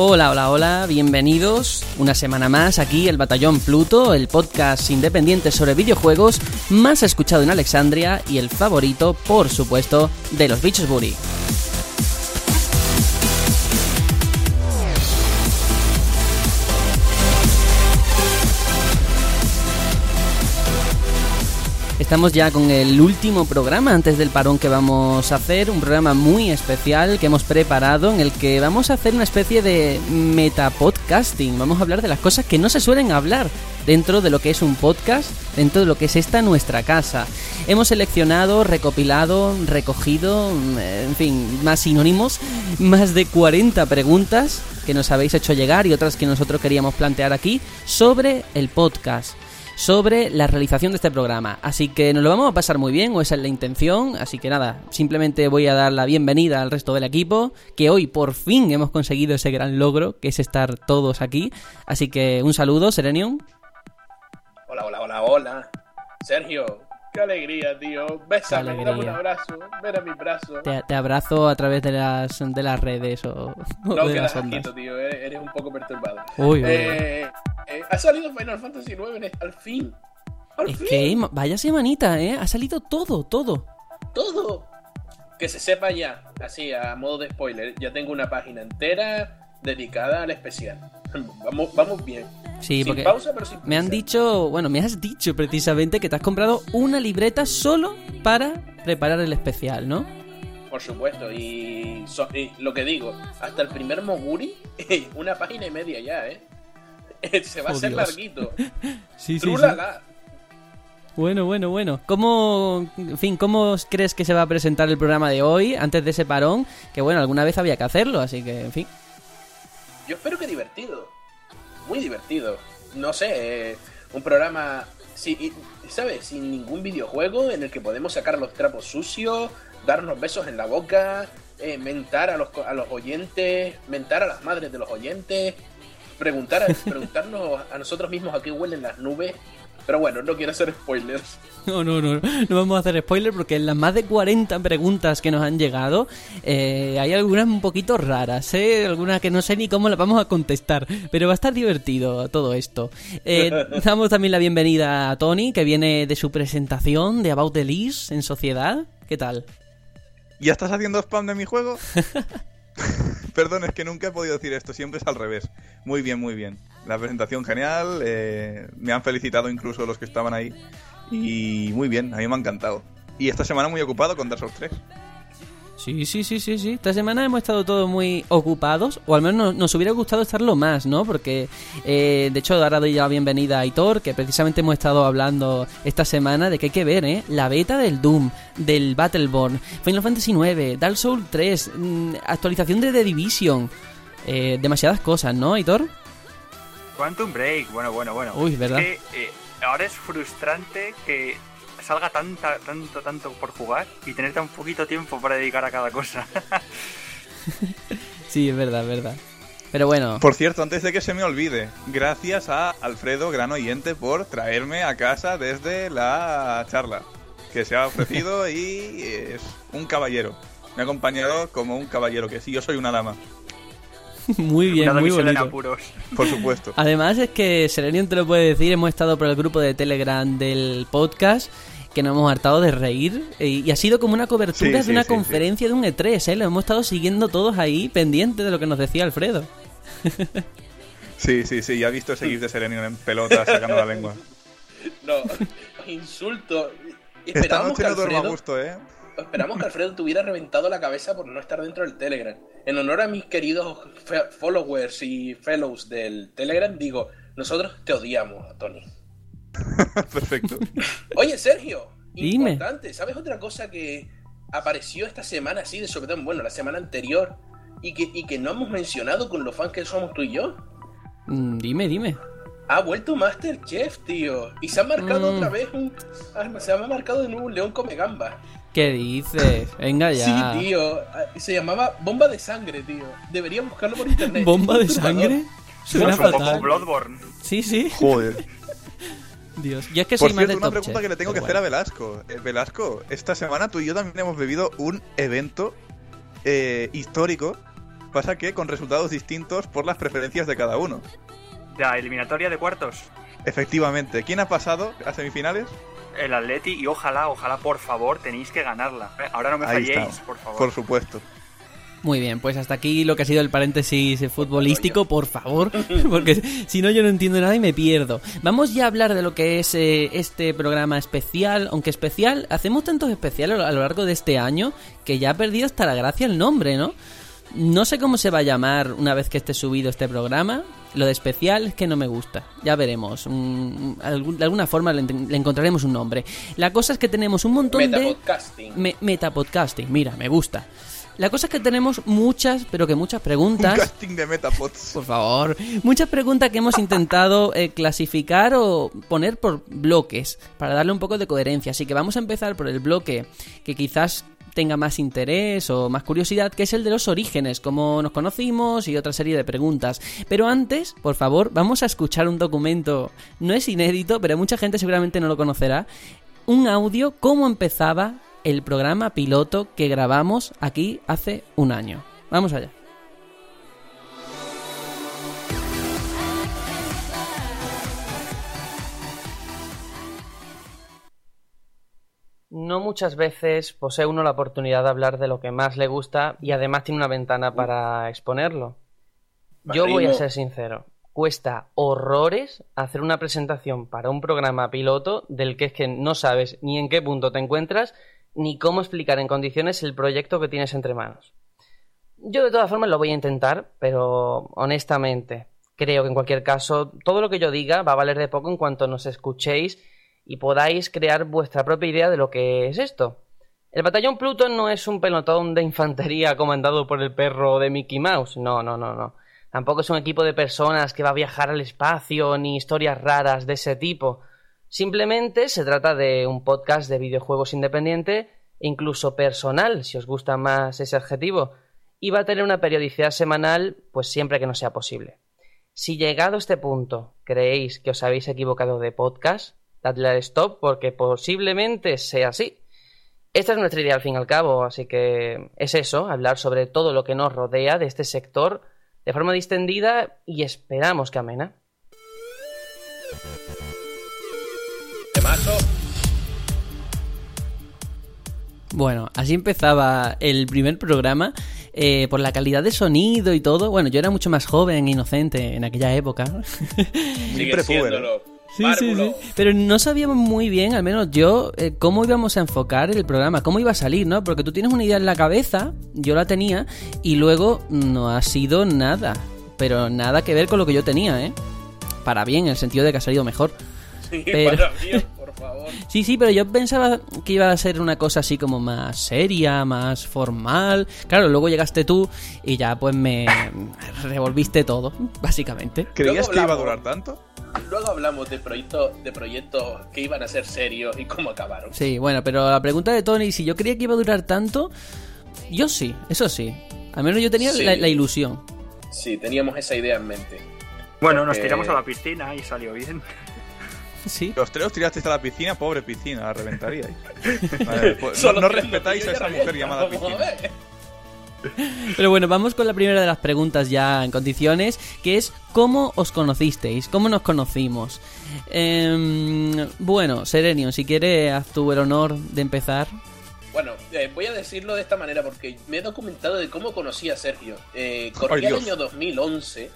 Hola, hola, hola, bienvenidos una semana más aquí el Batallón Pluto, el podcast independiente sobre videojuegos más escuchado en Alexandria y el favorito, por supuesto, de los bichos Buri. Estamos ya con el último programa antes del parón que vamos a hacer, un programa muy especial que hemos preparado en el que vamos a hacer una especie de metapodcasting. Vamos a hablar de las cosas que no se suelen hablar dentro de lo que es un podcast, dentro de lo que es esta nuestra casa. Hemos seleccionado, recopilado, recogido, en fin, más sinónimos, más de 40 preguntas que nos habéis hecho llegar y otras que nosotros queríamos plantear aquí sobre el podcast sobre la realización de este programa. Así que nos lo vamos a pasar muy bien, o esa es la intención. Así que nada, simplemente voy a dar la bienvenida al resto del equipo, que hoy por fin hemos conseguido ese gran logro, que es estar todos aquí. Así que un saludo, Serenium. Hola, hola, hola, hola. Sergio, qué alegría, tío. Bésame, dame un abrazo, ven a mi brazo. Te, abrazo a través de las, de las redes o, no, de las ondas. tío, eres, un poco perturbado. Uy, eh, eh, ha salido Final Fantasy IX al fin. Al es que vaya semanita, ¿eh? Ha salido todo, todo. Todo. Que se sepa ya, así a modo de spoiler, ya tengo una página entera dedicada al especial. vamos, vamos bien. Sí, sin porque pausa, pero sin me han dicho, bueno, me has dicho precisamente que te has comprado una libreta solo para preparar el especial, ¿no? Por supuesto, y, y lo que digo, hasta el primer Moguri, una página y media ya, ¿eh? se va a hacer larguito. sí, sí, Bueno, bueno, bueno. ¿Cómo, en fin, cómo crees que se va a presentar el programa de hoy antes de ese parón? Que bueno, alguna vez había que hacerlo, así que, en fin. Yo espero que divertido. Muy divertido. No sé, eh, un programa, sí, ¿sabes? Sin ningún videojuego en el que podemos sacar los trapos sucios, darnos besos en la boca, eh, mentar a los, a los oyentes, mentar a las madres de los oyentes, preguntar preguntarnos a nosotros mismos a qué huelen las nubes. Pero bueno, no quiero hacer spoilers. No, no, no, no vamos a hacer spoilers porque en las más de 40 preguntas que nos han llegado eh, hay algunas un poquito raras, ¿eh? Algunas que no sé ni cómo las vamos a contestar, pero va a estar divertido todo esto. Eh, damos también la bienvenida a Tony, que viene de su presentación de About the Lease en Sociedad. ¿Qué tal? ¿Ya estás haciendo spam de mi juego? Perdón, es que nunca he podido decir esto, siempre es al revés. Muy bien, muy bien. La presentación genial, eh, me han felicitado incluso los que estaban ahí. Y muy bien, a mí me ha encantado. Y esta semana muy ocupado con Dark Souls 3. Sí, sí, sí, sí, sí. Esta semana hemos estado todos muy ocupados, o al menos nos, hubiera gustado estarlo más, ¿no? Porque, eh, de hecho, ahora doy ya la bienvenida a Aitor, que precisamente hemos estado hablando esta semana de que hay que ver, ¿eh? La beta del Doom, del Battleborn, Final Fantasy IX, Dark Souls 3, mm, actualización de The Division, eh, demasiadas cosas, ¿no, Aitor? Quantum Break, bueno, bueno, bueno. Uy, ¿verdad? Es que, eh, ahora es frustrante que salga tanta, tanto, tanto por jugar y tener tan poquito tiempo para dedicar a cada cosa. sí, es verdad, es verdad. Pero bueno. Por cierto, antes de que se me olvide, gracias a Alfredo, gran oyente, por traerme a casa desde la charla. Que se ha ofrecido y es un caballero. Me ha acompañado como un caballero, que sí, yo soy una dama. muy bien, muy bonito. Por supuesto. Además es que Serenion te lo puede decir, hemos estado por el grupo de Telegram del podcast que nos hemos hartado de reír y, ha sido como una cobertura de una conferencia de un E3, ¿eh? Lo hemos estado siguiendo todos ahí pendientes de lo que nos decía Alfredo. Sí, sí, sí, ya he visto ese de Serenion en pelota sacando la lengua. No, insulto. Esperamos que Alfredo, gusto, ¿eh? Esperamos que Alfredo tuviera reventado la cabeza por no estar dentro del Telegram. En honor a mis queridos followers y fellows del Telegram, digo, nosotros te odiamos, Tony. Perfecto. Oye, Sergio, Dime. importante, ¿sabes otra cosa que apareció esta semana así de sobre todo, bueno, la semana anterior y que, y que no hemos mencionado con los fans que somos tú y yo? Mm, dime, dime. Ha vuelto Masterchef, tío. Y se ha marcado Mm. otra vez un. ah, Se ha marcado de nuevo un león come gamba. ¿Qué dices? Venga ya. Sí, tío. Ah, Se llamaba Bomba de Sangre, tío. Deberían buscarlo por internet. ¿Bomba de sangre? Suena fatal. Bloodborne. Sí, sí. Joder. Dios. Yo es que soy Por más cierto, de una Top pregunta Chef, que le tengo que hacer a. Velasco. Eh, Velasco, esta semana tú y yo también hemos vivido un evento eh, histórico Pasa que con resultados distintos por las preferencias de cada uno. La eliminatoria de cuartos. Efectivamente. ¿Quién ha pasado a semifinales? El Atleti y ojalá, ojalá, por favor, tenéis que ganarla. Ahora no me Ahí falléis, está. por favor. Por supuesto. Muy bien, pues hasta aquí lo que ha sido el paréntesis futbolístico, por favor, porque si no yo no entiendo nada y me pierdo. Vamos ya a hablar de lo que es eh, este programa especial, aunque especial, hacemos tantos especiales a lo largo de este año que ya ha perdido hasta la gracia el nombre, ¿no? No sé cómo se va a llamar una vez que esté subido este programa. Lo de especial es que no me gusta. Ya veremos. Un- algún- de alguna forma le, le encontraremos un nombre. La cosa es que tenemos un montón de... Metapodcasting. Me- metapodcasting, mira, me gusta. La cosa es que tenemos muchas, pero que muchas Un preguntas. casting de Metapods. Por favor, muchas preguntas que hemos intentado eh, clasificar o poner por bloques para darle un poco de coherencia. Así que vamos a empezar por el bloque que quizás tenga más interés o más curiosidad, que es el de los orígenes, cómo nos conocimos y otra serie de preguntas. Pero antes, por favor, vamos a escuchar un documento, no es inédito, pero mucha gente seguramente no lo conocerá, un audio cómo empezaba el programa piloto que grabamos aquí hace un año. Vamos allá. No muchas veces posee uno la oportunidad de hablar de lo que más le gusta y además tiene una ventana para exponerlo. Yo voy a ser sincero, cuesta horrores hacer una presentación para un programa piloto del que es que no sabes ni en qué punto te encuentras ni cómo explicar en condiciones el proyecto que tienes entre manos. Yo de todas formas lo voy a intentar, pero honestamente creo que en cualquier caso todo lo que yo diga va a valer de poco en cuanto nos escuchéis y podáis crear vuestra propia idea de lo que es esto. El batallón Pluton no es un pelotón de infantería comandado por el perro de Mickey Mouse, no, no, no, no. Tampoco es un equipo de personas que va a viajar al espacio ni historias raras de ese tipo. Simplemente se trata de un podcast de videojuegos independiente incluso personal, si os gusta más ese adjetivo, y va a tener una periodicidad semanal, pues siempre que no sea posible. Si llegado a este punto creéis que os habéis equivocado de podcast, dadle al stop porque posiblemente sea así. Esta es nuestra idea al fin y al cabo, así que es eso, hablar sobre todo lo que nos rodea de este sector de forma distendida y esperamos que amena. Bueno, así empezaba el primer programa. eh, por la calidad de sonido y todo. Bueno, yo era mucho más joven e inocente en aquella época. Siéndolo. Sí, sí, sí. Pero no sabíamos muy bien, al menos yo, eh, cómo íbamos a enfocar el programa, cómo iba a salir, ¿no? Porque tú tienes una idea en la cabeza, yo la tenía, y luego no ha sido nada. Pero nada que ver con lo que yo tenía, ¿eh? Para bien, en el sentido de que ha salido mejor. Sí, Pero- para. Sí, sí, pero yo pensaba que iba a ser una cosa así como más seria, más formal. Claro, luego llegaste tú y ya pues me revolviste todo, básicamente. ¿Creías que iba a durar tanto? Luego hablamos de proyectos, de proyectos que iban a ser serios y cómo acabaron. Sí, bueno, pero la pregunta de Tony, si yo creía que iba a durar tanto, yo sí, eso sí. Al menos yo tenía Sí. la, la ilusión. Sí, teníamos esa idea en mente. Bueno, nos Porque- tiramos a la piscina y salió bien. Sí. Los tres os tirasteis a la piscina, pobre piscina, la reventaríais. Vale, pues, no, respetáis a esa mujer llamada piscina. Pero bueno, vamos con la primera de las preguntas ya en condiciones, que es ¿cómo os conocisteis? ¿Cómo nos conocimos? Em, bueno, Serenion, si quieres, haz tú el honor de empezar. Bueno, eh, voy a decirlo de esta manera porque me he documentado de cómo conocí a Sergio. Eh, corría el año 2011.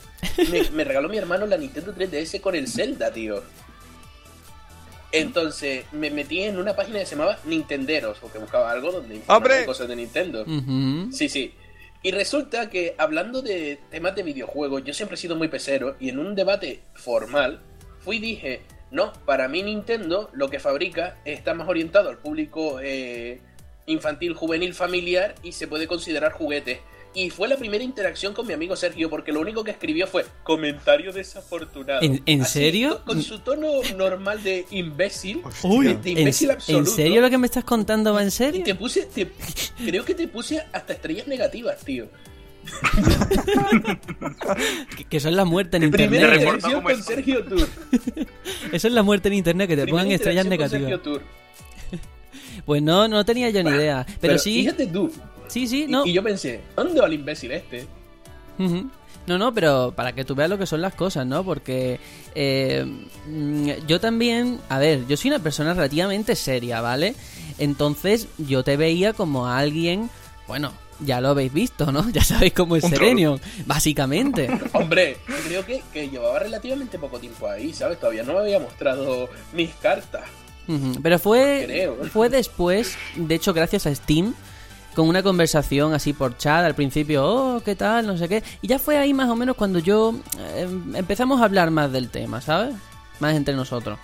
Me, me regaló mi hermano la Nintendo 3DS con el Zelda, tío. Entonces me metí en una página que se llamaba Nintenderos, porque buscaba algo donde informar ¡Hombre! cosas de Nintendo. Sí, sí. Y resulta que hablando de temas de videojuegos, yo siempre he sido muy pesero y en un debate formal fui y dije, no, para mí Nintendo lo que fabrica está más orientado al público eh, infantil, juvenil, familiar y se puede considerar juguete. Y fue la primera interacción con mi amigo Sergio porque lo único que escribió fue comentario desafortunado. ¿En- en Así, serio? Con, con su tono normal de imbécil. Uy, de, de ¿en, imbécil en absoluto. serio lo que me estás contando va en Y serio? te puse, te- creo que te puse hasta estrellas negativas, tío. Que, que eso es la muerte en Primera internet. reporta interacción con. Sergio Tour. Eso es la muerte en internet, que te Primera pongan estrellas negativas. Sergio Tour. Pues no, no tenía yo ni idea. Pero, sí, Fíjate tú. Sí, sí, Y- no. Y, yo pensé, ¿dónde va el imbécil este? No, no, pero para que tú veas lo que son las cosas, ¿no? Porque eh, mm, yo también, a ver, yo soy una persona relativamente seria, ¿vale? Entonces yo te veía como a alguien, bueno, ya lo habéis visto, ¿no? Ya sabéis cómo es. Serenion, básicamente. Hombre, creo que, que llevaba relativamente poco tiempo ahí, ¿sabes? Todavía no me había mostrado mis cartas. Pero fue, Creo. fue después, de hecho, gracias a Steam, con una conversación así por chat al principio, oh, ¿qué tal? No sé qué. Y ya fue ahí más o menos cuando yo eh, empezamos a hablar más del tema, ¿sabes? Más entre nosotros.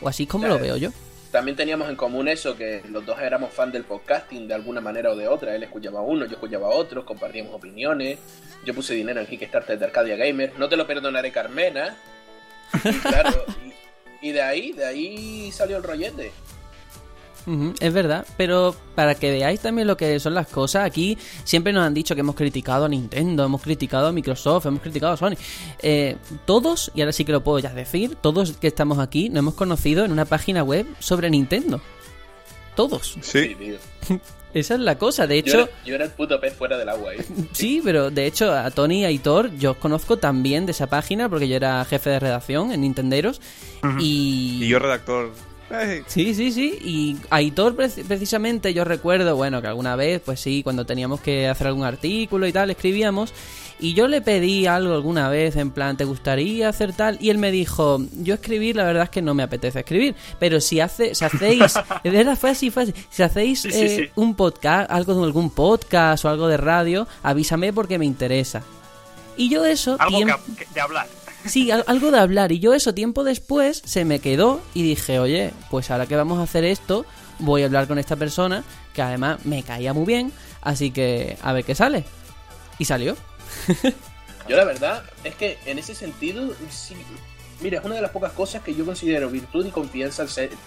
O así como lo veo yo. También teníamos en común eso, que los dos éramos fan del podcasting de alguna manera o de otra. Él escuchaba a uno, yo escuchaba a otros, compartíamos opiniones. Yo puse dinero en Kickstarter de Arcadia Gamer. No te lo perdonaré, Carmena. Y claro, y, y de ahí, de ahí salió el rollete. Es verdad, pero para que veáis también lo que son las cosas, aquí siempre nos han dicho que hemos criticado a Nintendo, hemos criticado a Microsoft, hemos criticado a Sony. Eh, todos, y ahora sí que lo puedo ya decir, todos que estamos aquí nos hemos conocido en una página web sobre Nintendo. Todos. Sí, tío. Esa es la cosa. De Yo, hecho, era, yo era el puto pez fuera del agua, ¿eh? sí, pero de hecho a Tony y a Aitor yo os conozco también de esa página porque yo era jefe de redacción en Nintenderos. y... y yo redactor. Sí, sí, sí. Y Aitor, preci- precisamente, yo recuerdo, bueno, que alguna vez, pues sí, cuando teníamos que hacer algún artículo y tal, escribíamos. Y yo le pedí algo alguna vez, en plan, ¿te gustaría hacer tal? Y él me dijo, yo escribir, la verdad es que no me apetece escribir. Pero si, hace, si hacéis, así, fue así. Si hacéis Sí, sí, eh, sí. un podcast, algo de algún podcast o algo de radio, avísame porque me interesa. Y yo eso, Algo que- de hablar. Sí, al- algo de hablar. Y yo eso tiempo después se me quedó y dije, oye, pues ahora que vamos a hacer esto, voy a hablar con esta persona que además me caía muy bien, así que a ver qué sale. Y salió. Yo la verdad es que en ese sentido, sí, mira, es una de las pocas cosas que yo considero virtud y confianza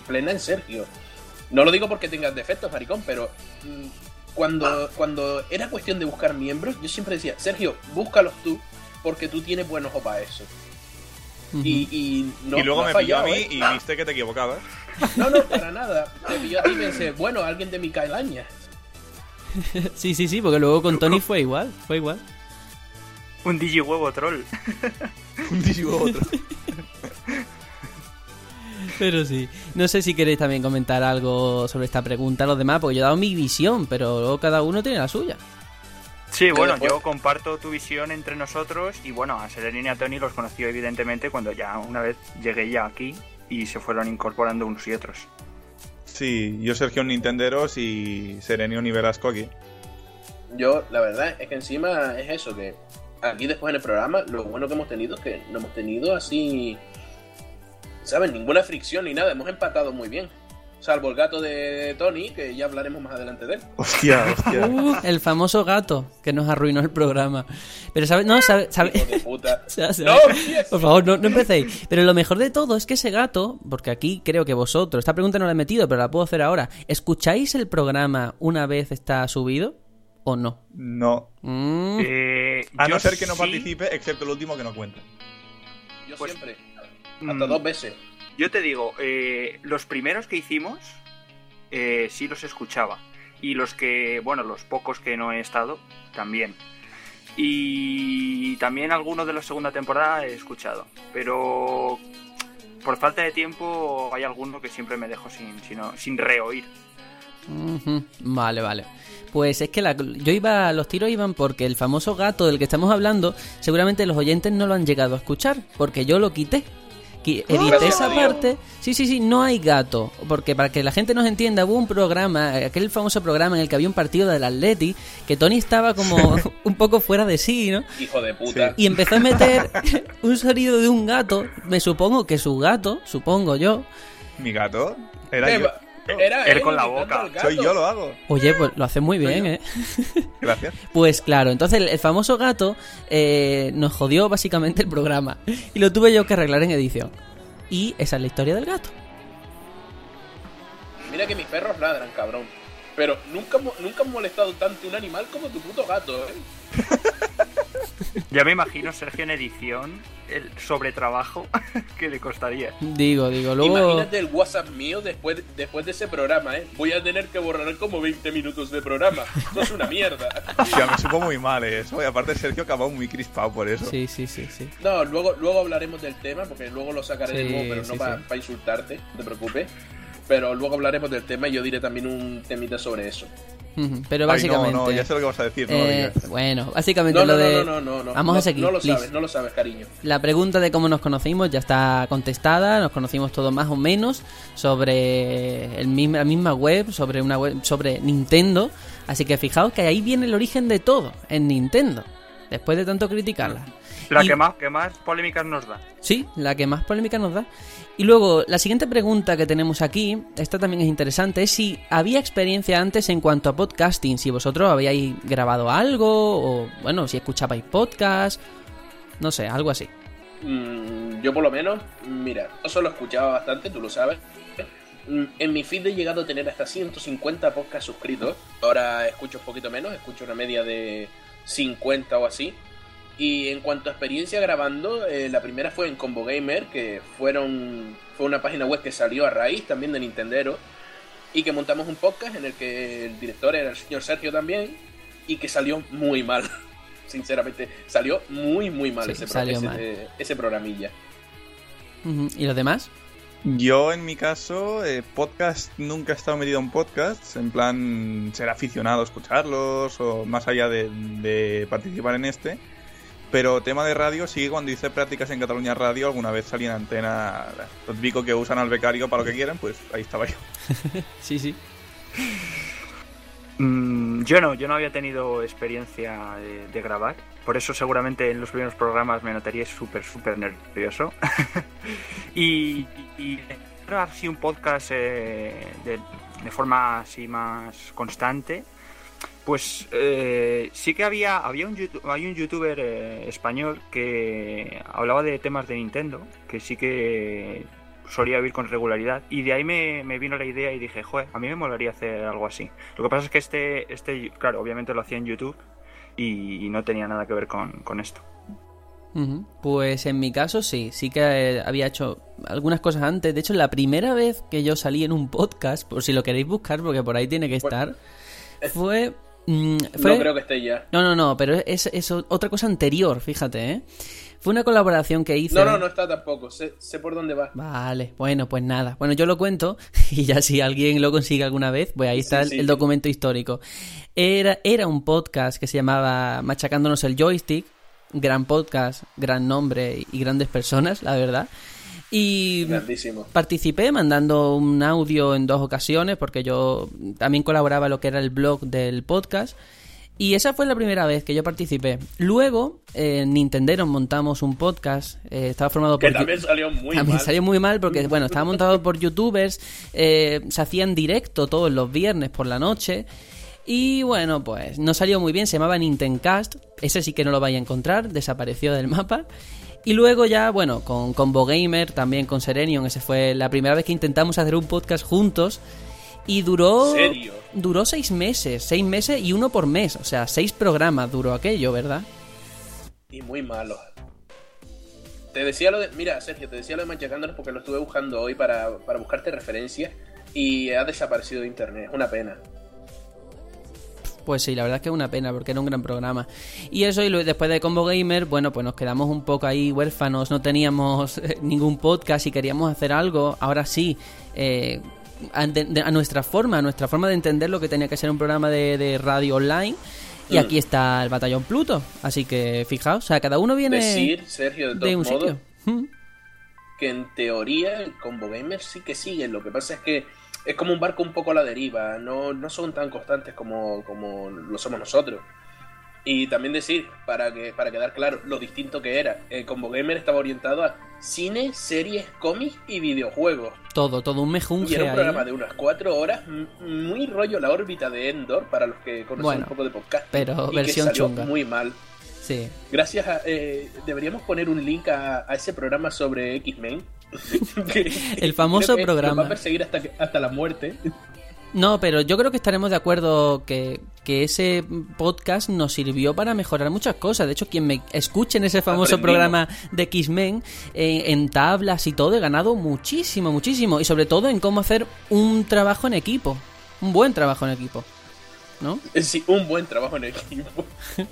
plena en Sergio. No lo digo porque tengas defectos, maricón, pero mm, cuando, cuando era cuestión de buscar miembros, yo siempre decía, Sergio, búscalos tú, porque tú tienes buen ojo para eso. Y, y no, y luego no me pilló a mí ¿eh? y viste que te equivocabas. No, no, para nada. Te pilló a ti y pensé, bueno, alguien de mi calaña. Sí, sí, sí, porque luego con Tony fue igual, fue igual. Un digihuevo troll. Un digo otro. Pero sí. No sé si queréis también comentar algo sobre esta pregunta a los demás, porque yo he dado mi visión, pero luego cada uno tiene la suya. Sí, bueno, después- yo comparto tu visión entre nosotros y bueno, a Serenin y a Tony los conocí evidentemente cuando ya una vez llegué ya aquí y se fueron incorporando unos y otros. Sí, yo Sergio Nintenderos y Serenion y Velasco aquí. Yo, la verdad es que encima es eso, que aquí después en el programa, lo bueno que hemos tenido es que no hemos tenido así, ¿sabes? Ninguna fricción ni nada, hemos empatado muy bien. Salvo el gato de Tony, que ya hablaremos más adelante de él. Hostia, hostia. Uh, el famoso gato que nos arruinó el programa. Pero ¿sabes? No, ¿sabes? sabe- ¡No! Por favor, no, no empecéis. Pero lo mejor de todo es que ese gato, porque aquí creo que vosotros, esta pregunta no la he metido, pero la puedo hacer ahora. ¿Escucháis el programa una vez está subido o no? No. Mm, Eh, A no ser que no sí, participe, excepto el último que no cuenta. Yo Pues- siempre, mm, hasta dos veces. Yo te digo, eh, los primeros que hicimos eh, sí los escuchaba. Y los que, bueno, los pocos que no he estado, también. Y también algunos de la segunda temporada he escuchado. Pero por falta de tiempo hay alguno que siempre me dejo sin, sin, sin reoír. Vale, vale. Pues es que la- yo iba, los tiros iban porque el famoso gato del que estamos hablando, seguramente los oyentes no lo han llegado a escuchar, porque yo lo quité. Edité Gracias esa parte. Sí, sí, sí, no hay gato. Porque para que la gente nos entienda, hubo un programa, aquel famoso programa en el que había un partido del Atleti, que Tony estaba como un poco fuera de sí, ¿no? Hijo de puta. Y empezó a meter un sonido de un gato. Me supongo que su gato, supongo yo. ¿Mi gato? Era yo. Era Él él con la boca. Soy yo, lo hago. Oye, pues lo hace muy bien, ¿eh? Gracias. Pues claro, entonces el, el famoso gato eh, nos jodió básicamente el programa. Y lo tuve yo que arreglar en edición. Y esa es la historia del gato. Mira que mis perros ladran, cabrón. Pero nunca, nunca han molestado tanto un animal como tu puto gato, ¿eh? Ya me imagino Sergio en edición el sobretrabajo que le costaría. Digo, digo, luego... Imagínate el WhatsApp mío después, después de ese programa, ¿eh? Voy a tener que borrar como 20 minutos de programa. Esto es una mierda. Ya me supo muy mal eso. Y aparte Sergio acabó muy crispado por eso. Sí, sí, sí, sí. No, luego, luego hablaremos del tema, porque luego lo sacaré de Sí, nuevo, pero sí, no para sí. insultarte, no te preocupes. Pero luego hablaremos del tema y yo diré también un temita sobre eso. Pero Ay, básicamente... no, no, ya sé lo que vas a decir, no lo eh, digas. bueno, básicamente No, lo no, de... no, no, no, no. Vamos No- a seguir, No lo please. sabes, no lo sabes, cariño. La pregunta de cómo nos conocimos ya está contestada, nos conocimos todos más o menos sobre el mismo, la misma web, sobre una web sobre Nintendo, así que fijaos que ahí viene el origen de todo, en Nintendo, después de tanto criticarla. La Y- que más, que más polémicas nos da. Sí, la que más polémica nos da. Y luego, la siguiente pregunta que tenemos aquí, esta también es interesante, es si había experiencia antes en cuanto a podcasting, si vosotros habíais grabado algo, o bueno, si escuchabais podcast, no sé, algo así. Mm, yo por lo menos, mira, yo solo escuchaba bastante, tú lo sabes. Mm, En mi feed he llegado a tener hasta 150 podcasts suscritos. Ahora escucho un poquito menos, escucho una media de 50 o así. Y en cuanto a experiencia grabando, eh, la primera fue en Combo Gamer, que fueron fue una página web que salió a raíz también de Nintendero. Y que montamos un podcast en el que el director era el señor Sergio también. Y que salió muy mal. Sinceramente, salió muy, muy mal Sí, ese, salió ese- mal. eh, ese programilla. ¿Y los demás? Yo, en mi caso, eh, podcast nunca he estado metido en podcasts, en plan ser aficionado a escucharlos o más allá de, de participar en este. Pero tema de radio, sí, cuando hice prácticas en Cataluña Radio, alguna vez salí en antena. Lo típico que usan al becario para lo que quieran, pues ahí estaba yo. Sí, sí. Mm, yo no, yo no había tenido experiencia de, de grabar. Por eso seguramente en los primeros programas me notaría súper, súper nervioso. y, y, y grabar así un podcast eh, de, de forma así más constante. Pues eh, sí que había, había un, hay un youtuber eh, español que hablaba de temas de Nintendo, que sí que solía oír con regularidad y de ahí me, me vino la idea y dije, joder, a mí me molaría hacer algo así. Lo que pasa es que este, este claro, obviamente lo hacía en YouTube y, y no tenía nada que ver con, con esto. Pues en mi caso sí, sí que eh, había hecho algunas cosas antes. De hecho, la primera vez que yo salí en un podcast, por si lo queréis buscar, porque por ahí tiene que estar, fue... mm, fue No creo que esté ya. No, no, no, pero es, es otra cosa anterior, fíjate, ¿eh? Fue una colaboración que hice... No, no, no está tampoco. Sé, sé por dónde va. Vale, bueno, pues nada. Bueno, yo lo cuento y ya si alguien lo consigue alguna vez, pues ahí está Sí, el, sí. el documento histórico. Era, era un podcast que se llamaba Machacándonos el Joystick. Gran podcast, gran nombre y grandes personas, la verdad. Y Grandísimo. participé mandando un audio en dos ocasiones porque yo también colaboraba lo que era el blog del podcast. Y esa fue la primera vez que yo participé. Luego, eh, en Nintendero montamos un podcast. eh, estaba formado por... Que también salió muy También mal. salió muy mal porque, bueno, estaba montado por youtubers, eh, se hacía en directo todos los viernes por la noche. Y bueno, pues no salió muy bien, se llamaba Nintencast. Ese sí que no lo vais a encontrar, desapareció del mapa. Y luego ya, bueno, con Combo Gamer, también con Serenion, esa fue la primera vez que intentamos hacer un podcast juntos. Y duró. ¿En serio? Duró seis meses, seis meses y uno por mes. O sea, seis programas duró aquello, ¿verdad? Y muy malo. Te decía lo de. Mira, Sergio, te decía lo de machacándonos porque lo estuve buscando hoy para, para buscarte referencias. Y ha desaparecido de internet. Es una pena. Pues sí, la verdad es que es una pena porque era un gran programa. Y eso, y después de Combo Gamer, bueno, pues nos quedamos un poco ahí huérfanos, no teníamos eh, ningún podcast y queríamos hacer algo. Ahora sí, eh, a, de- a nuestra forma, a nuestra forma de entender lo que tenía que ser un programa de, de radio online. Y Mm. aquí está el Batallón Pluto. Así que fijaos, o sea, cada uno viene Decir, Sergio, de de un modos, sitio. Mm. que en teoría el Combo Gamer sí que siguen. Lo que pasa es que es como un barco un poco a la deriva. No, no son tan constantes como, como lo somos nosotros. Y también decir, para que para quedar claro, lo distinto que era. El Combo Gamer estaba orientado a cine, series, cómics y videojuegos. Todo, todo un Y mejunje era un ahí. programa de unas cuatro horas, muy rollo la órbita de Endor, para los que conocen Bueno, un poco de podcast. pero y versión que salió chunga. muy mal. Sí. Gracias a... eh, deberíamos poner un link a, a ese programa sobre X-Men. El famoso que programa. va a perseguir hasta, hasta la muerte. No, pero yo creo que estaremos de acuerdo que, que ese podcast nos sirvió para mejorar muchas cosas. De hecho, quien me escuche en ese famoso Aprendimos. programa de X-Men, eh, en tablas y todo, he ganado muchísimo, muchísimo. Y sobre todo en cómo hacer un trabajo en equipo. Un buen trabajo en equipo. ¿No? Eh, Sí, un buen trabajo en equipo.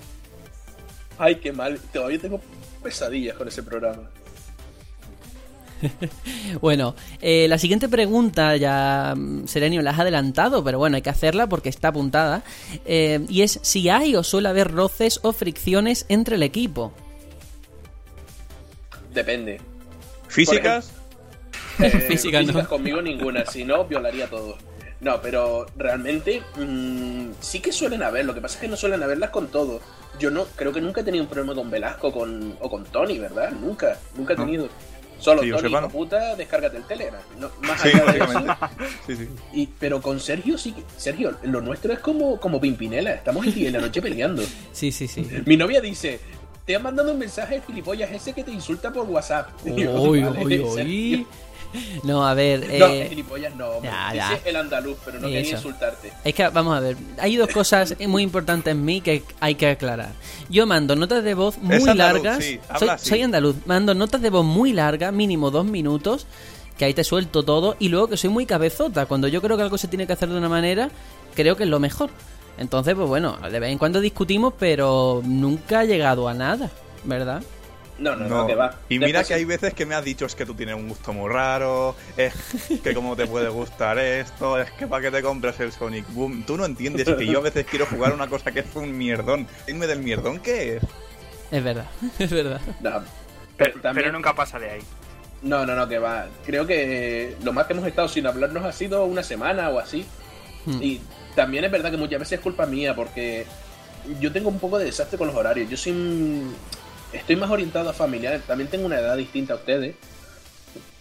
Ay, qué mal. Todavía tengo pesadillas con ese programa. Bueno, eh, la siguiente pregunta ya mm, Serenio la has adelantado, pero bueno, hay que hacerla porque está apuntada. Eh, y es si hay o suele haber roces o fricciones entre el equipo. Depende. ¿Físicas? Eh, Física, no. conmigo ninguna, si no, violaría todo. No, pero realmente mm, sí que suelen haber, lo que pasa es que no suelen haberlas con todo. Yo no, creo que nunca he tenido un problema con Velasco con, o con Tony, ¿verdad? Nunca, nunca he No. Solo Que yo Tony, sepa, hijo no. puta, descárgate el Telegram. No, más Sí, allá de eso. Sí, sí. Y, pero con Sergio sí que. Sergio, lo nuestro es como, como Pimpinela. Estamos el día y la noche peleando. Sí, sí, sí. Mi novia dice: Te han mandado un mensaje de gilipollas ese que te insulta por WhatsApp. Y yo, Uy, No, a ver. No, eh, gilipollas no. ya, Dice ya. el andaluz, pero no quería Eso. insultarte. Es que, vamos a ver, hay dos cosas muy importantes en mí que hay que aclarar. Yo mando notas de voz muy andaluz, largas. sí, soy, soy andaluz. Mando notas de voz muy largas, mínimo dos minutos, que ahí te suelto todo. Y luego que soy muy cabezota. Cuando yo creo que algo se tiene que hacer de una manera, creo que es lo mejor. Entonces, pues bueno, de vez en cuando discutimos, pero nunca ha llegado a nada, ¿verdad? No, no, no, No. que va. Y mira Después que hay veces que me has dicho es que tú tienes un gusto muy raro, es que cómo te puede gustar esto, es que para qué te compras el Sonic Boom. Tú no entiendes que yo a veces quiero jugar una cosa que es un mierdón. Dime del mierdón qué es. Es verdad, es verdad. No, Pero, también- pero nunca pasa de ahí. no, no, no, que va. Creo que lo más que hemos estado sin hablarnos ha sido una semana o así. Hmm. Y también es verdad que muchas veces es culpa mía porque yo tengo un poco de desastre con los horarios. Yo soy un- estoy más orientado a familiares. También tengo una edad distinta a ustedes.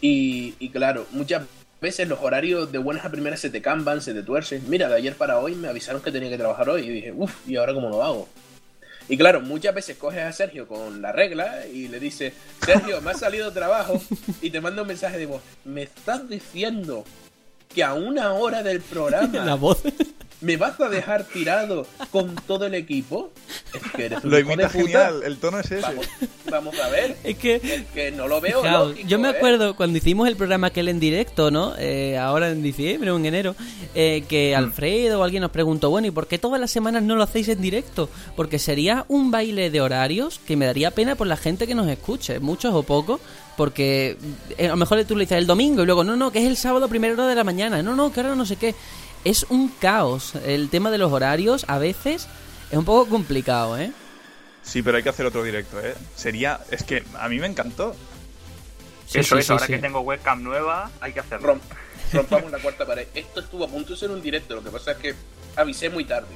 Y, claro, muchas veces los horarios de buenas a primeras se te camban, se te tuercen. Mira, de ayer para hoy me avisaron que tenía que trabajar hoy y dije, uff, ¿y ahora cómo lo hago? Y claro, muchas veces coges a Sergio con la regla y le dices, Sergio, me ha salido trabajo y te manda un mensaje de voz. Me estás diciendo que a una hora del programa La voz. ¿Me vas a dejar tirado con todo el equipo? Es que eres un Lo hijo de imita puta. genial, el tono es ese. Vamos, vamos a ver. Es que Es que no lo veo. Lógico, yo me ¿eh? acuerdo cuando hicimos el programa aquel en directo, ¿no? Eh, ahora en diciembre o en enero, eh, que Mm. Alfredo o alguien nos preguntó, bueno, ¿y por qué todas las semanas no lo hacéis en directo? Porque sería un baile de horarios que me daría pena por la gente que nos escuche, muchos o pocos, porque eh, a lo mejor tú le dices el domingo y luego, no, no, que es el sábado a primera hora de la mañana, no, no, que ahora no sé qué. Es un caos. El tema de los horarios a veces es un poco complicado, ¿eh? Sí, pero hay que hacer otro directo, ¿eh? Sería... Es que a mí me encantó. Sí, eso, sí, sí, ahora sí. que tengo webcam nueva, hay que hacerlo. Romp- rompamos la cuarta pared. Esto estuvo a punto de ser un directo. Lo que pasa es que avisé muy tarde.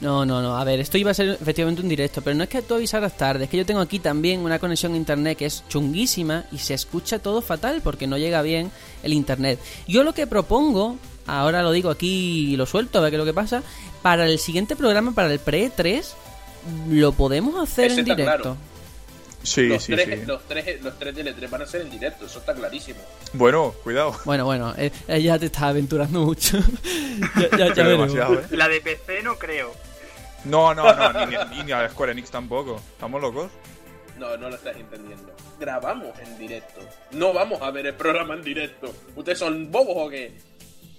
No, no, no. A ver, esto iba a ser efectivamente un directo, pero no es que tú avisaras tarde, es que yo tengo aquí también una conexión a internet que es chunguísima y se escucha todo fatal porque no llega bien el internet. Yo lo que propongo, ahora lo digo aquí y lo suelto a ver qué es lo que pasa, para el siguiente programa, para el pre-3, lo podemos hacer Ese en está directo. claro. Sí, los, sí, tres, sí. los, tres, los tres de L3 van a ser en directo. Eso está clarísimo. Bueno, cuidado. Bueno, bueno, eh, eh, ya te estás aventurando mucho. ya, ya, ya demasiado, ¿eh? La de PC no creo. No, no, no, ni, ni, ni a Square Enix tampoco. ¿Estamos locos? No, no lo estás entendiendo. Grabamos en directo. No vamos a ver el programa en directo. ¿Ustedes son bobos o qué?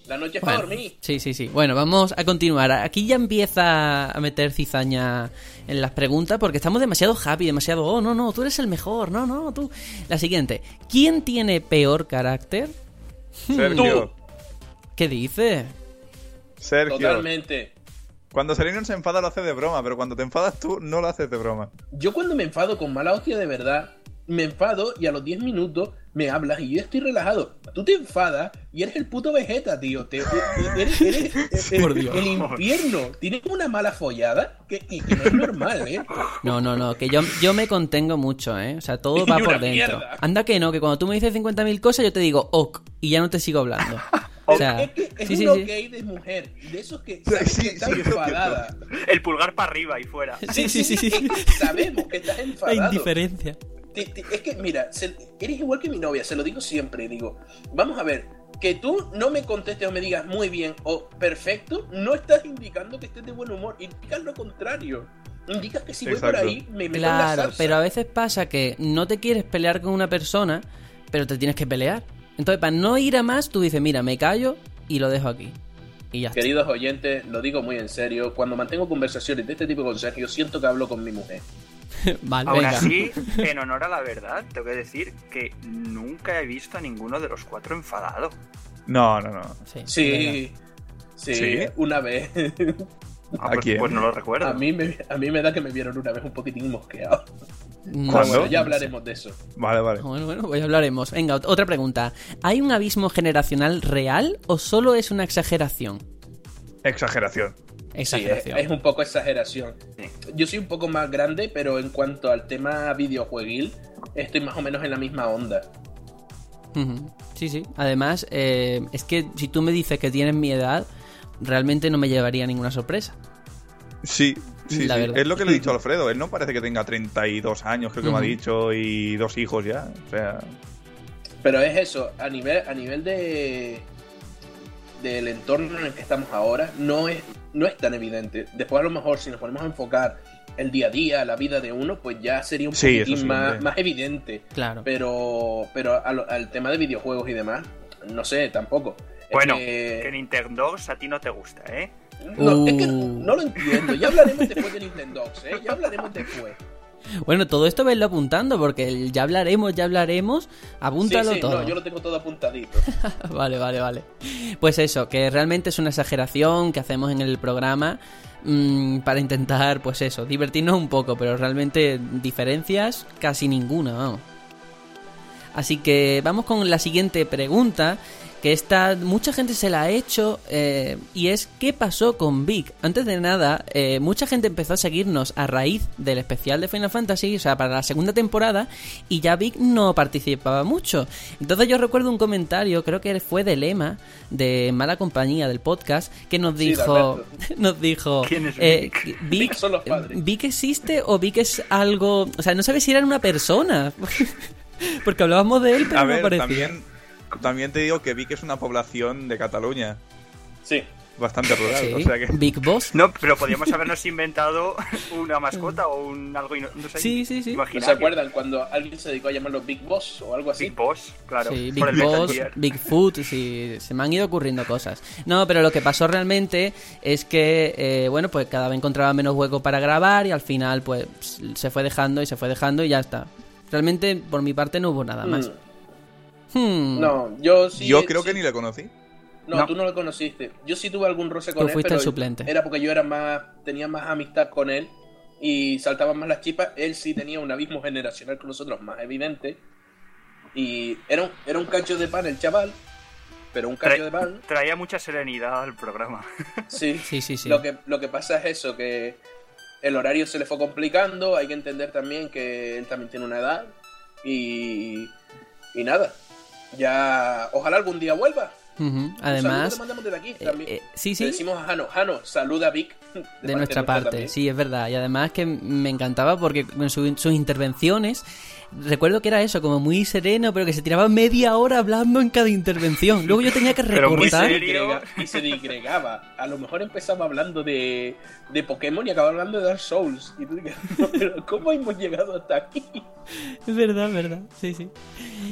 La noche es para dormir. Sí, sí, sí. Bueno, vamos a continuar. Aquí ya empieza a meter cizaña en las preguntas porque estamos demasiado happy, demasiado, oh, no, no, tú eres el mejor, no, no, tú. La siguiente. ¿Quién tiene peor carácter? Sergio. ¿Qué dice? Sergio. Totalmente. Cuando Sereno se enfada lo hace de broma, pero cuando te enfadas tú no lo haces de broma. Yo cuando me enfado con mala hostia de verdad, me enfado y a los 10 minutos me hablas y yo estoy relajado. Tú te enfadas y eres el puto Vegeta, tío. Te- te- eres eres el, Por Dios. el infierno. Tienes una mala follada que, y que no es normal, ¿eh? No, no, no, que yo, yo me contengo mucho, ¿eh? O sea, todo va por dentro. mierda. Anda que no, que cuando tú me dices 50.000 cosas yo te digo ok y ya no te sigo hablando. O sea, es que es sí, un sí, ok sí. de mujer. De esos que sabes Sí, que estás sí, es lo enfadada. El pulgar para arriba y fuera. Sí, sí, sí, sí. Sabemos que estás La enfadado. indiferencia. Te- te- es que, mira, se- eres igual que mi novia, se lo digo siempre. Digo, vamos a ver, que tú no me contestes o me digas muy bien o perfecto, no estás indicando que estés de buen humor, indicas lo contrario. Indicas que si voy por ahí me meto en la Claro, salsa. pero a veces pasa que no te quieres pelear con una persona, pero te tienes que pelear. Entonces, para no ir a más, tú dices, mira, me callo y lo dejo aquí. Y ya está. Queridos oyentes, lo digo muy en serio, cuando mantengo conversaciones de este tipo con Sergio, siento que hablo con mi mujer. vale, Aún venga. así, en honor a la verdad, tengo que decir que nunca he visto a ninguno de los cuatro enfadado. No, no, no. Sí. Sí, sí, ¿Sí? una vez. Ah, ¿A pues, quién? pues no lo recuerdo. a, mí me, a mí me da que me vieron una vez un poquitín mosqueado. Bueno, ya hablaremos de eso. Vale, vale. Bueno, bueno, pues ya hablaremos. Venga, ot- otra pregunta. ¿Hay un abismo generacional real o solo es una exageración? Exageración. Sí, es, Exageración. es un poco exageración. Yo soy un poco más grande, pero en cuanto al tema videojueguil, estoy más o menos en la misma onda. Sí, sí. Además, eh, es que si tú me dices que tienes mi edad, realmente no me llevaría ninguna sorpresa. Sí, sí, La sí. verdad. Es lo que le he dicho a Alfredo. Él no parece que tenga 32 años, creo que me ha dicho, y dos hijos ya. O sea, Pero es eso, a nivel, a nivel de del entorno en el que estamos ahora, no es, no es tan evidente. Después a lo mejor si nos ponemos a enfocar el día a día, la vida de uno, pues ya sería un Sí, poquitín sí, más, más evidente. Claro. Pero, pero al tema de videojuegos y demás, no sé, tampoco. Bueno, que- que Nintendo a ti no te gusta, ¿eh? no, es que Uh. no lo entiendo. Ya hablaremos después de Nintendo, ¿eh? Ya hablaremos después. Bueno, todo esto venlo apuntando, porque ya hablaremos, ya hablaremos, apúntalo sí, sí, todo. no, yo lo tengo todo apuntadito. Vale, vale, vale. Pues eso, que realmente es una exageración que hacemos en el programa mm, para intentar, pues eso, divertirnos un poco, pero realmente diferencias casi ninguna, vamos. Así que vamos con la siguiente pregunta, que esta mucha gente se la ha hecho, eh, y es ¿qué pasó con Vic? Antes de nada, eh, mucha gente empezó a seguirnos a raíz del especial de Final Fantasy, o sea, para la segunda temporada, y ya Vic no participaba mucho. Entonces yo recuerdo un comentario, creo que fue de Lema, de Mala Compañía, del podcast, que nos dijo, nos dijo, ¿Quién es eh, Vic? Vic, Son los padres. Vic existe o Vic es algo, o sea, no sabes si era una persona. Porque hablábamos de él, pero a no ver, aparecía. también, también te digo que vi que es una población de Cataluña Sí. bastante rural. Sí, O sea que. Big Boss. No, pero podríamos habernos inventado una mascota o un algo no sé, Sí, sí, sí. ¿No se acuerdan cuando alguien se dedicó a llamarlo Big Boss o algo así? Big Boss, claro. Sí, por Big el Boss. Bigfoot, sí, se me han ido ocurriendo cosas. No, pero lo que pasó realmente es que, eh, bueno, pues cada vez encontraba menos hueco para grabar y al final, pues, se fue dejando y se fue dejando y ya está. Realmente, por mi parte, no hubo nada más. Mm, Hmm. No, yo sí. Yo creo sí- que ni le conocí. No, No. tú no lo conociste. Yo sí tuve algún roce con Tú él, fuiste pero el suplente. era porque yo era más, tenía más amistad con él y saltaban más las chispas. Él sí tenía un abismo generacional con nosotros más evidente y era un, era un cacho de pan el chaval, pero un cacho Tra- de pan. Traía mucha serenidad al programa. Sí. Sí, sí, sí. Lo que lo que pasa es eso que el horario se le fue complicando. Hay que entender también que él también tiene una edad y y nada. Ya, ojalá algún día vuelva. Saludo Además, desde aquí eh, también. eh, sí, Le sí. decimos a Jano, Jano, saluda a Vic. de nuestra parte, también. sí, es verdad. Y además que me encantaba porque en su- sus intervenciones, recuerdo que era eso, como muy sereno, pero que se tiraba media hora hablando en cada intervención. Luego yo tenía que Pero muy Y se, recortar. y se digregaba. A lo mejor empezaba hablando de, de Pokémon y acababa hablando de Dark Souls. Y tú dices, "No, pero ¿cómo hemos llegado hasta aquí? Es verdad, es verdad. Sí, sí.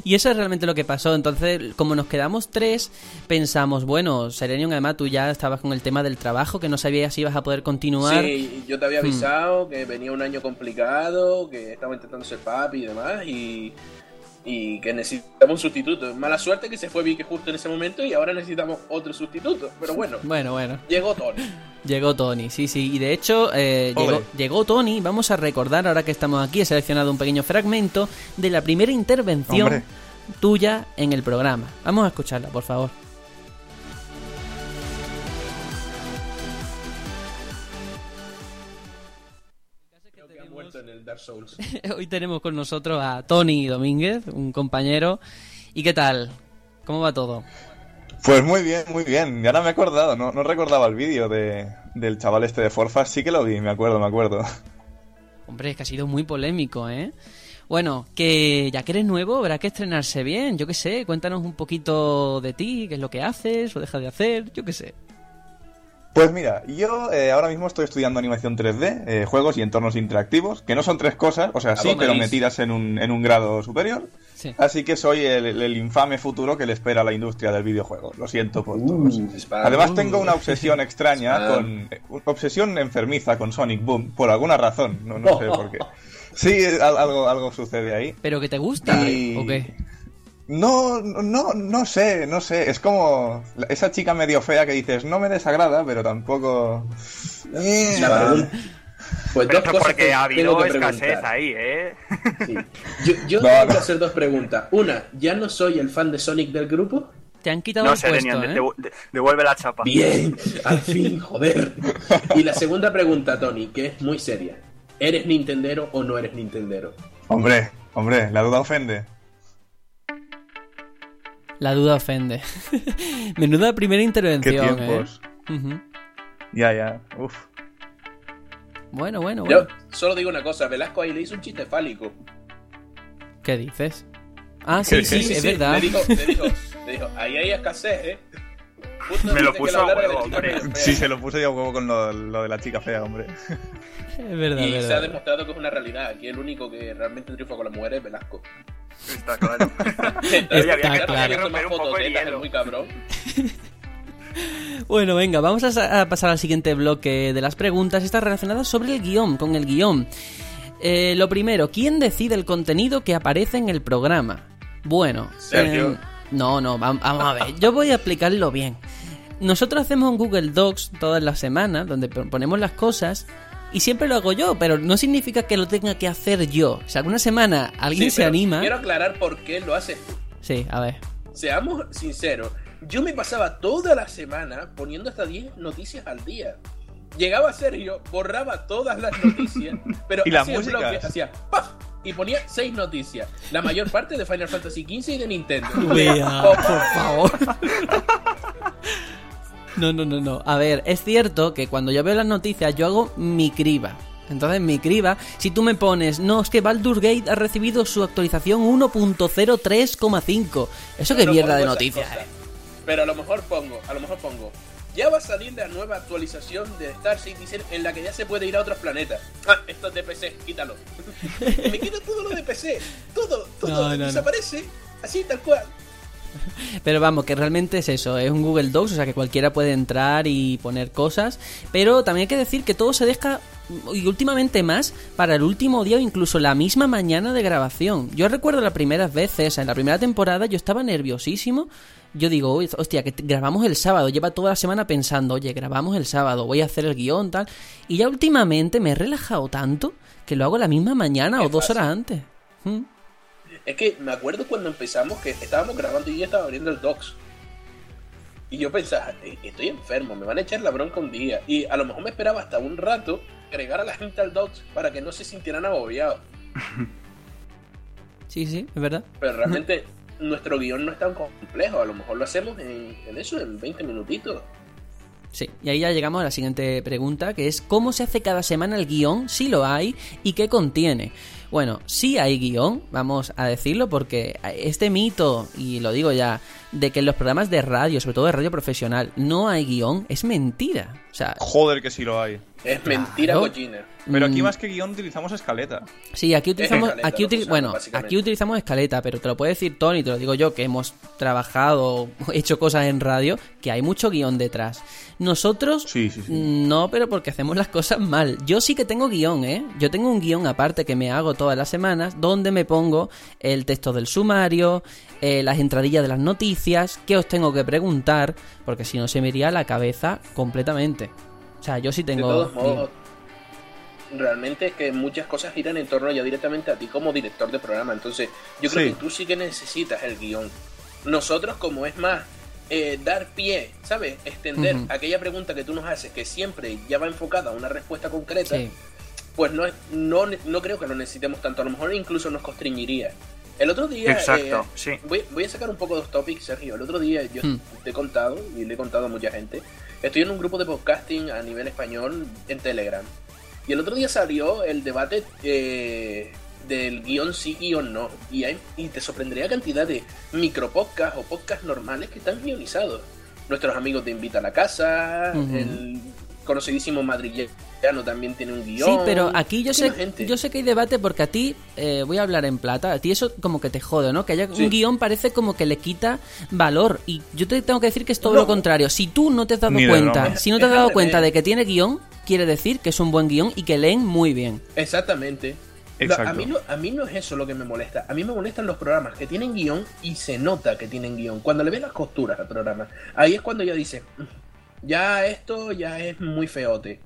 Y eso es realmente lo que pasó. Entonces, como nos quedamos tres, pensamos, bueno, Serenium, además tú ya estabas con el tema del trabajo, que no sabías si ibas a poder continuar. Sí, yo te había avisado que venía un año complicado, que estaba intentando ser papi y demás, y, y que necesitamos un sustituto. Mala suerte que se fue Vic justo en ese momento y ahora necesitamos otro sustituto. Pero bueno, Bueno, bueno. llegó Tony. Llegó Tony, sí, sí. Y de hecho, eh, llegó, llegó Tony. Vamos a recordar, ahora que estamos aquí, he seleccionado un pequeño fragmento de la primera intervención Hombre. tuya en el programa. Vamos a escucharla, por favor. Dark Souls. Hoy tenemos con nosotros a Tony Domínguez, un compañero. ¿Y qué tal? ¿Cómo va todo? Pues muy bien, muy bien. Ya no me he acordado, no, no recordaba el vídeo de, del chaval este de Forfas. Sí que lo vi, me acuerdo, me acuerdo. Hombre, es que ha sido muy polémico, ¿eh? Bueno, que ya que eres nuevo, habrá que estrenarse bien. Yo qué sé, cuéntanos un poquito de ti, qué es lo que haces o dejas de hacer, yo qué sé. Pues mira, yo eh, ahora mismo estoy estudiando animación 3D, eh, juegos y entornos interactivos, que no son tres cosas, o sea, sí, pero maíz. metidas en un, en un grado superior. Sí. Así que soy el, el infame futuro que le espera a la industria del videojuego. Lo siento por todos. Spam. Además tengo una obsesión extraña con... eh, Obsesión enfermiza con Sonic Boom, por alguna razón, no, no sé por qué. Sí, al- algo, algo sucede ahí. ¿Pero que te gusta Y- o qué? No, no, no sé, no sé. Es como esa chica medio fea que dices, no me desagrada, pero tampoco... Eh, La pregunta- Pues Pero dos cosas porque que ha habido tengo que escasez preguntar. ahí, ¿eh? Sí. Yo, yo No, tengo no. que hacer dos preguntas. Una, ¿ya no soy el fan de Sonic del grupo? Te han quitado No el sé, puesto, Denian, ¿eh? devu- de- devuelve la chapa. Bien, al fin, joder. Y la segunda pregunta, Tony, que es muy seria. ¿Eres Nintendero o no eres Nintendero? Hombre, hombre, la duda ofende. La duda ofende. Menuda primera Qué intervención, tiempos. ¿eh? Ya, ya. Uf. Bueno, bueno, Yo bueno. solo digo una cosa, Velasco ahí le hizo un chiste fálico. ¿Qué dices? Ah, sí, sí, Sí, es verdad. Le dijo, le dijo, le dijo, ahí hay escasez, ¿eh? Me lo puso a huevo, hombre. Sí, se lo puse yo a huevo con lo, lo de la chica fea, hombre. Es verdad, Y se ha demostrado que es una realidad. Aquí el único que realmente triunfa con las mujeres es Velasco. Está claro. Está claro. que toma Romper un poco fotos el tetas, hielo. es muy cabrón. Bueno, venga, vamos a, sa- a pasar al siguiente bloque de las preguntas. Está relacionada sobre el guion, con el guion. Eh, lo primero, ¿quién decide el contenido que aparece en el programa? Bueno, Sergio. eh, no, no, vam- vamos a ver, yo voy a explicarlo bien. Nosotros hacemos un Google Docs todas las semanas donde pon- ponemos las cosas y siempre lo hago yo, pero no significa que lo tenga que hacer yo. Si alguna semana alguien Sí, se anima... Quiero aclarar por qué lo haces tú. Sí, a ver. Seamos sinceros, yo me pasaba toda la semana poniendo hasta 10 noticias al día. Llegaba Sergio, borraba todas las noticias, pero ¿Y hacía músicas? bloque, hacía ¡paf! y ponía 6 noticias. La mayor parte de Final Fantasy XV y de Nintendo. Vea, por favor. No, no, no, no. A ver, es cierto que cuando yo veo las noticias yo hago mi criba. Entonces mi criba, si tú me pones, no, es que Baldur's Gate ha recibido su actualización 1.03,5. Eso no mierda de noticias. cosas. Pero a lo mejor pongo, a lo mejor pongo. Ya va a salir la nueva actualización de Star Citizen en la que ya se puede ir a otros planetas. Ah, esto es de PC, quítalo. Me quito todo lo de PC. Todo, todo No, no, no. desaparece. Así, tal cual. Pero vamos, que realmente es eso, es un Google Docs, o sea que cualquiera puede entrar y poner cosas, pero también hay que decir que todo se deja y últimamente más para el último día o incluso la misma mañana de grabación. Yo recuerdo las primeras veces, en la primera temporada yo estaba nerviosísimo. Yo digo, "Uy, hostia, que grabamos el sábado, lleva toda la semana pensando, oye, grabamos el sábado, voy a hacer el guion, tal. Y ya últimamente me he relajado tanto que lo hago la misma mañana o dos horas antes. ¿Mm? Es que me acuerdo cuando empezamos que estábamos grabando y yo estaba abriendo el docs. Y yo pensaba, "Eh, estoy enfermo, me van a echar la bronca un día. Y a lo mejor me esperaba hasta un rato agregar a la gente al docs para que no se sintieran agobiados. Sí, sí, es verdad. Pero realmente nuestro guion no es tan complejo. A lo mejor lo hacemos en, en eso, en 20 minutitos. Sí, y ahí ya llegamos a la siguiente pregunta, que es ¿cómo se hace cada semana el guion, si lo hay, y qué contiene? Bueno, sí hay guion, vamos a decirlo, porque este mito, y lo digo ya, de que en los programas de radio, sobre todo de radio profesional, no hay guion, es mentira. O sea, Joder, que sí lo hay. Es mentira cochina. Pero aquí mm, más que guion utilizamos escaleta. Sí, aquí utilizamos, escaleta aquí util- bueno, aquí utilizamos escaleta, pero te lo puede decir Tony, te lo digo yo, que hemos trabajado, hecho cosas en radio, que hay mucho guion detrás. Nosotros Sí, sí, sí. no, pero porque hacemos las cosas mal. Yo sí que tengo guion, ¿eh? Yo tengo un guion aparte que me hago todas las semanas, donde me pongo el texto del sumario, eh, las entradillas de las noticias, qué os tengo que preguntar, porque si no se me iría la cabeza completamente. O sea, yo sí De tengo... todos guion. modos, realmente es que muchas cosas giran en torno ya directamente a ti como director de programa. Entonces, yo creo Sí. que tú sí que necesitas el guion. Nosotros, como es más, eh, dar pie, ¿sabes? Extender aquella pregunta que tú nos haces, que siempre ya va enfocada a una respuesta concreta, Sí. pues no, es- no, no creo que lo necesitemos tanto. A lo mejor incluso nos constreñiría. El otro día. Exacto, eh, sí. Voy, voy a sacar un poco de topics, Sergio. El otro día yo Hmm. te he contado, y le he contado a mucha gente, estoy en un grupo de podcasting a nivel español en Telegram. Y el otro día salió el debate eh, del guion sí, guion no. Y, hay, y te sorprendería cantidad de micropodcasts o podcasts normales que están guionizados. Nuestros amigos de Invita a la Casa, el conocidísimo madrillano también tiene un guion. Sí, pero aquí yo sé, gente. yo sé que hay debate porque a ti, eh, voy a hablar en plata, a ti eso como que te jode, ¿no? Que haya Sí. un guion parece como que le quita valor. Y yo te tengo que decir que es todo No. lo contrario. Si tú no te has dado Ni cuenta, si no te has dado cuenta de que tiene guion, quiere decir que es un buen guion y que leen muy bien. Exactamente. No, a, mí no, a mí no es eso lo que me molesta. A mí me molestan los programas que tienen guion y se nota que tienen guion. Cuando le ves las costuras al programa, ahí es cuando ya dice, "Mm, ya esto ya es muy feote.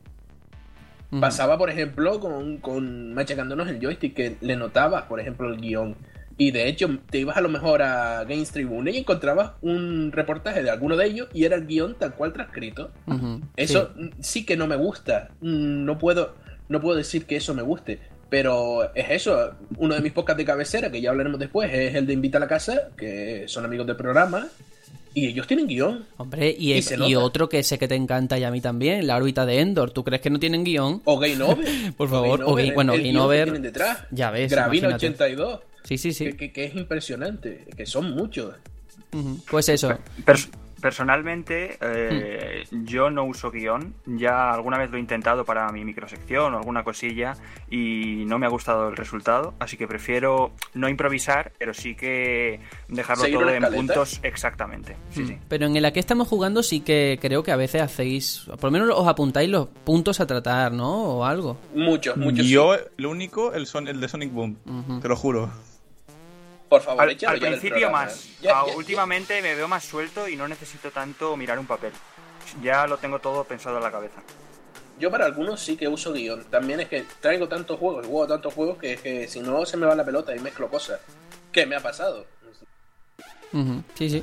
Pasaba, por ejemplo, con, con machacándonos el joystick, que le notabas, por ejemplo, el guion. Y de hecho, te ibas a lo mejor a Games Tribune y encontrabas un reportaje de alguno de ellos y era el guion tal cual transcrito. Eso sí. sí que no me gusta. No puedo, no puedo decir que eso me guste. Pero es eso. Uno de mis podcasts de cabecera, que ya hablaremos después, es el de Invita a la Casa, que son amigos del programa. Y ellos tienen guion. Hombre, y, otro que sé que te encanta y a mí también, la órbita de Endor. ¿Tú crees que no tienen guion? O Game Over. Por favor, o Game- Over, bueno, el Game guion que Over, tienen detrás. ya ves, Gravina imagínate. 82. Sí, sí, sí. Que, que- que es impresionante. Que son muchos. Pues eso. Pers- personalmente, eh, yo no uso guion. Ya alguna vez lo he intentado para mi microsección o alguna cosilla y no me ha gustado el resultado. Así que prefiero no improvisar, pero sí que dejarlo ¿Seguir todo en puntos exactamente. Sí, sí. Pero en la que estamos jugando sí que creo que a veces hacéis, por lo menos os apuntáis los puntos a tratar, ¿no? O algo. Muchos, muchos. sí. Yo, lo único, el, son, el de Sonic Boom. Te lo juro. Por favor, Al, principio más. Ya- Ah, ya- últimamente me veo más suelto y no necesito tanto mirar un papel. Ya lo tengo todo pensado en la cabeza. Yo para algunos sí que uso guion. También es que traigo tantos juegos, juego tantos juegos que es que si no se me va la pelota y mezclo cosas. ¿Qué me ha pasado? Sí, sí.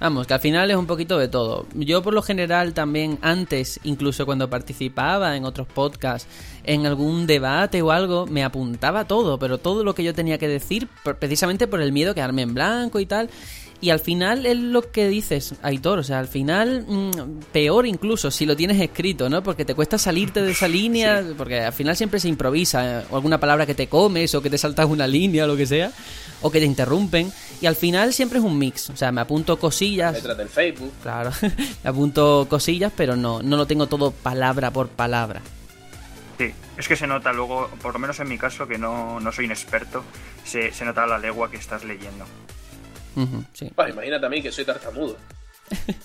Vamos, que al final es un poquito de todo. Yo por lo general también antes, incluso cuando participaba en otros podcasts, en algún debate o algo, me apuntaba todo, pero todo lo que yo tenía que decir, precisamente por el miedo a quedarme en blanco y tal. Y al final es lo que dices, Aitor, o sea, al final mm, peor incluso si lo tienes escrito, ¿no? Porque te cuesta salirte de esa línea, porque al final siempre se improvisa, eh, o alguna palabra que te comes, o que te saltas una línea, o lo que sea, o que te interrumpen, y al final siempre es un mix, o sea, me apunto cosillas, Letras del Facebook. claro, me apunto cosillas, pero no, no lo tengo todo palabra por palabra. Sí, es que se nota luego, por lo menos en mi caso, que no, no soy un experto, se, se nota la legua que estás leyendo. Sí. Pues imagínate a mí que soy tartamudo.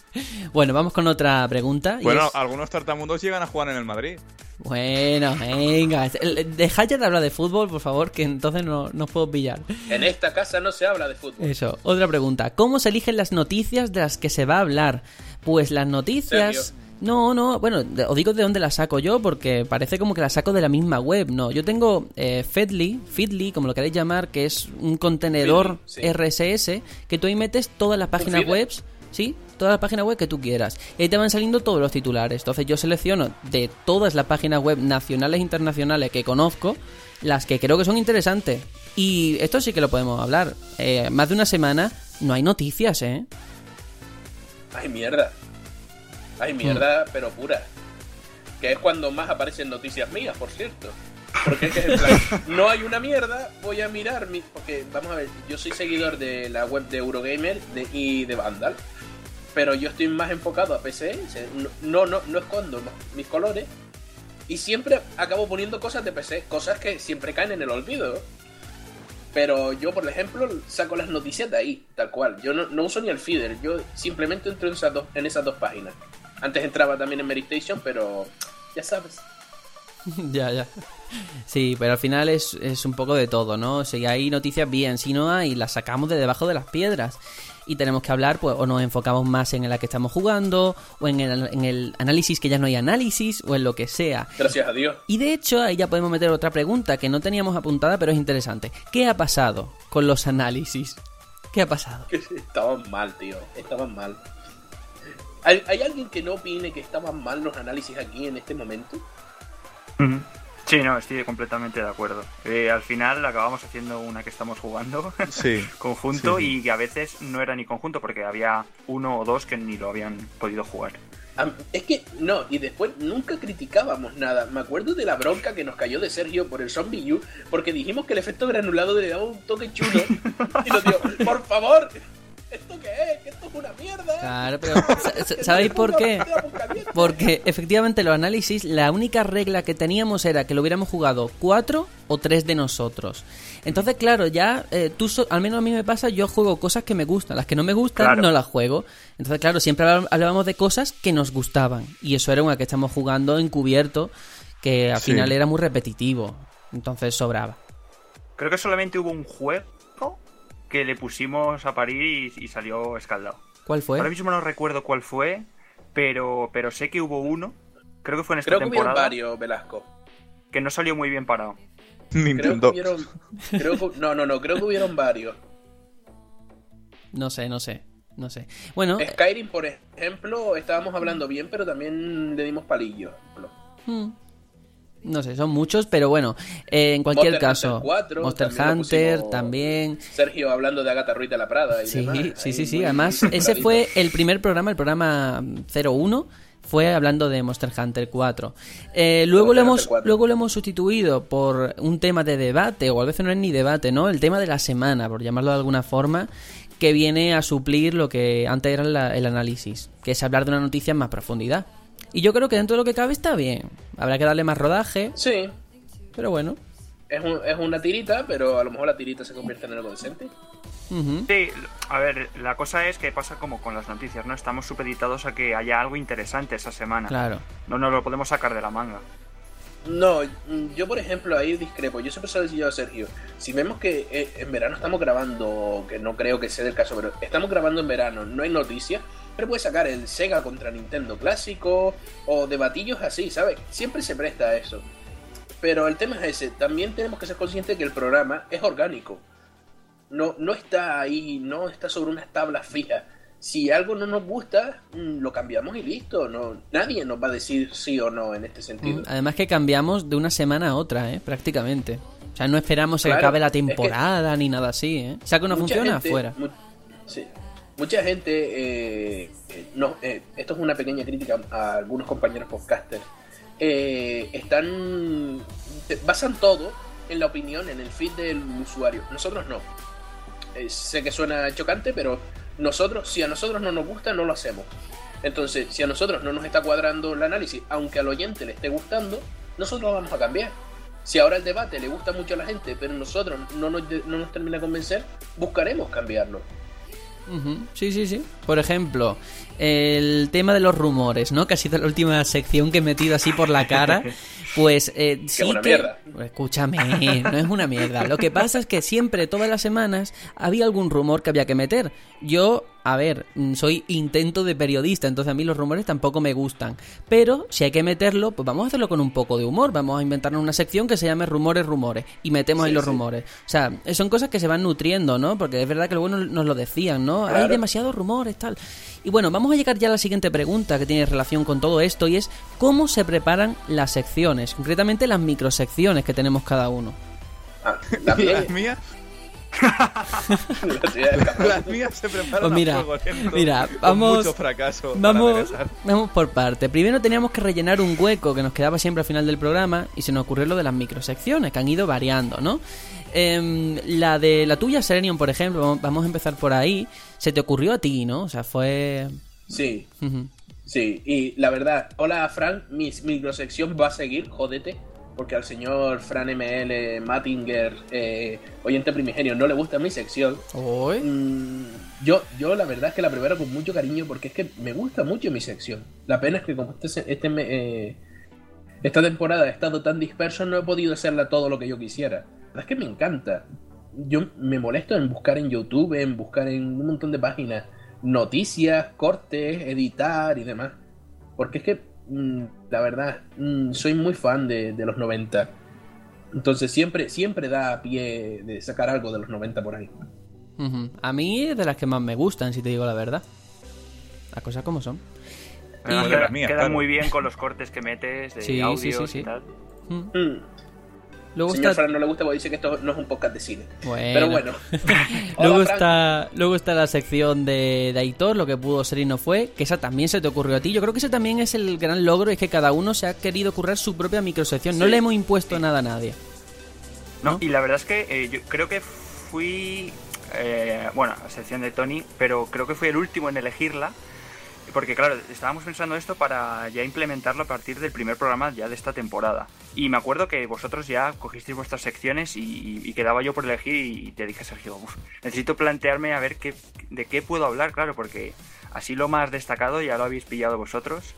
Bueno, vamos con otra pregunta. y Bueno, es- algunos tartamundos llegan a jugar en el Madrid. Bueno, venga. Dejad ya de hablar de fútbol, por favor, que entonces no, no os puedo pillar. En esta casa no se habla de fútbol. Eso, otra pregunta. ¿Cómo se eligen las noticias de las que se va a hablar? Pues las noticias... No, no, bueno, os digo de dónde las saco yo, porque parece como que las saco de la misma web. No, yo tengo eh, Feedly, Feedly, como lo queréis llamar, que es un contenedor Feedly, sí. RSS, que tú ahí metes todas las páginas web, ¿sí? Todas las páginas web que tú quieras. Y ahí te van saliendo todos los titulares. Entonces yo selecciono de todas las páginas web nacionales e internacionales que conozco, las que creo que son interesantes. Y esto sí que lo podemos hablar. Eh, más de una semana no hay noticias, ¿eh? Ay, mierda. Ay, mierda, pero pura. Que es cuando más aparecen noticias mías, por cierto. Porque es plan, no hay una mierda, voy a mirar mi... Porque, vamos a ver, yo soy seguidor de la web de Eurogamer de- y de Vandal. Pero yo estoy más enfocado a PC. No, no, no escondo mis colores. Y siempre acabo poniendo cosas de PC. Cosas que siempre caen en el olvido. Pero yo, por ejemplo, saco las noticias de ahí, tal cual. Yo no, no uso ni el feeder, yo simplemente entro en esas, dos, en esas dos páginas. Antes entraba también en Meditation, pero ya sabes. ya, ya. Sí, pero al final es, es un poco de todo, ¿no? Si hay noticias bien, si no hay, las sacamos de debajo de las piedras. Y tenemos que hablar, pues, o nos enfocamos más en la que estamos jugando, o en el, en el análisis que ya no hay análisis, o en lo que sea. Gracias a Dios. Y de hecho, ahí ya podemos meter otra pregunta que no teníamos apuntada, pero es interesante. ¿Qué ha pasado con los análisis? ¿Qué ha pasado? Estaban mal, tío. Estaban mal. ¿Hay, hay alguien que no opine que estaban mal los análisis aquí en este momento? Ujú. Sí, no, estoy completamente de acuerdo. Eh, al final acabamos haciendo una que estamos jugando Sí. conjunto Sí, y que a veces no era ni conjunto porque había uno o dos que ni lo habían podido jugar. Es que, no, y después nunca criticábamos nada. Me acuerdo de la bronca que nos cayó de Sergio por el Zombie U, porque dijimos que el efecto granulado le daba un toque chulo. y nos dijo, por favor, ¿esto qué es? Que esto es una mierda. Claro, pero sa- sa- ¿sabéis por qué? Porque efectivamente los análisis, la única regla que teníamos era que lo hubiéramos jugado cuatro o tres de nosotros. Entonces, claro, ya eh, tú, so- al menos a mí me pasa, yo juego cosas que me gustan, las que no me gustan Claro. no las juego. Entonces, claro, siempre habl- hablábamos de cosas que nos gustaban. Y eso era una que estamos jugando encubierto, que al Sí. final era muy repetitivo. Entonces sobraba. Creo que solamente hubo un juego que le pusimos a parir y, y salió escaldado. ¿Cuál fue? Ahora mismo no recuerdo cuál fue, pero, pero sé que hubo uno, creo que fue en esta Creo que hubieron temporada, varios, Velasco. que no salió muy bien parado. Creo que Nintendo. hubieron. Creo que, no, no, no, creo que hubieron varios. No sé, no sé. No sé. Bueno, Skyrim, por ejemplo, estábamos hablando bien, pero también le dimos palillo. Hmm. No sé, son muchos, pero bueno, eh, en cualquier Monster caso, Hunter 4, Monster también Hunter también. Sergio hablando de Agatha Ruiz de la Prada. Y Sí, demás, sí, sí, sí. Además, ese fue el primer programa, el programa 01, fue hablando de Monster Hunter 4. Eh, luego, Monster lo hemos, 4. luego lo hemos sustituido por un tema de debate, o a veces no es ni debate, ¿no? El tema de la semana, por llamarlo de alguna forma, que viene a suplir lo que antes era la- el análisis, que es hablar de una noticia en más profundidad. Y yo creo que dentro de lo que cabe está bien. Habrá que darle más rodaje, Sí, pero bueno. es, un- es una tirita, pero a lo mejor la tirita se convierte en algo decente. Sí, a ver, la cosa es que pasa como con las noticias, ¿no? Estamos supeditados a que haya algo interesante esa semana. Claro. No nos lo podemos sacar de la manga. No, yo por ejemplo ahí discrepo. Yo siempre se lo dicho a Sergio. Si vemos que eh, en verano estamos grabando, que no creo que sea el caso, pero estamos grabando en verano, no hay noticias, pero puedes sacar el Sega contra Nintendo clásico o debatillos así, ¿sabes? Siempre se presta a eso. Pero el tema es ese. También tenemos que ser conscientes que el programa es orgánico. No, no está ahí, no está sobre unas tablas fijas. Si algo no nos gusta, mm, lo cambiamos y listo. No, nadie nos va a decir sí o no en este sentido. Mm, Además que cambiamos de una semana a otra, ¿eh? Prácticamente. O sea, no esperamos a que Claro, acabe la es que- temporada ni nada así, ¿eh? O sea, que no funciona, gente- fuera. sí. Mucha gente, eh, eh, no, eh, esto es una pequeña crítica a algunos compañeros podcasters, eh, están, basan todo en la opinión, en el feed del usuario. Nosotros no. Eh, sé que suena chocante, pero nosotros, si a nosotros no nos gusta, no lo hacemos. Entonces, si a nosotros no nos está cuadrando el análisis, aunque al oyente le esté gustando, nosotros lo vamos a cambiar. Si ahora el debate le gusta mucho a la gente, pero nosotros no nos, no nos termina de convencer, buscaremos cambiarlo. Sí, sí, sí. Por ejemplo, el tema de los rumores, ¿no? Que ha sido la última sección que he metido así por la cara. Pues eh, sí una que... mierda. Escúchame, no es una mierda. Lo que pasa es que siempre, todas las semanas, había algún rumor que había que meter. Yo, a ver, soy intento de periodista, entonces a mí los rumores tampoco me gustan. Pero si hay que meterlo, pues vamos a hacerlo con un poco de humor. Vamos a inventarnos una sección que se llame Rumores, Rumores. Y metemos ahí los sí. rumores. O sea, son cosas que se van nutriendo, ¿no? Porque es verdad que luego nos, nos lo decían, ¿no? Hay demasiados rumores, tal. Y bueno, vamos a llegar ya a la siguiente pregunta que tiene relación con todo esto y es ¿cómo se preparan las secciones? Concretamente las microsecciones que tenemos cada uno. Ah, también, Las mías, la las mías se preparan Pues mira, a fuego lento, mira, con vamos- mucho fracaso para Vamos, vamos por parte. Primero teníamos que rellenar un hueco que nos quedaba siempre al final del programa y se nos ocurrió lo de las microsecciones que han ido variando, ¿no? Em, la de la tuya, Serenion, por ejemplo, vamos- a empezar por ahí. Se te ocurrió a ti, ¿no? O sea, fue... Sí, Ujú. Sí. Y la verdad, hola Fran, mi microsección va a seguir, jódete. Porque al señor Fran ML Mattinger, eh, oyente primigenio, no le gusta mi sección. Uy. Mm, yo, yo la verdad es que la preparo con mucho cariño porque es que me gusta mucho mi sección. La pena es que como este, este me- eh, esta temporada he estado tan disperso no he podido hacerla todo lo que yo quisiera. La verdad es que me encanta. Yo me molesto en buscar en YouTube, en buscar en un montón de páginas noticias, cortes, editar y demás. Porque es que, mm, la verdad, mm, soy muy fan de, de los 90. Entonces siempre, siempre da a pie de sacar algo de los 90 por ahí. A mí es de las que más me gustan, si te digo la verdad. Las cosas como son. Queda, muy bien con los cortes que metes de Sí, sí, audios sí, sí. y tal. Mm. Mm. Luego señor está... Fran no le gusta porque dice que esto no es un podcast de cine. Pero bueno. luego, está, luego está la sección de, de Aitor, lo que pudo ser y no fue, que esa también se te ocurrió a ti. Yo creo que ese también es el gran logro, es que cada uno se ha querido currar su propia microsección. No le hemos impuesto nada a nadie. ¿No? y la verdad es que eh, yo creo que fui, eh, bueno, a sección de Tony, pero creo que fui el último en elegirla porque claro, estábamos pensando esto para ya implementarlo a partir del primer programa ya de esta temporada. Y me acuerdo que vosotros ya cogisteis vuestras secciones y, quedaba yo por elegir y te dije, Sergio, necesito plantearme a ver qué, de qué puedo hablar, claro, porque así lo más destacado ya lo habéis pillado vosotros.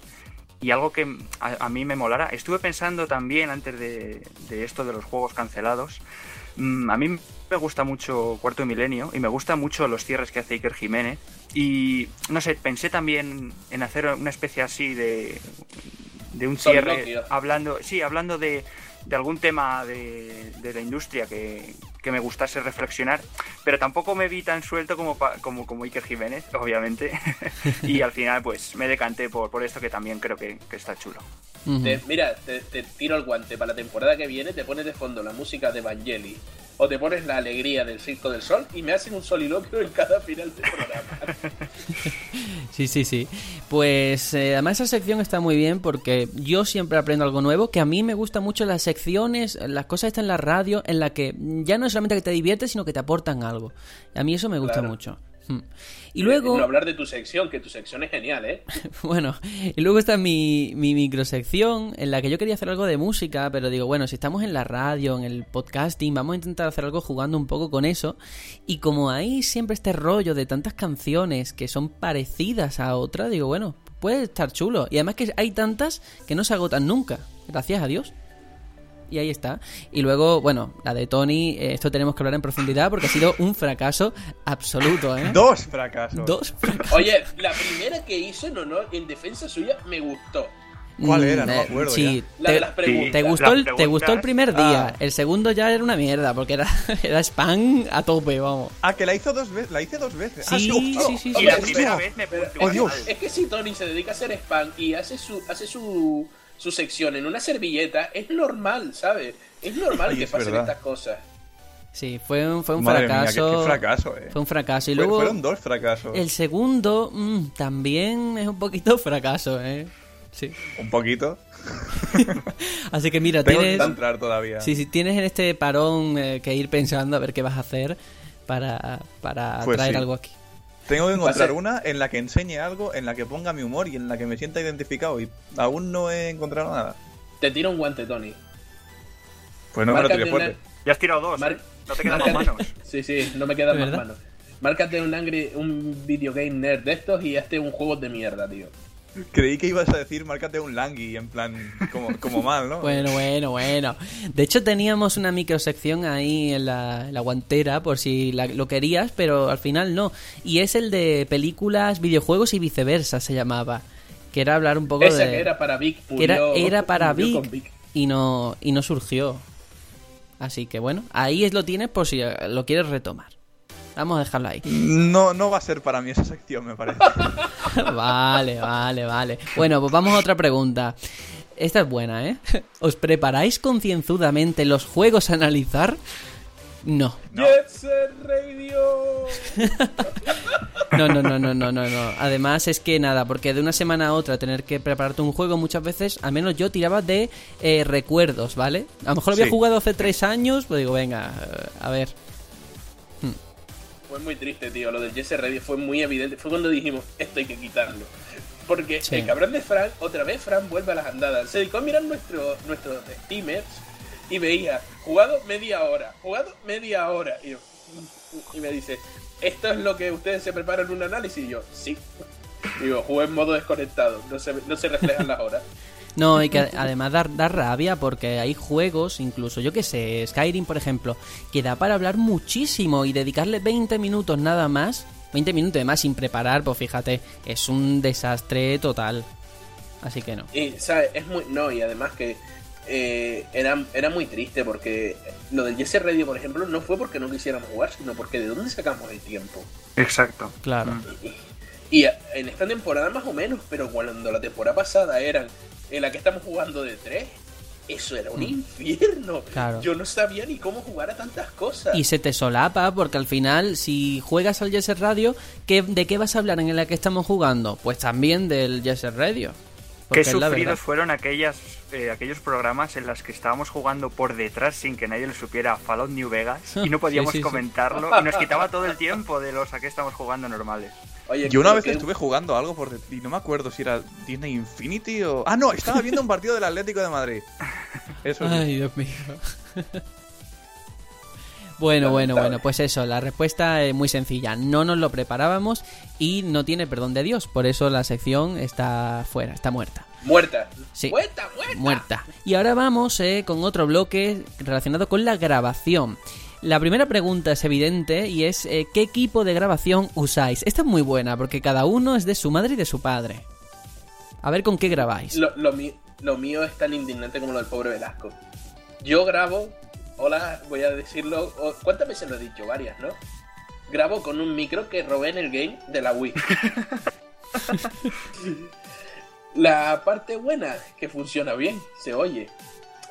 Y algo que a, mí me molara, estuve pensando también antes de, de esto de los juegos cancelados, mm, a mí me gusta mucho Cuarto Milenio y me gusta mucho los cierres que hace Iker Jiménez. Y no sé, pensé también en hacer una especie así de, de un cierre hablando, sí, hablando de, de algún tema de, de la industria que, que, me gustase reflexionar, pero tampoco me vi tan suelto como, como, como Iker Jiménez, obviamente, y al final pues me decanté por, por esto que también creo que, que está chulo. mira, te, te, tiro el guante. Para la temporada que viene, te pones de fondo la música de Vangeli o te pones la alegría del Circo del Sol y me hacen un soliloquio en cada final del programa. sí, sí, sí. Pues eh, además esa sección está muy bien porque yo siempre aprendo algo nuevo, que a mí me gustan mucho las secciones, las cosas están en la radio, en la que ya no es solamente que te diviertes, sino que te aportan algo. A mí eso me gusta mucho. Y luego... No hablar de tu sección, que tu sección es genial, ¿eh? bueno, y luego está mi, mi microsección en la que yo quería hacer algo de música, pero digo, bueno, si estamos en la radio, en el podcasting, vamos a intentar hacer algo jugando un poco con eso. Y como hay siempre este rollo de tantas canciones que son parecidas a otras, digo, bueno, puede estar chulo. Y además que hay tantas que no se agotan nunca, gracias a Dios y ahí está. Y luego, bueno, la de Tony, eh, esto tenemos que hablar en profundidad porque ha sido un fracaso absoluto, ¿eh? Dos fracasos. Dos Oye, la primera que hizo en honor, en defensa suya, me gustó. ¿Cuál era? No me mm, acuerdo. Sí, te, te, gustó el, te gustó el primer día. Ah. El segundo ya era una mierda, porque era, era spam a tope, vamos. Ah, que la hizo dos veces. La hice dos veces. Sí, ah, sí, sí, Y la primera vez me Oh, Dios. Es que si Tony se dedica a hacer spam y hace su, hace su su sección en una servilleta, es normal, ¿sabes? Es normal que pasen estas cosas. Sí, fue un, fue un fracaso. fracaso, eh. Fue un fracaso. Y luego. Fueron dos fracasos. El segundo mm, también es un poquito fracaso, ¿eh? Sí. Un poquito. Así que mira, Tengo tienes. Que entrar todavía. Sí, sí, tienes en este parón eh, que ir pensando a ver qué vas a hacer para, para pues traer algo aquí. Tengo que encontrar una en la que enseñe algo, en la que ponga mi humor y en la que me sienta identificado. Y aún no he encontrado nada. Te tiro un guante, Tony. Pues no me lo tiré fuerte. Ya has tirado dos. ¿eh? No te quedan más manos. sí, sí, no me quedan más manos. Márcate un, angry, un videogame nerd de estos y hazte un juego de mierda, tío. Creí que ibas a decir márcate un Langui, en plan, como, como mal, ¿no? bueno, bueno, bueno. De hecho, teníamos una microsección ahí en la, guantera, por si lo querías, pero al final no. Y es el de películas, videojuegos y viceversa, se llamaba. Que era hablar un poco de. que era para Vic, que era, era para Vic, Y, no, y no surgió. Así que bueno, ahí es lo tienes por si lo quieres retomar. Vamos a dejarlo ahí. No, no va a ser para mí esa sección, me parece. vale, vale, vale. Bueno, pues vamos a otra pregunta. Esta es buena, ¿eh? ¿Os preparáis concienzudamente los juegos a analizar? No. no. No, no, no, no, no, no. Además es que nada, porque de una semana a otra tener que prepararte un juego muchas veces, al menos yo tiraba de eh, recuerdos, ¿vale? A lo mejor lo había jugado hace tres años, pues digo, venga, eh, a ver, fue muy triste, tío. Lo del Jesse Reddy fue muy evidente. Fue cuando dijimos, esto hay que quitarlo. Porque el cabrón de Frank, otra vez Frank vuelve a las andadas. Se dedicó a mirar nuestro, nuestros steamers y veía, jugado media hora, jugado media hora. Y, y me dice, ¿esto es lo que ustedes se preparan en un análisis? Y yo, sí. Digo, jugué en modo desconectado, no se, no se reflejan las horas. No, y que además da, rabia porque hay juegos, incluso yo que sé, Skyrim por ejemplo, que da para hablar muchísimo y dedicarle 20 minutos nada más, 20 minutos de más sin preparar, pues fíjate, es un desastre total. Así que no. Y, ¿sabes? Es muy. No, y además que eh, era, era muy triste porque lo del Jesse Radio, por ejemplo, no fue porque no quisiéramos jugar, sino porque de dónde sacamos el tiempo. Exacto. Claro. y en esta temporada más o menos, pero cuando la temporada pasada eran en la que estamos jugando de tres, eso era un infierno. Claro. Yo no sabía ni cómo jugar a tantas cosas. Y se te solapa porque al final, si juegas al Yes Radio, ¿qué, ¿de qué vas a hablar en la que estamos jugando? Pues también del Yes Radio. Qué sufridos fueron aquellas, eh, aquellos programas en los que estábamos jugando por detrás sin que nadie le supiera Fallout New Vegas y no podíamos Sí, sí, sí. comentarlo y nos quitaba todo el tiempo de los a que estamos jugando normales. Oye, Yo una vez que- estuve jugando algo por y no me acuerdo si era Disney Infinity o... Ah, no, estaba viendo un partido del Atlético de Madrid. Eso sí. Ay, Dios mío. Bueno, bueno, bueno, pues eso, la respuesta es muy sencilla. No nos lo preparábamos y no tiene perdón de Dios. Por eso la sección está fuera, está muerta. Muerta. Sí. Muerta, muerta. Muerta. Y ahora vamos eh, con otro bloque relacionado con la grabación. La primera pregunta es evidente y es eh, ¿qué equipo de grabación usáis? Esta es muy buena porque cada uno es de su madre y de su padre. A ver con qué grabáis. Lo, lo, mi- lo mío es tan indignante como lo del pobre Velasco. Yo grabo, hola, voy a decirlo, ¿cuántas veces lo he dicho? Varias, ¿no? Grabo con un micro que robé en el game de la Wii. la parte buena, que funciona bien, se oye.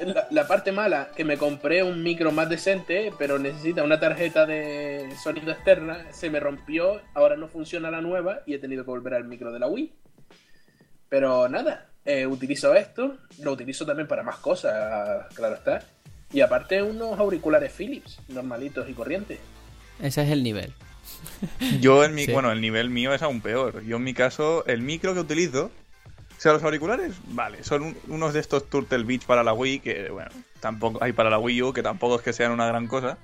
La, la parte mala, que me compré un micro más decente, pero necesita una tarjeta de sonido externa, se me rompió, ahora no funciona la nueva y he tenido que volver al micro de la Wii. Pero nada, eh, utilizo esto, lo utilizo también para más cosas, claro está. Y aparte unos auriculares Philips, normalitos y corrientes. Ese es el nivel. Yo en mi, Sí. bueno, el nivel mío es aún peor. Yo en mi caso, el micro que utilizo, o sea, los auriculares, vale, son un- unos de estos Turtle Beach para la Wii, que bueno, tampoco hay para la Wii U, que tampoco es que sean una gran cosa.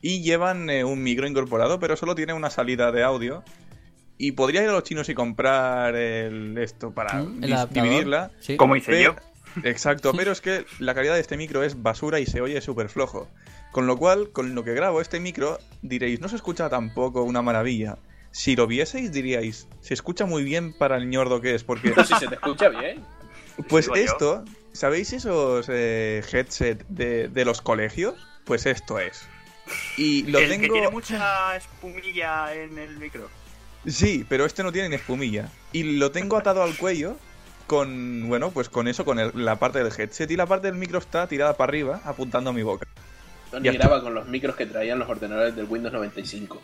Y llevan eh, un micro incorporado, pero solo tiene una salida de audio. Y podría ir a los chinos y comprar el, esto para Mm, el dividirla. Sí. Como hice Pero- yo. Exacto, pero es que la calidad de este micro es basura y se oye súper flojo. Con lo cual, con lo que grabo este micro, diréis, no se escucha tampoco una maravilla. Si lo vieseis, diríais, se escucha muy bien para el ñordo que es, porque Pero si se te escucha bien. pues yo. esto, ¿sabéis esos eh, headset de, de los colegios? Pues esto es. Y lo el que tengo... tiene mucha espumilla en el micro. Sí, pero este no tiene ni espumilla. Y lo tengo atado al cuello con, bueno, pues con eso, con el- la parte del headset y la parte del micro está tirada para arriba, apuntando a mi boca. Tony graba con los micros que traían los ordenadores del Windows 95.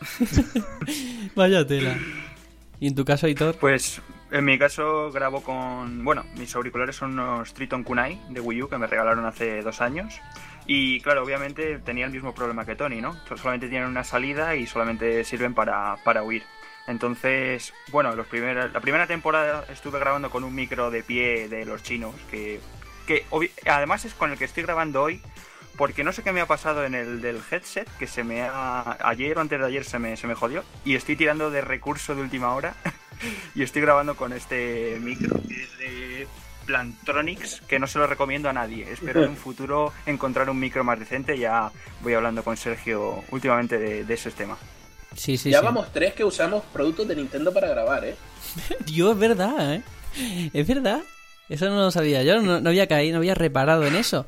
Vaya tela. ¿Y en tu caso, Hitor? Pues en mi caso grabo con... Bueno, mis auriculares son unos Triton Kunai de Wii U que me regalaron hace dos años. Y claro, obviamente tenía el mismo problema que Tony, ¿no? Solamente tienen una salida y solamente sirven para, para huir. Entonces, bueno, los primer- la primera temporada estuve grabando con un micro de pie de los chinos, que, que además es con el que estoy grabando hoy, porque no sé qué me ha pasado en el del headset, que se me ha... Ayer o antes de ayer se me, se me jodió, y estoy tirando de recurso de última hora, y estoy grabando con este micro, que es de Plantronics, que no se lo recomiendo a nadie. Espero en un futuro encontrar un micro más decente, ya voy hablando con Sergio últimamente de, de ese tema. Sí, sí, ya sí. vamos tres que usamos productos de Nintendo para grabar, ¿eh? Yo, es verdad, ¿eh? Es verdad. Eso no lo sabía yo, no, no había caído, no había reparado en eso.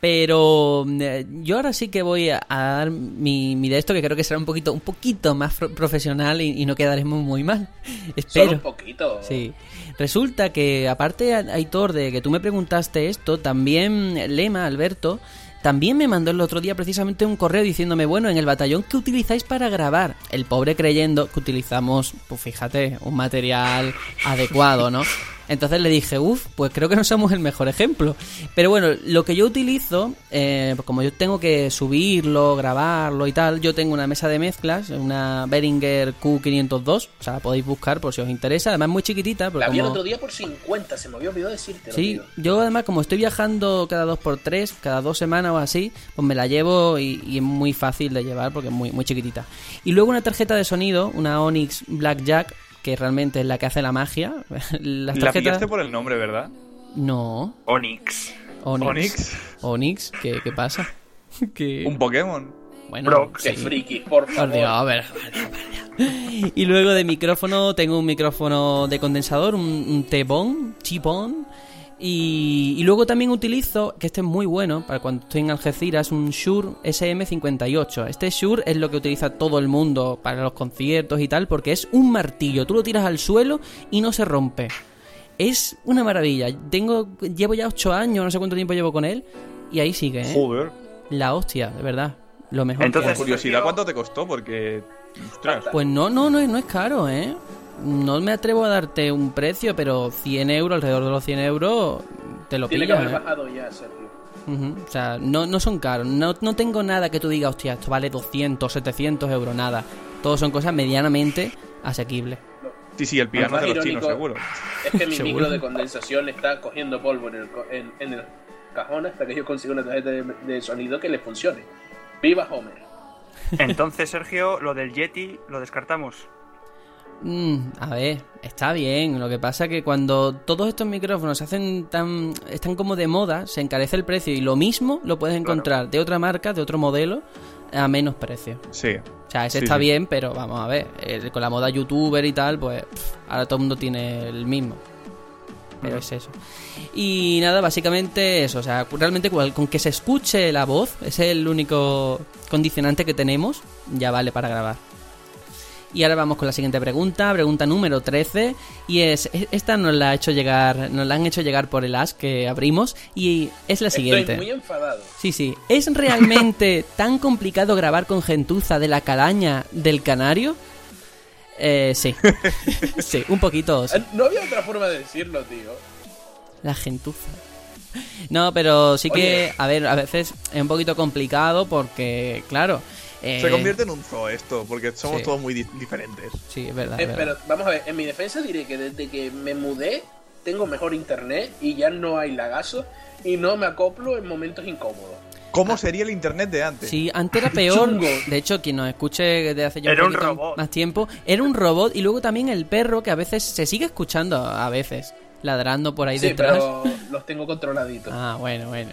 Pero eh, yo ahora sí que voy a, a dar mi, mi de esto, que creo que será un poquito, un poquito más pro- profesional y, y no quedaremos muy mal. Solo Espero. un poquito. Sí. Resulta que, aparte, Aitor, de que tú me preguntaste esto, también Lema, Alberto, también me mandó el otro día precisamente un correo diciéndome, bueno, en el batallón que utilizáis para grabar, el pobre creyendo que utilizamos, pues fíjate, un material adecuado, ¿no? Entonces le dije, uff, pues creo que no somos el mejor ejemplo. Pero bueno, lo que yo utilizo, eh, pues como yo tengo que subirlo, grabarlo y tal, yo tengo una mesa de mezclas, una Behringer Q502, o sea, la podéis buscar por si os interesa, además muy chiquitita. Pero La vi el otro día por 50, se me había olvidado decirte. Sí, yo además como estoy viajando cada dos por tres, cada dos semanas o así, pues me la llevo y, y es muy fácil de llevar porque es muy, muy chiquitita. Y luego una tarjeta de sonido, una Onyx Blackjack, que realmente es la que hace la magia. Las La pillaste por el nombre, ¿verdad? No, Onyx. Onyx. Onyx. Onyx, ¿qué, qué pasa? Un Pokémon. Bueno, Brock. Qué sí. friki, por Por favor. Dios, a ver, a ver, a ver. Y luego de micrófono tengo un micrófono de condensador, un, un T-Bone, T-Bone. Y, y luego también utilizo, que este es muy bueno para cuando estoy en Algeciras, un Shure SM58. Este Shure es lo que utiliza todo el mundo para los conciertos y tal, porque es un martillo. Tú lo tiras al suelo y no se rompe. es una maravilla. Tengo, llevo ya ocho años, no sé cuánto tiempo llevo con él, y ahí sigue, ¿eh? Joder. La hostia, de verdad. Lo mejor. que Entonces, curiosidad, ¿cuánto te costó? Porque. Ostras. Pues no, no, no, es- no es caro, ¿eh? No me atrevo a darte un precio, pero 100 euros, alrededor de los 100 euros, te lo Tiene que haber ¿eh? bajado ya, Sergio. O sea, no, no son caros. No, no tengo nada que tú digas, hostia, esto vale 200, 700 euros, nada. Todos son cosas medianamente asequibles. Sí, sí, el piano de los chinos, seguro. Es que mi Seguro. micro de condensación está cogiendo polvo en el, co- en, en el cajón hasta que yo consiga una tarjeta de, de sonido que le funcione. ¡Viva Homer! Entonces, Sergio, lo del Yeti lo descartamos. Mm, a ver, está bien. Lo que pasa que cuando todos estos micrófonos se hacen tan. están como de moda, se encarece el precio y lo mismo lo puedes encontrar de otra marca, de otro modelo, a menos precio. Sí. O sea, ese Sí, está sí. bien, pero vamos a ver, con la moda youtuber y tal, pues pff, ahora todo el mundo tiene el mismo. Pero es eso. Y nada, básicamente eso. O sea, realmente cual- con que se escuche la voz, ese es el único condicionante que tenemos, ya vale para grabar. Y ahora vamos con la siguiente pregunta, pregunta número 13. Y es, e- esta nos la ha hecho llegar, nos la han hecho llegar por el as que abrimos. Y es la siguiente. Estoy muy enfadado. Sí, sí. ¿Es realmente tan complicado grabar con gentuza de la calaña del canario? Eh, sí. sí, un poquito. sí. Eh, No había otra forma de decirlo, tío. La gentuza. No, pero sí que, Oye. a ver, a veces es un poquito complicado porque, claro. Eh, Se convierte en un zoo esto, porque somos sí. todos muy di- diferentes. Sí, es verdad. Eh, es verdad. pero vamos a ver, en mi defensa diré que desde que me mudé tengo mejor internet y ya no hay lagazo y no me acoplo en momentos incómodos. ¿Cómo sería el internet de antes? Sí, antes era peor. Chungo. De hecho, quien nos escuche desde hace ya Era un más tiempo, era un robot y luego también el perro que a veces se sigue escuchando, a veces, ladrando por ahí Sí, detrás. pero los tengo controladitos. Ah, bueno, bueno.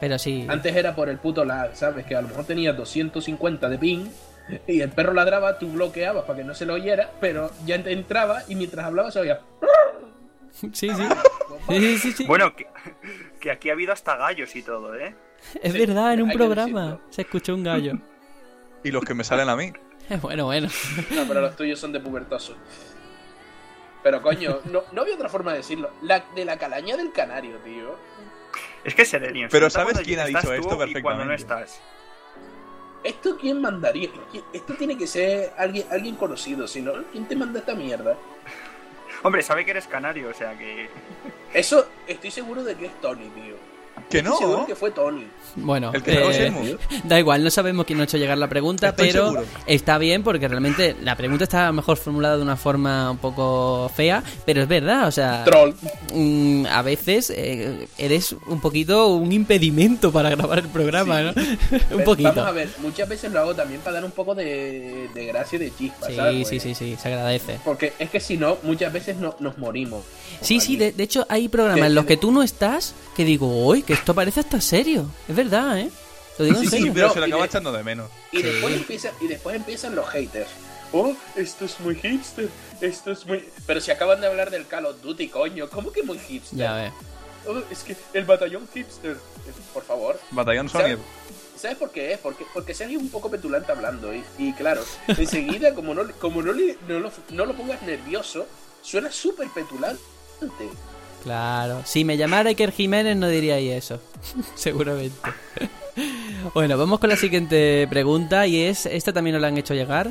Pero sí. Antes era por el puto lag, ¿sabes? Que a lo mejor tenía 250 de ping y el perro ladraba, tú bloqueabas para que no se lo oyera, pero ya te entraba y mientras hablaba se oía. Sí, sí. Sí, sí, sí, sí. Bueno, que, que aquí ha habido hasta gallos y todo, ¿eh? es sí, verdad, en un programa se escuchó un gallo. Y los que me salen a mí. bueno, bueno. No, pero los tuyos son de pubertoso. Pero coño, no, no había otra forma de decirlo. La, de la calaña del canario, tío. Es que Serenio. Pero se nota ¿sabes quién ha dicho esto y cuando no perfectamente? estás. ¿Esto quién mandaría? ¿Qui- Esto tiene que ser alguien, alguien conocido, si no, ¿quién te manda esta mierda? Hombre, sabe que eres canario, o sea que. Eso, estoy seguro de que es Tony, tío. Que Estoy seguro no. que fue Tony. Bueno, El que eh, da igual, no sabemos quién nos ha hecho llegar la pregunta, Estoy pero seguro. está bien porque realmente la pregunta está a lo mejor formulada de una forma un poco fea, pero es verdad, o sea, Troll. mm, a veces eh, eres un poquito un impedimento para grabar el programa, ¿no? un poquito. Vamos a ver, muchas veces lo hago también para dar un poco de, de gracia y de chispa, Sí, ¿sabes? sí, sí, sí, se agradece. Porque es que si no, muchas veces no, nos morimos. Sí, sí, de, de hecho hay programas en los que- que tú no estás que digo, uy, que esto parece hasta serio. Es verdad, ¿eh? Lo digo en Sí, sí, serio. pero se lo y acaba de- echando de menos. Y, después empieza, y después empiezan los haters. Oh, esto es muy hipster, esto es muy... Pero si acaban de hablar del Call of Duty, coño, ¿cómo que muy hipster? Ya ves. Oh, es que el batallón hipster. Eh, Por favor. Batallón ¿Sabes? Sony. ¿Sabes por qué es? Porque, porque Sergio es un poco petulante hablando. Y, y claro, enseguida, como no, como no, le- no lo, no lo pongas nervioso, suena súper petulante. Claro. Si me llamara Iker Jiménez no diríais eso. Seguramente. bueno, vamos con la siguiente pregunta y es, esta también nos la han hecho llegar.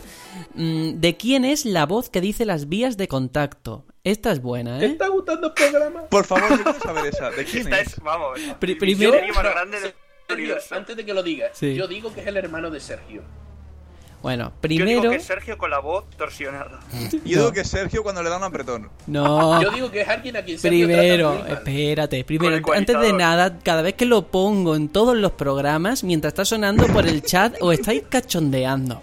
Mm, ¿De quién es la voz que dice las vías de contacto? Esta es buena, ¿Te ¿eh? está gustando el programa? Por favor, yo quiero saber esa. ¿De quién Esta es? es, vamos, el primero- antes de que lo digas, Sí. yo digo que es el hermano de Sergio. Bueno, Yo digo primero... que es Sergio con la voz torsionada. Yo digo que es Sergio cuando le da un apretón. No. Yo digo que es alguien a quien Sergio Primero, espérate, primero, antes de nada, cada vez que lo pongo en todos los programas, mientras está sonando por el chat, o estáis cachondeando.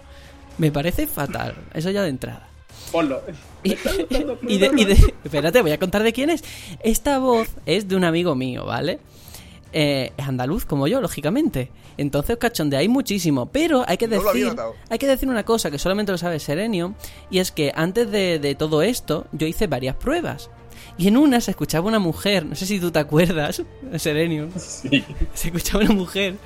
Me parece fatal, eso ya de entrada. Ponlo. Y, de- espérate, voy a contar de quién es. Esta voz es de un amigo mío, ¿vale? Eh, es andaluz como yo, lógicamente. Entonces os cachondeáis muchísimo. Pero hay que No lo había decir. Hay que decir una cosa que solamente lo sabe Serenio. Y es que antes de, de todo esto, yo hice varias pruebas. Y en una se escuchaba una mujer, no sé si tú te acuerdas, Serenio. Sí. Se escuchaba una mujer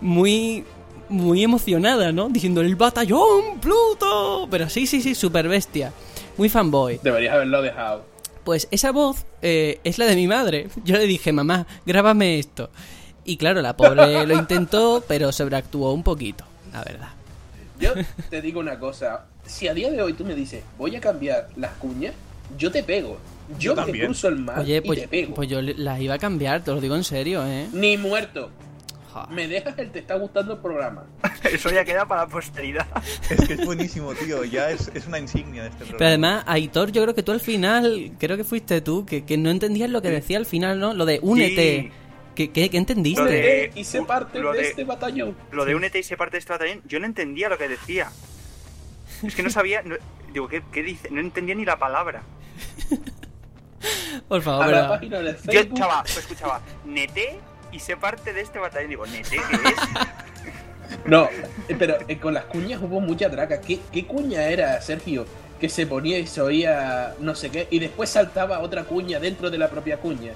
muy. Muy emocionada, ¿no? Diciendo el batallón, Pluto. Pero sí, sí, sí, super bestia. Muy fanboy. Deberías haberlo dejado. Pues esa voz eh, es la de mi madre. Yo le dije, mamá, grábame esto. Y claro, la pobre lo intentó, pero sobreactuó un poquito, la verdad. Yo te digo una cosa, si a día de hoy tú me dices, voy a cambiar las cuñas, yo te pego. Yo, Yo te también. cruzo el mar Oye, y pues, te pego. pues yo le- las iba a cambiar, te lo digo en serio, ¿eh? Ni muerto. Me dejas el te está gustando el programa. Eso ya queda para la posteridad. Es que es buenísimo, tío. Ya es, es una insignia de este programa. Pero además, Aitor, yo creo que tú al final, creo que fuiste tú, que, que no entendías lo que decía al final, ¿no? Lo de únete. Sí. ¿Qué, qué, qué entendiste? Lo de- y sé u- parte lo de, de- este batallón. Lo de únete y se parte de este batallón, yo no entendía lo que decía. Es que no sabía. no- digo, ¿qué, qué dice? No entendía ni la palabra. Por favor, A la pero- página de Yo escuchaba, yo escuchaba, nete y se parte de este batallón. Digo, nete, ¿qué es? No, eh, pero eh, con las cuñas hubo mucha traca. ¿Qué, ¿Qué cuña era, Sergio? Que se ponía y se oía no sé qué, y después saltaba otra cuña dentro de la propia cuña.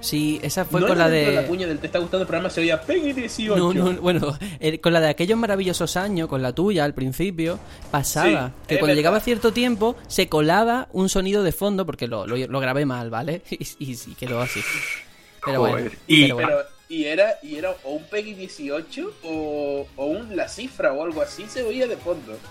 Sí, esa fue no con la de... la cuña del te está gustando el programa, se oía Peggy 18. No, no, bueno, eh, con la de aquellos maravillosos años, con la tuya al principio, pasaba Sí, que cuando verdad. llegaba cierto tiempo se colaba un sonido de fondo, porque lo, lo, lo grabé mal, ¿vale? Y, y, y quedó así. Pero bueno. Y- pero bueno. Pero, y era, y era o un Peggy 18 o, o un La Cifra o algo así, se oía de fondo.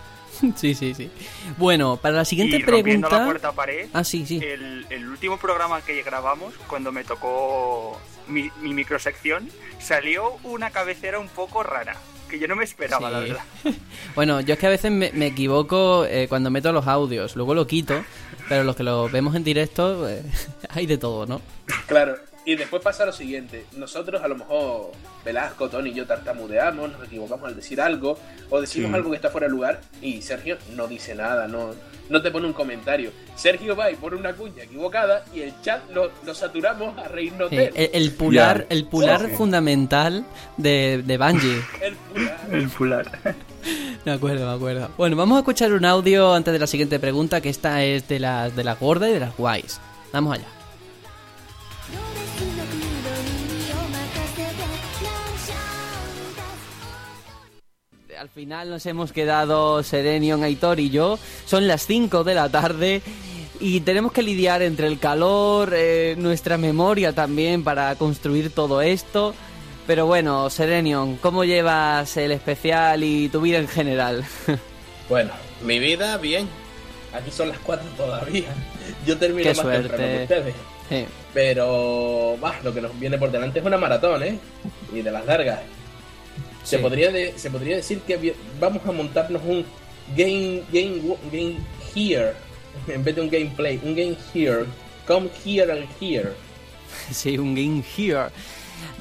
Sí, sí, sí. Bueno, para la siguiente y rompiendo la pregunta... cuarta pared, Ah, sí, sí. el, el último programa que grabamos, cuando me tocó mi, mi microsección, salió una cabecera un poco rara. Que yo no me esperaba, Sí. la verdad. Bueno, yo es que a veces me, me equivoco eh, cuando meto los audios, luego lo quito, pero los que lo vemos en directo, eh, hay de todo, ¿no? Claro. Y después pasa lo siguiente, nosotros a lo mejor Velasco, Tony y yo tartamudeamos, nos equivocamos al decir algo, o decimos Sí. algo que está fuera de lugar, y Sergio no dice nada, no, no te pone un comentario. Sergio va y pone una cuña equivocada y el chat lo, lo saturamos a reírnos Sí, de él. el, el pular, el pular Sí, fundamental de, de Bungie. El fular. El fular. Me acuerdo, me acuerdo. Bueno, vamos a escuchar un audio antes de la siguiente pregunta, que esta es de las de las gordas y de las guays. Vamos allá. Al final nos hemos quedado Serenion, Aitor y yo. Son las 5 de la tarde y tenemos que lidiar entre el calor, eh, nuestra memoria también para construir todo esto. Pero bueno, Serenion, ¿cómo llevas el especial y tu vida en general? Bueno, mi vida, bien. Aquí son las 4 todavía. Yo termino Qué más suerte. temprano que ustedes. Pero, bah, lo que nos viene por delante es una maratón, ¿eh? Y de las largas. Se, Sí. podría de- se podría decir que vamos a montarnos un game, game, game here, en vez de un gameplay, un game here. Come here and here. Sí, un Game Here.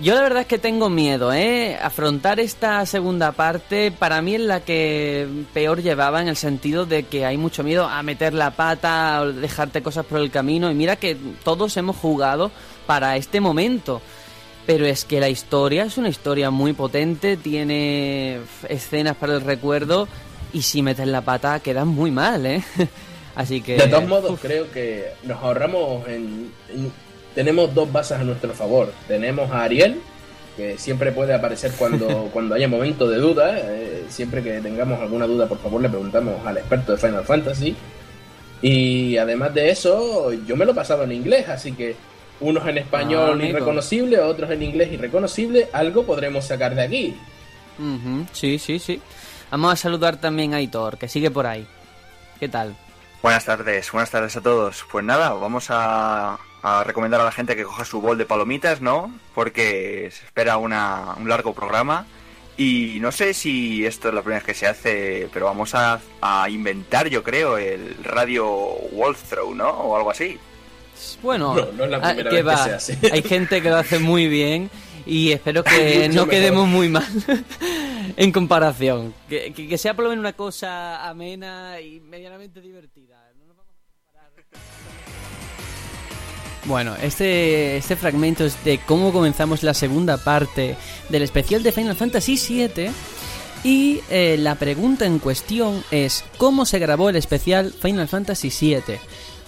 Yo la verdad es que tengo miedo, ¿eh? Afrontar esta segunda parte para mí es la que peor llevaba en el sentido de que hay mucho miedo a meter la pata, o dejarte cosas por el camino. Y mira que todos hemos jugado para este momento. Pero es que la historia es una historia muy potente, tiene escenas para el recuerdo y si metes la pata queda muy mal, ¿eh? Así que... De todos modos, creo que nos ahorramos en, en- Tenemos dos bases a nuestro favor. Tenemos a Ariel, que siempre puede aparecer cuando, cuando haya momento de duda. eh, siempre que tengamos alguna duda, por favor, le preguntamos al experto de Final Fantasy. Y además de eso, yo me lo he pasado en inglés, así que unos en Ah, español amigo. irreconocible, otros en inglés irreconocible. Algo podremos sacar de aquí. Sí, sí, sí. Vamos a saludar también a Aitor, que sigue por ahí. ¿Qué tal? Buenas tardes, buenas tardes a todos. Pues nada, vamos a, a recomendar a la gente que coja su bol de palomitas, ¿no? Porque se espera una, un largo programa. Y no sé si esto es la primera vez que se hace, pero vamos a, a inventar, yo creo, el radio Wolfthrow, ¿no? O algo así. Bueno, No, no es la ah, primera que vez que va. se hace. Hay gente que lo hace muy bien y espero que no quedemos muy mal en comparación. Que, que- que sea por lo menos una cosa amena y medianamente divertida. No nos vamos a comparar. Bueno, este, este fragmento es de cómo comenzamos la segunda parte del especial de Final Fantasy VII. Y eh, la pregunta en cuestión es: ¿Cómo se grabó el especial Final Fantasy VII?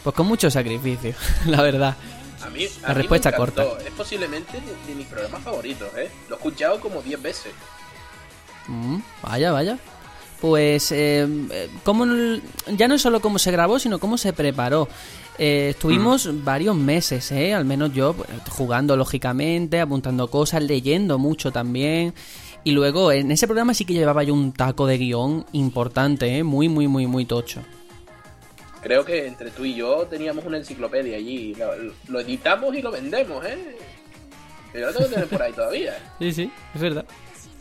Pues con mucho sacrificio, la verdad. A mí, a La mí respuesta me encantó. corta. Es posiblemente de, de mis programas favoritos, ¿eh? Lo he escuchado como 10 veces. Mm, vaya, vaya. Pues, eh, cómo ya no es solo cómo se grabó, sino cómo se preparó. Eh, estuvimos varios meses, ¿eh? Al menos yo, jugando lógicamente, apuntando cosas, leyendo mucho también. Y luego, en ese programa sí que llevaba yo un taco de guion importante, ¿eh? Muy, muy, muy, muy tocho. Creo que entre tú y yo teníamos una enciclopedia allí. Lo, lo editamos y lo vendemos, ¿eh? Que Yo lo tengo que tener por ahí todavía. Sí, sí, es verdad.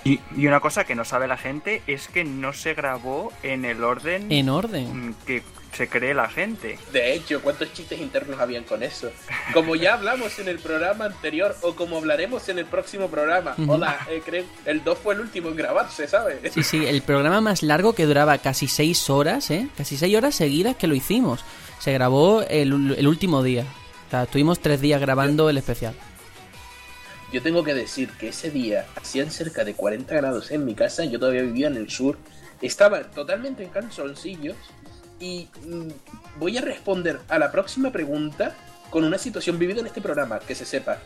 Y, y una cosa que no sabe la gente es que no se grabó en el orden En orden. que se cree la gente. De hecho, ¿cuántos chistes internos habían con eso? Como ya hablamos en el programa anterior o como hablaremos en el próximo programa. Hola, eh, creo el 2 fue el último en grabarse, ¿sabes? Sí, sí, el programa más largo que duraba casi seis horas, ¿eh? Casi seis horas seguidas que lo hicimos. Se grabó el, el último día. O sea, estuvimos tres días grabando el especial. Yo tengo que decir que ese día hacían cerca de 40 grados en mi casa, yo todavía vivía en el sur, estaba totalmente en calzoncillos y mm, voy a responder a la próxima pregunta con una situación vivida en este programa, que se sepa.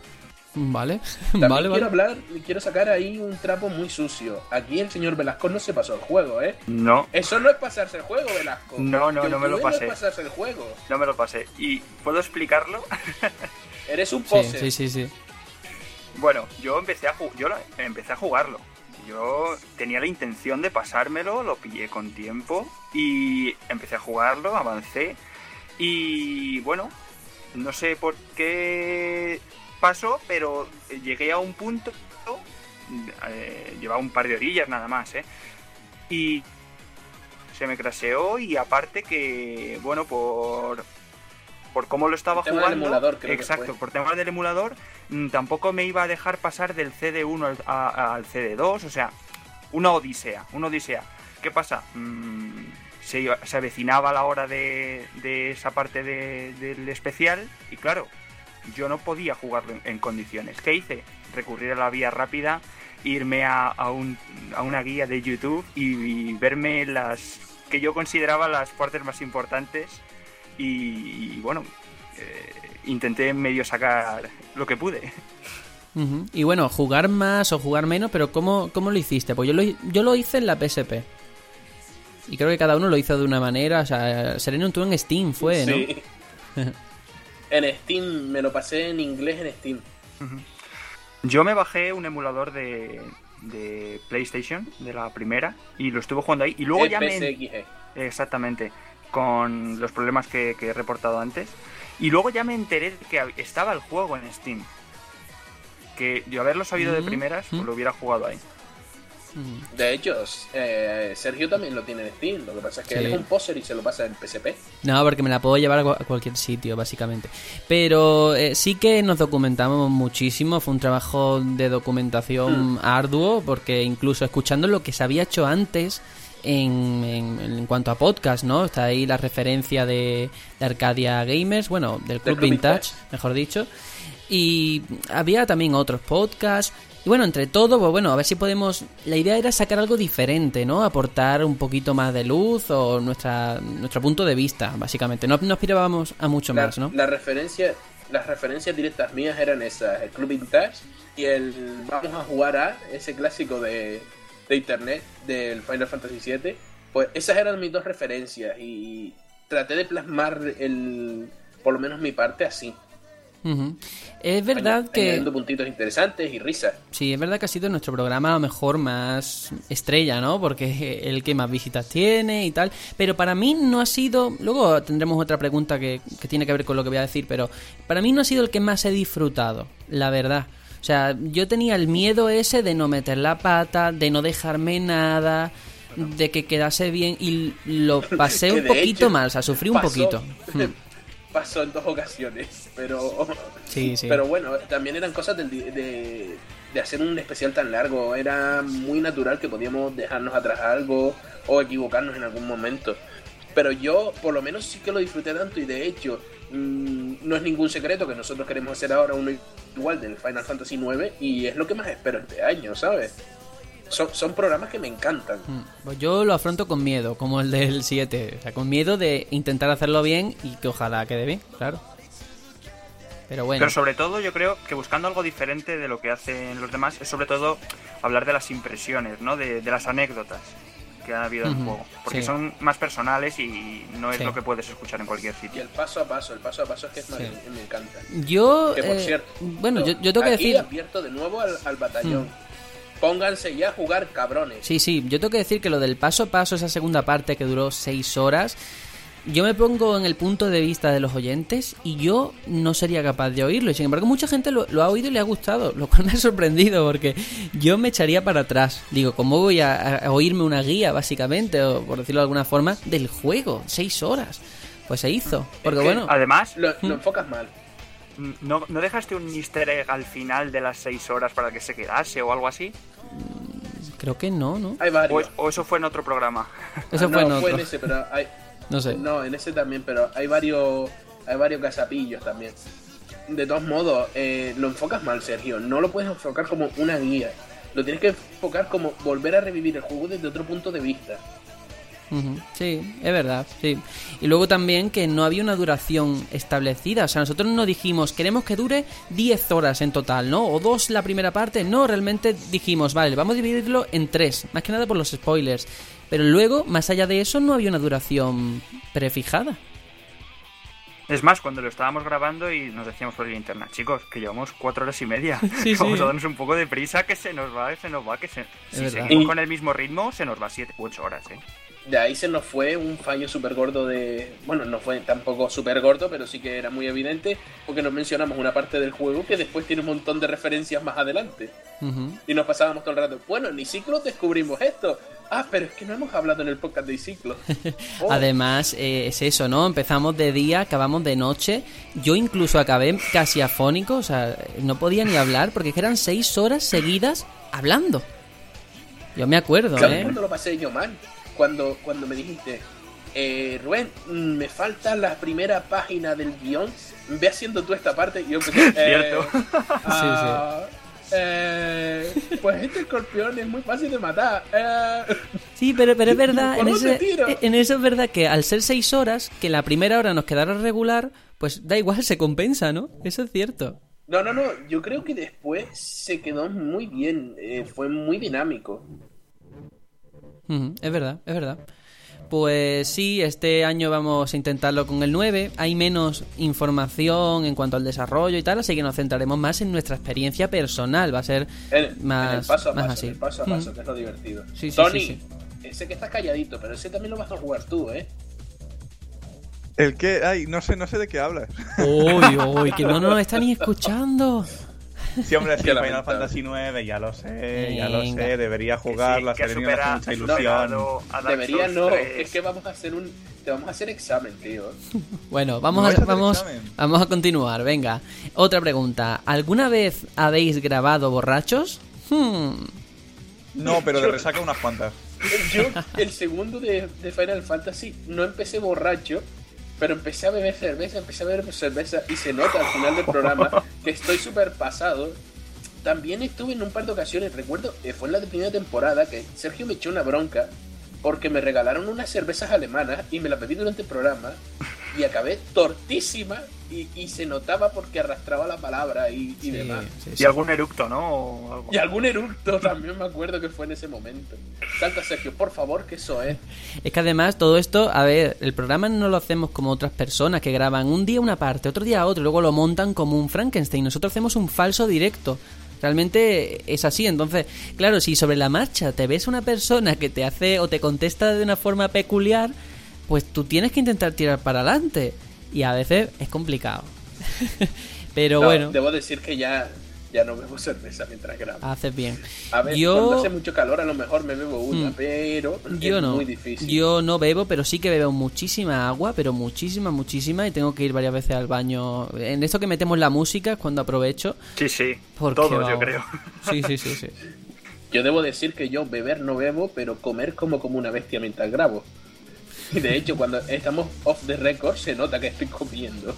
Vale, También vale, quiero vale. hablar, quiero sacar ahí un trapo muy sucio. Aquí el señor Velasco no se pasó el juego, ¿eh? No, Eso no es pasarse el juego, Velasco. No, no, no me lo pasé. No es pasarse el juego. no me lo pasé. ¿Y puedo explicarlo? Eres un pose. sí, sí, sí. Bueno, yo empecé a, yo empecé a jugarlo. Yo tenía la intención de pasármelo, lo pillé con tiempo y empecé a jugarlo, avancé y bueno, no sé por qué pasó, pero llegué a un punto, eh, llevaba un par de orillas nada más, ¿eh? Y se me craseó y aparte que, bueno, por por cómo lo estaba El tema del jugando, emulador, creo que exacto, fue. por temas del emulador, tampoco me iba a dejar pasar del CD1 al, a- al CD2, o sea, una odisea, una odisea. ¿Qué pasa? Mm, se, se avecinaba la hora de, de esa parte de- del especial y claro, yo no podía jugarlo en, en condiciones. ¿Qué hice? Recurrir a la vía rápida, irme a, a un- a una guía de YouTube y, y verme las que yo consideraba las partes más importantes y, y, bueno, eh, intenté medio sacar lo que pude. Y bueno, jugar más o jugar menos, pero ¿cómo, cómo lo hiciste? Pues yo lo, yo lo hice en la PSP. Y creo que cada uno lo hizo de una manera. O sea, Sereno tú en Steam fue, ¿no? Sí. en Steam, me lo pasé en inglés en Steam. Yo me bajé un emulador de, de PlayStation, de la primera, y lo estuve jugando ahí. Y luego ya me... PSXG. Exactamente, con los problemas que, que he reportado antes. Y luego ya me enteré de que estaba el juego en Steam. Que yo haberlo sabido de Mm, primeras, pues lo hubiera jugado ahí. Ujú. De hecho, eh, Sergio también lo tiene en Steam. Lo que pasa es que Sí. él es un poser y se lo pasa en PSP. No, porque me la puedo llevar a cu- a cualquier sitio, básicamente. Pero eh, sí que nos documentamos muchísimo. Fue un trabajo de documentación arduo, porque incluso escuchando lo que se había hecho antes en, en- en cuanto a podcast, ¿no? Está ahí la referencia de, de Arcadia Gamers, bueno, del Club Club Vintage, mejor dicho. Y había también otros podcasts. Y bueno, entre todo, pues bueno, a ver si podemos... La idea era sacar algo diferente, ¿no? Aportar un poquito más de luz o nuestra, nuestro punto de vista, básicamente. No, no aspirábamos a mucho La, más, ¿no? la referencia, las referencias directas mías eran esas, el Club Vintage y el Vamos a jugar a, ese clásico de, de internet del Final Fantasy VII. Pues esas eran mis dos referencias y traté de plasmar el, por lo menos mi parte así. Es verdad Añ- que... puntitos interesantes y risas. Sí, es verdad que ha sido nuestro programa a lo mejor más estrella, ¿no? Porque el que más visitas tiene y tal. Pero para mí no ha sido. Luego tendremos otra pregunta que, que tiene que ver con lo que voy a decir, pero para mí no ha sido el que más he disfrutado, la verdad. O sea, yo tenía el miedo ese de no meter la pata, de no dejarme nada, de que quedase bien y lo pasé un de poquito hecho, mal, o sea, sufrí un poquito. Hmm. Pasó en dos ocasiones, pero Sí, sí. pero bueno, también eran cosas del di- de, de hacer un especial tan largo. Era muy natural que podíamos dejarnos atrás algo o equivocarnos en algún momento. Pero yo, por lo menos, sí que lo disfruté tanto y de hecho, mm, no es ningún secreto que nosotros queremos hacer ahora uno igual del Final Fantasy IX y es lo que más espero este año, ¿sabes? Son, son programas que me encantan. Mm, Pues yo lo afronto con miedo, como el del 7. O sea, con miedo de intentar hacerlo bien y que ojalá quede bien, claro. Pero bueno, Pero sobre todo yo creo que buscando algo diferente de lo que hacen los demás es sobre todo hablar de las impresiones, ¿no? De, de las anécdotas. Que ha habido en el juego. Porque sí. son más personales y no es Sí. lo que puedes escuchar en cualquier Y sitio. el paso a paso, el paso a paso es que es Sí. mag- me encanta. Yo, Que por eh, cierto, bueno, yo, yo tengo que aquí decir... abierto de nuevo al, al batallón. Pónganse ya a jugar cabrones. Sí, sí, yo tengo que decir que lo del paso a paso, esa segunda parte que duró seis horas, yo me pongo en el punto de vista de los oyentes y yo no sería capaz de oírlo. Y sin embargo, mucha gente lo, lo ha oído y le ha gustado, lo cual me ha sorprendido porque yo me echaría para atrás. Digo, ¿cómo voy a, a oírme una guía, básicamente, o por decirlo de alguna forma, del juego? Seis horas. Pues se hizo. Porque que- bueno, Además, Lo, Mm. lo enfocas mal. ¿no, ¿no dejaste un easter egg al final de las 6 horas para que se quedase o algo así? creo que no, ¿no? Hay O, varios. o eso fue en otro programa? Eso Ah, fue en no, otro. en ese, pero hay, No sé. No, en ese también, pero hay varios hay varios gazapillos también. De todos modos, eh, lo enfocas mal, Sergio. No lo puedes enfocar como una guía. Lo tienes que enfocar como volver a revivir el juego desde otro punto de vista. Sí, es verdad, sí. Y luego también que no había una duración establecida. O sea, nosotros no dijimos, queremos que dure 10 horas en total, ¿no? O dos la primera parte. No, realmente dijimos, vale, vamos a dividirlo en tres. Más que nada por los spoilers. Pero luego, más allá de eso, no había una duración prefijada. Es más, cuando lo estábamos grabando y nos decíamos por el internet, chicos, que llevamos cuatro horas y media. Sí, Vamos sí. a darnos un poco de prisa, que se nos va, se nos va, que se... Si verdad. seguimos Y- con el mismo ritmo, se nos va siete u ocho horas, ¿eh? De ahí se nos fue un fallo súper gordo de... Bueno, no fue tampoco súper gordo, pero sí que era muy evidente porque nos mencionamos una parte del juego que después tiene un montón de referencias más adelante. Y nos pasábamos todo el rato, bueno, en Iciclo descubrimos esto. Ah, pero es que no hemos hablado en el podcast de Iciclo. Oh, Además, eh, es eso, ¿no? Empezamos de día, acabamos de noche. Yo incluso acabé casi afónico, o sea, no podía ni hablar porque eran seis horas seguidas hablando. Yo me acuerdo, ¿Sabes ¿eh? lo pasé yo mal? Cuando, cuando me dijiste, eh, Rubén, me falta la primera página del guion, ve haciendo tú esta parte y yo empecé, eh, Cierto. ah, eh, pues este escorpión es muy fácil de matar. eh". Sí, pero, pero es verdad, ¿Por en, ese- eso es verdad que al ser seis horas, que la primera hora nos quedara regular, pues da igual, se compensa, ¿no? Eso es cierto. No, no, no, yo creo que después se quedó muy bien, eh, fue muy dinámico. Es verdad, es verdad. Pues sí, este año vamos a intentarlo con el 9. Hay menos información en cuanto al desarrollo y tal, así que nos centraremos más en nuestra experiencia personal. Va a ser más, en el paso a más paso, así. en el paso a paso, que es lo divertido. Sí, sí, Tony, sí, ese que estás calladito, pero ese también lo vas a jugar tú, ¿eh? El que, ay, no sé, no sé de qué hablas. Uy, uy, que no nos está ni escuchando. Sí, hombre, sí, Qué Final lamentable. Fantasy 9, ya lo sé, ya lo sé, debería Que jugar, sí, que supera- mucha ha ilusión. Debería no, 3. es que vamos a hacer un... Te vamos a hacer examen, tío. Bueno, vamos ¿No vais a, vamos, vamos a continuar, venga. Otra pregunta. ¿Alguna vez habéis grabado borrachos? Hmm. No, pero de resaca unas cuantas. Yo, el segundo de, de Final Fantasy, no empecé borracho, pero empecé a beber cerveza, empecé a beber cerveza y se nota al final del programa que estoy súper pasado. También estuve en un par de ocasiones, recuerdo, eh, fue en la primera temporada que Sergio me echó una bronca porque me regalaron unas cervezas alemanas y me las bebí durante el programa y acabé tortísima y, y se notaba porque arrastraba la palabra y, y Sí, demás. sí, Y algún eructo, ¿no? O algo. Y algún eructo también me acuerdo que fue en ese momento. Salta Sergio, por favor, que eso es. Es que además todo esto, a ver, el programa no lo hacemos como otras personas que graban un día una parte, otro día otro, y luego lo montan como un Frankenstein. Nosotros hacemos un falso directo. Realmente es así, entonces, claro, si sobre la marcha te ves una persona que te hace o te contesta de una forma peculiar, pues tú tienes que intentar tirar para adelante. Y a veces es complicado. Pero No, bueno, Debo decir que ya, ya no bebo cerveza mientras grabo. haces bien. A ver, yo... cuando hace mucho calor a lo mejor me bebo una, Mm. pero Yo es no. muy difícil. Yo no bebo, pero sí que bebo muchísima agua, pero muchísima, muchísima, y tengo que ir varias veces al baño. En esto que metemos la música es cuando aprovecho. Sí, sí. Porque, Todos, yo creo. Sí, sí, sí, sí. Yo debo decir que yo beber no bebo, pero comer como como una bestia mientras grabo. Y de hecho, cuando estamos off the record, se nota que estoy comiendo.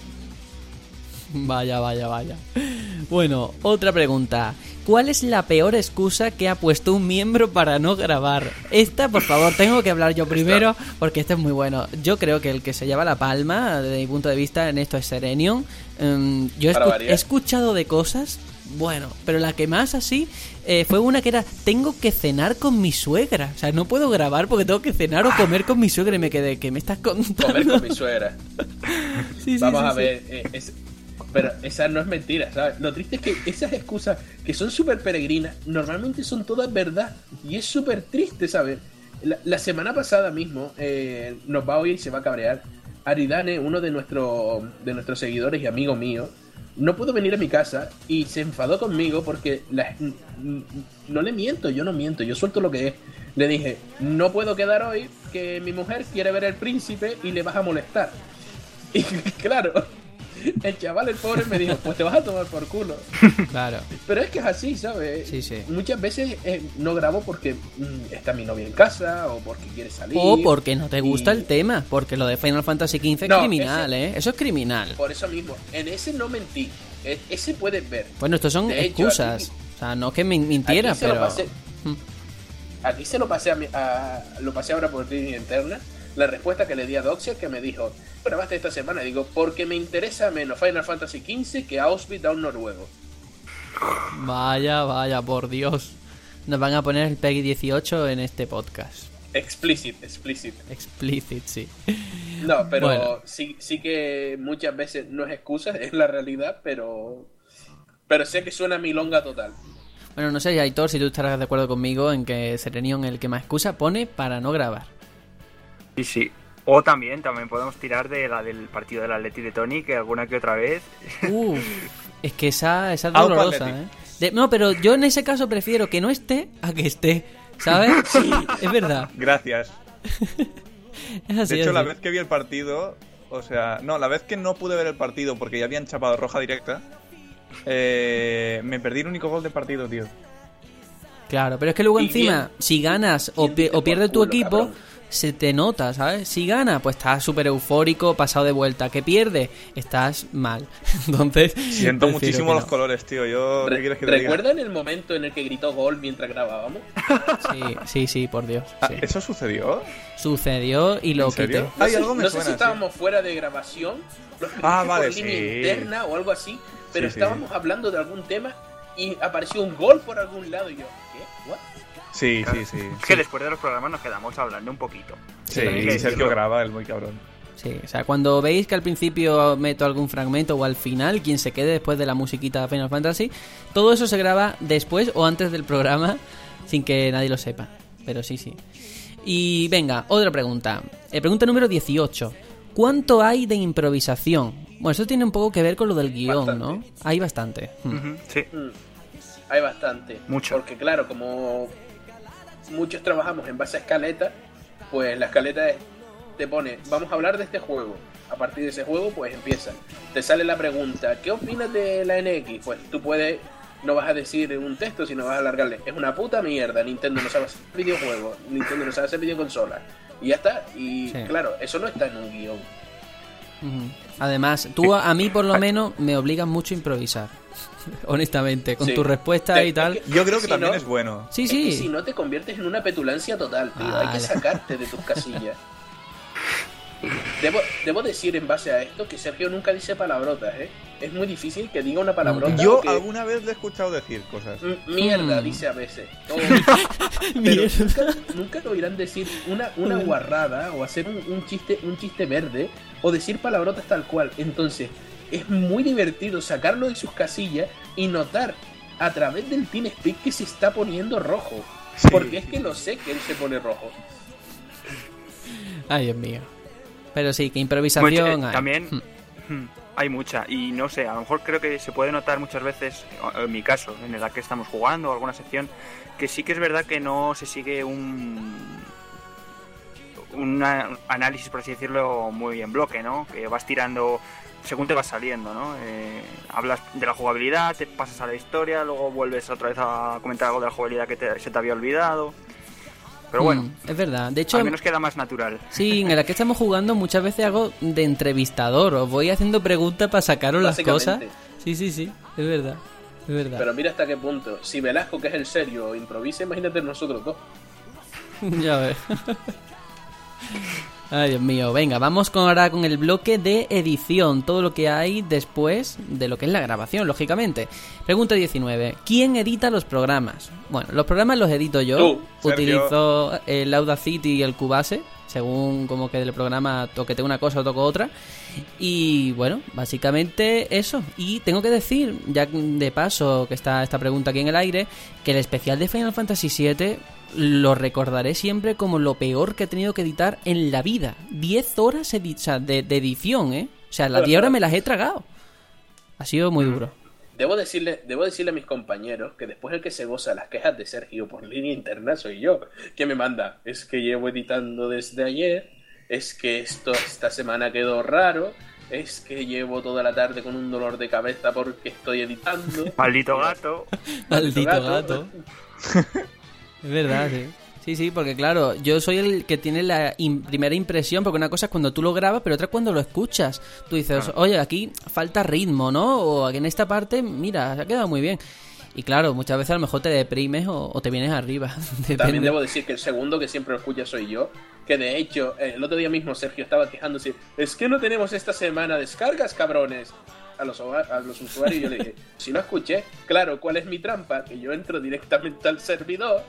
Vaya, vaya, vaya. Bueno, otra pregunta. ¿Cuál es la peor excusa que ha puesto un miembro para no grabar? Esta, por favor, tengo que hablar yo primero porque este es muy bueno. Yo creo que el que se lleva la palma, desde mi punto de vista, en esto es Serenion. Em, yo he, escu- escuchado de cosas bueno, pero la que más así eh, fue una que era, tengo que cenar con mi suegra. O sea, no puedo grabar porque tengo que cenar o comer con mi suegra y me quedé, ¿qué me estás contando? Comer con mi suegra. Sí, sí, Vamos sí, a sí. ver, eh, es- pero esa no es mentira, ¿sabes? Lo triste es que esas excusas que son súper peregrinas, normalmente son todas verdad. Y es súper triste, ¿sabes? La, la semana pasada mismo, eh, nos va a oír y se va a cabrear. Aridane, uno de, nuestro, de nuestros seguidores y amigo mío, no pudo venir a mi casa y se enfadó conmigo porque la- no le miento, yo no miento, yo suelto lo que es. Le dije, no puedo quedar hoy que mi mujer quiere ver el príncipe y le vas a molestar. Y claro, el chaval, el pobre, me dijo, pues te vas a tomar por culo. Claro. Pero es que es así, ¿sabes? Sí, sí. Muchas veces eh, no grabo porque mm, está mi novia en casa o porque quiere salir. O porque no te gusta Y- el tema, porque lo de Final Fantasy XV es No, criminal, ¿eh? Eso es criminal. Por eso mismo, en ese no mentí. E- ese puedes ver. Bueno, estos son De hecho, excusas. aquí- O sea, no es que me mintiera, Aquí se lo pero... pasé-. Aquí se lo pasé a, mi- a- lo pasé ahora por línea interna. La respuesta que le di a Doxia que me dijo, grabaste esta semana, digo, porque me interesa menos Final Fantasy XV que Auschwitz a un noruego. Vaya, vaya, por Dios. Nos van a poner el PEGI 18 en este podcast. Explicit, explicit. Explicit, sí. No, pero Bueno. sí, sí que muchas veces no es excusa, es la realidad, pero pero sé que suena milonga total. Bueno, no sé, Aitor, si tú estarás de acuerdo conmigo en que Serenion, el que más excusa, pone para no grabar. Sí, sí. O también, también podemos tirar de la del partido del Atleti de Tony, que alguna que otra vez. Uf, es que esa, esa es dolorosa, ¿eh? De- no, pero yo en ese caso prefiero que no esté a que esté, ¿sabes? Sí, es verdad. Gracias. Es así. De hecho, es la vez que vi el partido, o sea, no, la vez que no pude ver el partido porque ya habían chapado roja directa, eh, me perdí el único gol del partido, tío. Claro, pero es que luego encima, bien- si ganas o, pi- dice o pierde por tu culo, equipo, cabrón. Se te nota, ¿sabes? Si gana, pues estás súper eufórico, pasado de vuelta. Que pierde, estás mal. Entonces, Siento muchísimo los no. colores, tío. Yo, ¿qué Re- quieres que te diga? ¿Recuerdan el momento en el que gritó gol mientras grabábamos? Sí, sí, sí, por Dios. Ah, sí. ¿Eso sucedió? Sucedió y lo quité. No, Ay, sé, algo me no sé si sí. estábamos fuera de grabación, Ah, vale, por línea sí. interna o algo así, pero Sí, sí. estábamos hablando de algún tema y apareció un gol por algún lado y yo, Sí, sí, sí. Es que después de los programas nos quedamos hablando un poquito. Sí, que Sergio decirlo. graba, el muy cabrón. Sí, o sea, cuando veis que al principio meto algún fragmento o al final, quien se quede después de la musiquita de Final Fantasy, todo eso se graba después o antes del programa sin que nadie lo sepa. Pero sí, sí. Y venga, otra pregunta. Eh, pregunta número 18. ¿Cuánto hay de improvisación? Bueno, eso tiene un poco que ver con lo del guion, Bastante. ¿no? Hay bastante. Hmm. Sí. Mm, Hay bastante. Mucho. Porque claro, como muchos trabajamos en base a escaleta, pues la escaleta es- te pone, vamos a hablar de este juego. A partir de ese juego, pues empieza. Te sale la pregunta, ¿qué opinas de la NX? Pues tú puedes, no vas a decir un texto, sino vas a alargarle. Es una puta mierda, Nintendo no sabe hacer videojuegos, Nintendo no sabe hacer videoconsolas. Y ya está. Y Sí. claro, eso no está en un guion. Además, tú a, a mí por lo menos me obligas mucho a improvisar. Honestamente, con Sí. tu respuesta Te- y tal. es Yo creo que Si también no- es bueno. Sí, Es que sí. si no te conviertes en una petulancia total, tío. Hay Vale. que sacarte de tus casillas. Debo, debo decir en base a esto que Sergio nunca dice palabrotas, ¿eh? Es muy difícil que diga una palabrota. Yo alguna vez le he escuchado decir cosas. M- Mierda, Mm. dice a veces. O- pero Mierda. nunca, nunca te oirán decir una, una guarrada o hacer un, un chiste un chiste verde o decir palabrotas tal cual. Entonces, es muy divertido sacarlo de sus casillas y notar a través del TeamSpeak que se está poniendo rojo. Sí. Porque es que lo sé que él se pone rojo. Ay, Dios mío. Pero sí, que improvisación eh, hay. también Hmm. hmm, hay mucha. Y no sé, a lo mejor creo que se puede notar muchas veces, en mi caso, en la que estamos jugando o alguna sección, que sí que es verdad que no se sigue un un análisis, por así decirlo, muy en bloque, ¿no? Que vas tirando según te vas saliendo, ¿no? Eh, hablas de la jugabilidad, te pasas a la historia, luego vuelves otra vez a comentar algo de la jugabilidad que te- se te había olvidado. Pero bueno, Mm, es verdad. De hecho, al menos queda más natural. sí, en la que estamos jugando muchas veces hago de entrevistador. Os voy haciendo preguntas para sacaros las cosas. Sí, sí, sí. Es verdad. Es verdad. Pero mira hasta qué punto. Si Velasco, que es el serio, improvisa, imagínate nosotros dos. ya ves. Ay, Dios mío. Venga, vamos con ahora con el bloque de edición. Todo lo que hay después de lo que es la grabación, lógicamente. Pregunta 19. ¿Quién edita los programas? Bueno, los programas los edito yo. Tú. Utilizo el Audacity y el Cubase. Según como que del programa toquete una cosa o toco otra. Y bueno, básicamente eso. Y tengo que decir, ya de paso que está esta pregunta aquí en el aire, que el especial de Final Fantasy VII lo recordaré siempre como lo peor que he tenido que editar en la vida. 10 horas edi- o sea, de, de edición, ¿eh? O sea, las 10 horas me las he tragado. Ha sido muy duro. Debo decirle, debo decirle a mis compañeros que después el que se goza las quejas de Sergio por línea interna soy yo, que me manda, es que llevo editando desde ayer, es que esto esta semana quedó raro, es que llevo toda la tarde con un dolor de cabeza porque estoy editando. Maldito gato. Maldito gato. gato. Es verdad, sí. Sí, sí, porque claro, yo soy el que tiene la im- primera impresión, porque una cosa es cuando tú lo grabas, pero otra es cuando lo escuchas. Tú dices, oye, aquí falta ritmo, ¿no? O aquí en esta parte, mira, se ha quedado muy bien. Y claro, muchas veces a lo mejor te deprimes o, o te vienes arriba. También debo decir que el segundo que siempre lo escucha soy yo, que de hecho eh, el otro día mismo Sergio estaba quejándose, es que no tenemos esta semana descargas, cabrones. A los, hoga- a los usuarios y yo le dije, si lo escuché, claro, ¿cuál es mi trampa? Que yo entro directamente al servidor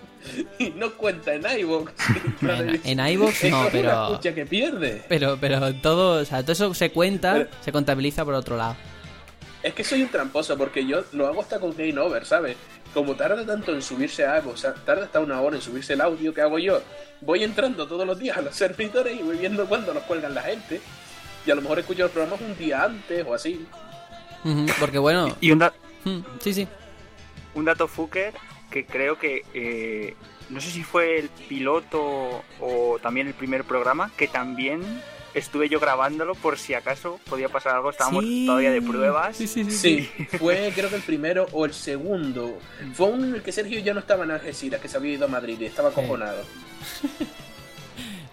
y no cuenta en iVoox. Bueno, en iVoox no, una pero- escucha que pierde. Pero, pero todo, o sea, todo eso se cuenta, Pero- se contabiliza por otro lado. Es que soy un tramposo porque yo lo hago hasta con Game Over, ¿sabes? Como tarda tanto en subirse a iVoox, o sea, tarda hasta una hora en subirse el audio que hago yo, voy entrando todos los días a los servidores y voy viendo cuándo los cuelgan la gente. Y a lo mejor escucho los programas un día antes o así. Porque bueno, Y un, da- mm, sí, sí. un dato fucker que creo que eh, no sé si fue el piloto o también el primer programa que también estuve yo grabándolo por si acaso podía pasar algo estábamos Sí. todavía de pruebas Sí, sí, sí. fue creo que el primero o el segundo. Fue en el que Sergio ya no estaba en Algeciras, que se había ido a Madrid y estaba acojonado.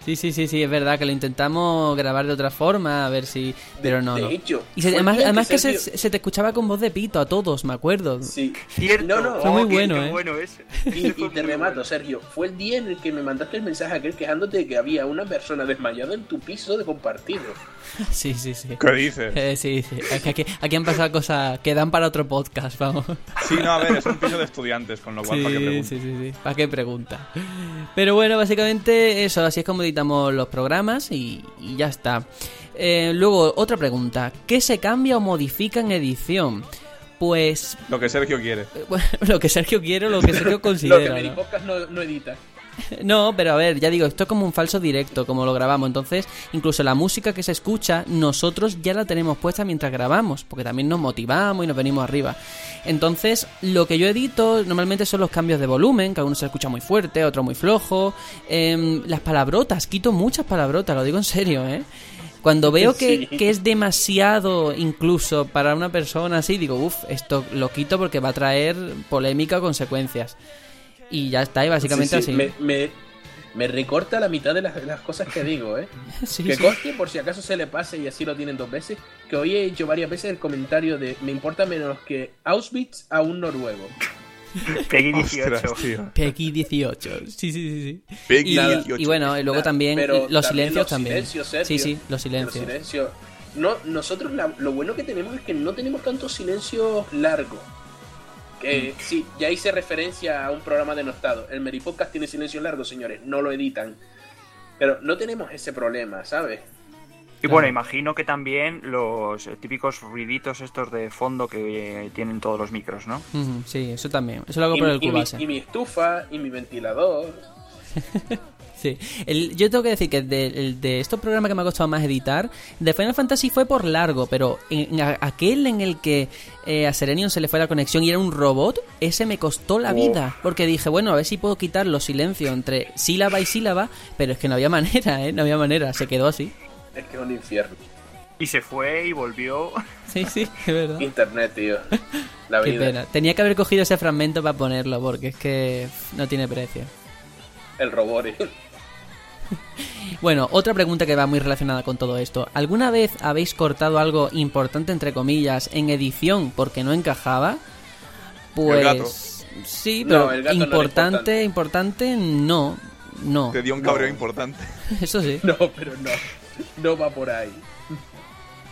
Sí, sí, sí, sí, es verdad que lo intentamos grabar de otra forma, a ver si... Pero no, de no. hecho, Y se- además, además que se, Sergio- se te escuchaba con voz de pito a todos, me acuerdo. Sí, cierto No, no, Fue muy Oh, qué- bueno, qué ¿eh? bueno ese. Y, y te remato, bueno. Sergio. Fue el día en el que me mandaste el mensaje aquel quejándote de que había una persona desmayada en tu piso de compartido. Sí, sí, sí. ¿Qué dices? Eh, sí, sí. Aquí, aquí han pasado cosas que dan para otro podcast, vamos. Sí, no, a ver, es un piso de estudiantes, con lo cual, ¿para qué Sí, pregunto? sí, sí, sí. ¿Para qué pregunta? Pero bueno, básicamente eso, así es como editamos los programas y, y ya está. Eh, luego, otra pregunta. ¿Qué se cambia o modifica en edición? Pues Lo que Sergio quiere. bueno, lo que Sergio quiere o lo que Sergio Lo que considera. ¿no? No, no edita. No, pero a ver, ya digo, esto es como un falso directo, como lo grabamos. Entonces, incluso la música que se escucha, nosotros ya la tenemos puesta mientras grabamos, porque también nos motivamos y nos venimos arriba. Entonces, lo que yo edito normalmente son los cambios de volumen, que algunos se escucha muy fuerte, otro muy flojo. Em, las palabrotas, quito muchas palabrotas, lo digo en serio, ¿eh? Cuando veo que, Sí. que es demasiado incluso para una persona así, digo, uff, esto lo quito porque va a traer polémica o consecuencias. Y ya está, y básicamente Sí, sí, así. Me, me, me recorta la mitad de las, las cosas que digo, ¿eh? Sí, que sí. conste, por si acaso se le pase y así lo tienen dos veces, que hoy he hecho varias veces el comentario de me importa menos que Auschwitz a un noruego. Peggy 18 Ostras, tío. Peggy 18. Sí, sí, sí. sí. Peggy Y, 18. y bueno, y luego también pero los también silencios los también. silencios, Sergio. sí, sí, los Los silencios. silencios. No, nosotros la- lo bueno que tenemos es que no tenemos tantos silencios largos. Que Mm. sí, ya hice referencia a un programa denostado. El Meripodcast tiene silencios largos, señores, no lo editan. Pero no tenemos ese problema, ¿sabes? y bueno imagino que también los típicos ruiditos estos de fondo que eh, tienen todos los micros no Sí, eso también. Eso lo hago Y, por mi- el y mi, Cubase. y mi estufa, y mi ventilador. Sí. El- yo tengo que decir que de, el- de estos programas que me ha costado más editar, de Final Fantasy fue por largo, pero en, aquel en el que eh, a Serenion se le fue la conexión y era un robot, ese me costó la Oh. vida. Porque dije, bueno, a ver si puedo quitar los silencios entre sílaba y sílaba, pero es que no había manera, ¿eh? No había manera, se quedó así. Es que es un infierno. y se fue y volvió Sí, sí, es verdad. Internet, tío. La Qué vida. pena. Tenía que haber cogido ese fragmento para ponerlo, porque es que no tiene precio. El robot. Bueno, otra pregunta que va muy relacionada con todo esto. ¿Alguna vez habéis cortado algo importante, entre comillas, en edición porque no encajaba? Pues... El gato. Sí, No, pero el gato no importante, importante, no. no. Te dio un cabreo No. importante. Eso sí. No, pero no. No va por ahí.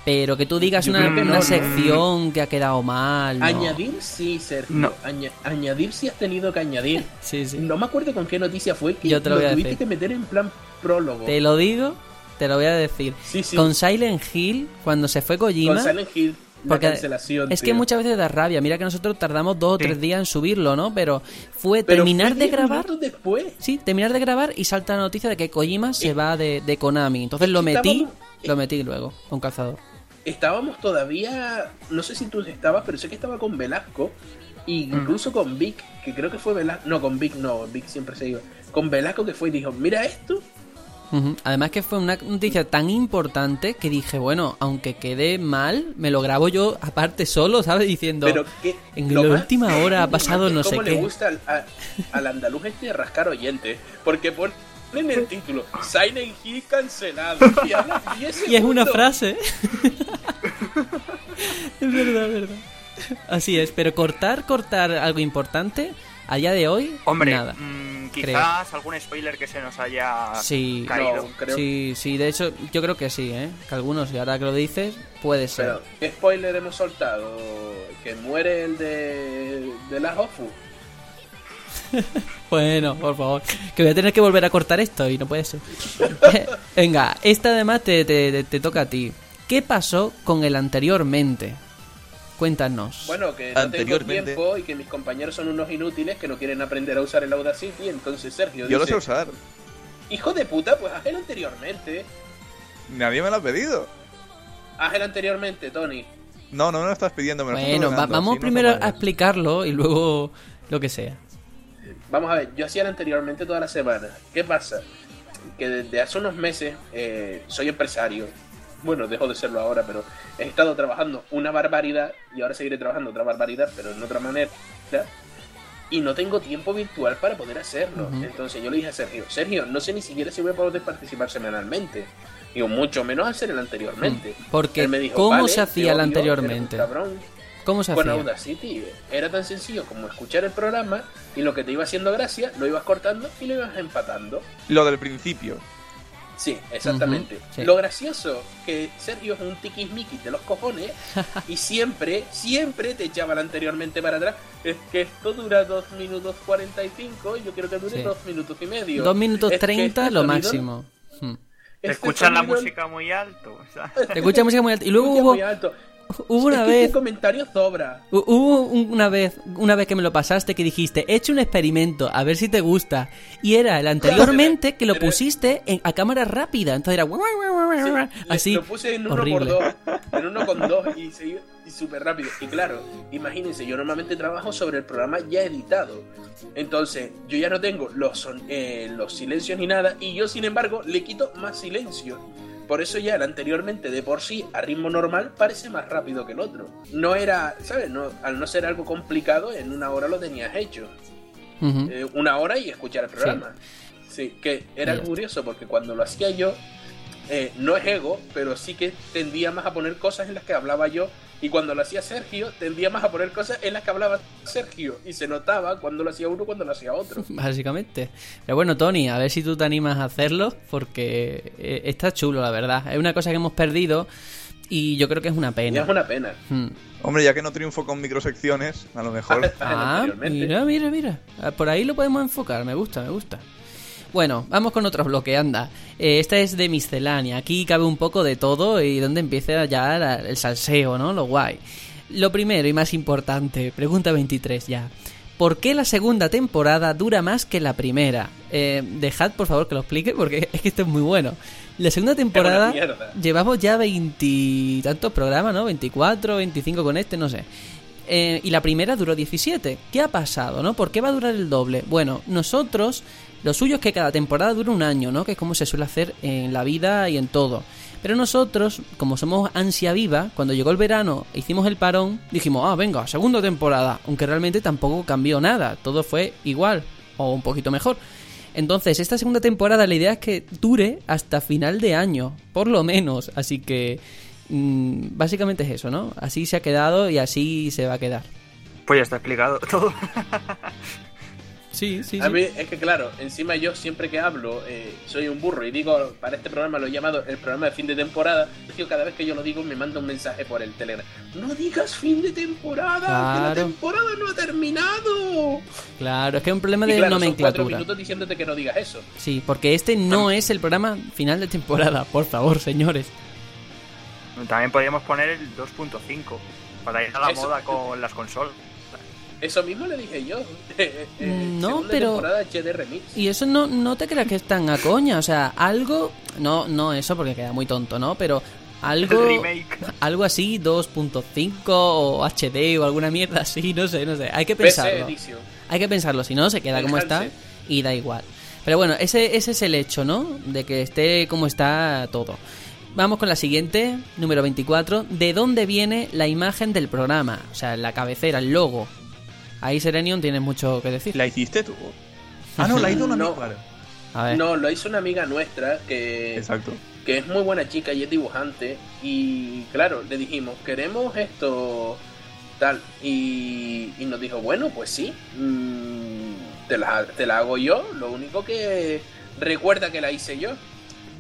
Pero que tú digas Yo una, creo que una no, no. sección que ha quedado mal. no. Añadir sí, Sergio. No. Aña- añadir sí has tenido que añadir. Sí, sí. No me acuerdo con qué noticia fue que Yo te lo voy a tuviste decir. que meter en plan prólogo. Te lo digo, te lo voy a decir. Sí, sí. Con Silent Hill, cuando se fue Kojima. Con Silent Hill, la Porque cancelación. es que tío. muchas veces da rabia. Mira que nosotros tardamos dos o Sí. tres días en subirlo, ¿no? Pero fue Pero terminar fue de 10 grabar. minutos después. Sí, terminar de grabar y salta la noticia de que Kojima se Eh, va de, de Konami. Entonces lo metí, lo metí luego, con calzador. Estábamos todavía. No sé si tú estabas, pero sé que estaba con Velasco. Y Mm. incluso con Vic, que creo que fue Velasco. No, con Vic no, Vic siempre se iba. Con Velasco que fue y dijo: Mira esto. Ujú. Además que fue una noticia tan importante que dije, bueno, aunque quede mal, me lo grabo yo aparte solo, ¿sabes? Diciendo, Pero que. en lo la más- última hora ha pasado no sé cómo le qué. gusta al, a- al andaluz este rascar oyentes. Porque pone en el título: Silent Hill cancelado. Y, habla 10 Y es una frase. es verdad, es verdad. Así es, pero cortar, cortar algo importante, a día de hoy, Hombre, nada. Creo. quizás algún spoiler que se nos haya Sí. caído. No, creo. Sí, sí, de hecho, yo creo que sí, ¿eh? Que algunos, y ahora que lo dices, puede ser. Pero, ¿qué spoiler hemos soltado? Que muere el de, de la Hofu. Bueno, por favor. Que voy a tener que volver a cortar esto y no puede ser. Venga, esta además te, te- te- te toca a ti. ¿Qué pasó con el anteriormente? Cuéntanos. Bueno, que no tengo tiempo y que mis compañeros son unos inútiles que no quieren aprender a usar el Audacity. Entonces Sergio Yo lo sé usar. hijo de puta, pues haz el anteriormente. Nadie me lo ha pedido. Haz el anteriormente, Tony. No, no me lo estás pidiendo. Me lo bueno, va- vamos primero a explicarlo y luego lo que sea. Vamos a ver, yo hacía el anteriormente toda la semana. ¿Qué pasa? Que desde hace unos meses eh, soy empresario. Bueno, dejo de serlo ahora, pero he estado trabajando una barbaridad y ahora seguiré trabajando otra barbaridad, pero en otra manera. Y no tengo tiempo virtual para poder hacerlo. Ujú. Entonces yo le dije a Sergio, Sergio, no sé ni siquiera si voy a poder participar semanalmente. Digo, mucho menos hacer el anteriormente. Porque, Él me dijo, ¿cómo "Vale, se hacía el anteriormente? cabrón". ¿Cómo se Con hacía? Audacity era tan sencillo como escuchar el programa y lo que te iba haciendo gracia lo ibas cortando y lo ibas empatando. Lo del principio. Sí, exactamente. Ujú, sí. Lo gracioso que Sergio es un tiquismiquis de los cojones y siempre, siempre te echaban anteriormente para atrás. Es que esto dura 2 minutos 45 y yo quiero que dure Sí. 2 minutos y medio. Dos minutos Es que treinta, este lo sonido- máximo. Hmm. Te este escuchan la música muy alto. o sea. Te escucha música muy alta. Y luego hubo, muy alto. Hubo una Es que vez... este comentario sobra. Hu- Hubo un- una vez, una vez que me lo pasaste que dijiste, he hecho un experimento, a ver si te gusta. Y era el anteriormente que lo pusiste en- a cámara rápida. Entonces era Sí, así. Lo puse en uno horrible. por dos, en uno con dos y, y súper rápido. Y claro, imagínense, yo normalmente trabajo sobre el programa ya editado. Entonces, yo ya no tengo los, son- eh, los silencios ni nada. Y yo, sin embargo, le quito más silencio. Por eso ya el anteriormente de por sí a ritmo normal parece más rápido que el otro. No era, ¿sabes? No, al no ser algo complicado, en una hora lo tenías hecho. Eh, una hora y escuchar el programa. Sí, que era curioso porque cuando lo hacía yo, eh, no es ego, pero sí que tendía más a poner cosas en las que hablaba yo. Y cuando lo hacía Sergio, tendía más a poner cosas en las que hablaba Sergio. Y se notaba cuando lo hacía uno, cuando lo hacía otro. Básicamente. Pero bueno, Tony, a ver si tú te animas a hacerlo, porque eh, está chulo, la verdad. Es una cosa que hemos perdido y yo creo que es una Y pena. es una pena. Hmm. Hombre, ya que no triunfo con microsecciones, a lo mejor. Ah, Anteriormente. mira, mira, mira. Ah, Por ahí lo podemos enfocar, me gusta, me gusta. Bueno, vamos con otro bloque, anda. Eh, esta es de miscelánea. Aquí cabe un poco de todo y donde empieza ya la- el salseo, ¿no? Lo guay. Lo primero y más importante, pregunta 23 ya. ¿Por qué la segunda temporada dura más que la primera? Eh, dejad, por favor, que lo explique porque es que esto es muy bueno. La segunda temporada llevamos ya veintitantos programas, ¿no? 24, 25 con este, no sé. Eh, y la primera duró 17. ¿Qué ha pasado, no? ¿Por qué va a durar el doble? Bueno, nosotros, lo suyo es que cada temporada dura un año, ¿no? Que es como se suele hacer en la vida y en todo. Pero nosotros, como somos ansia viva, cuando llegó el verano, e hicimos el parón, dijimos, ah, venga, segunda temporada. Aunque realmente tampoco cambió nada, todo fue igual, o un poquito mejor. Entonces, esta segunda temporada la idea es que dure hasta final de año, por lo menos. Así que, mm, básicamente es eso, ¿no? Así se ha quedado y así se va a quedar. Pues ya está explicado todo. Sí, sí, A sí. mí es que claro, encima yo siempre que hablo eh, soy un burro y digo, para este programa lo he llamado el programa de fin de temporada, tío, cada vez que yo lo digo me manda un mensaje por el Telegram. No digas fin de temporada, que la Claro. temporada no ha terminado. Claro, es que es un problema Y de claro, son cuatro nomenclatura. minutos diciéndote que no digas eso. Sí, porque este no es el programa final de temporada, por favor, señores. También podríamos poner el 2.5 para ir a la Eso. moda con las consolas. Eso mismo le dije yo. No, pero- temporada HD Remix. Y eso no, no te creas que es tan a coña, o sea, algo... No, no eso porque queda muy tonto, ¿no? Pero algo... Algo así, 2.5 o HD o alguna mierda así, no sé, no sé. Hay que pensarlo. Hay que pensarlo, si no se queda como está y da igual. Pero bueno, ese, ese es el hecho, ¿no? De que esté como está todo. Vamos con la siguiente, número 24. ¿De dónde viene la imagen del programa? O sea, la cabecera, el logo. Ahí Serenion tienes mucho que decir. ¿La hiciste tú? Ah, no, la hizo una No. amiga. A ver. No, lo hizo una amiga nuestra que, Exacto. que es muy buena chica y es dibujante. Y claro, le dijimos, queremos esto tal. Y, y nos dijo, bueno, pues sí, mm, te, la, te la hago yo. Lo único que recuerda que la hice yo.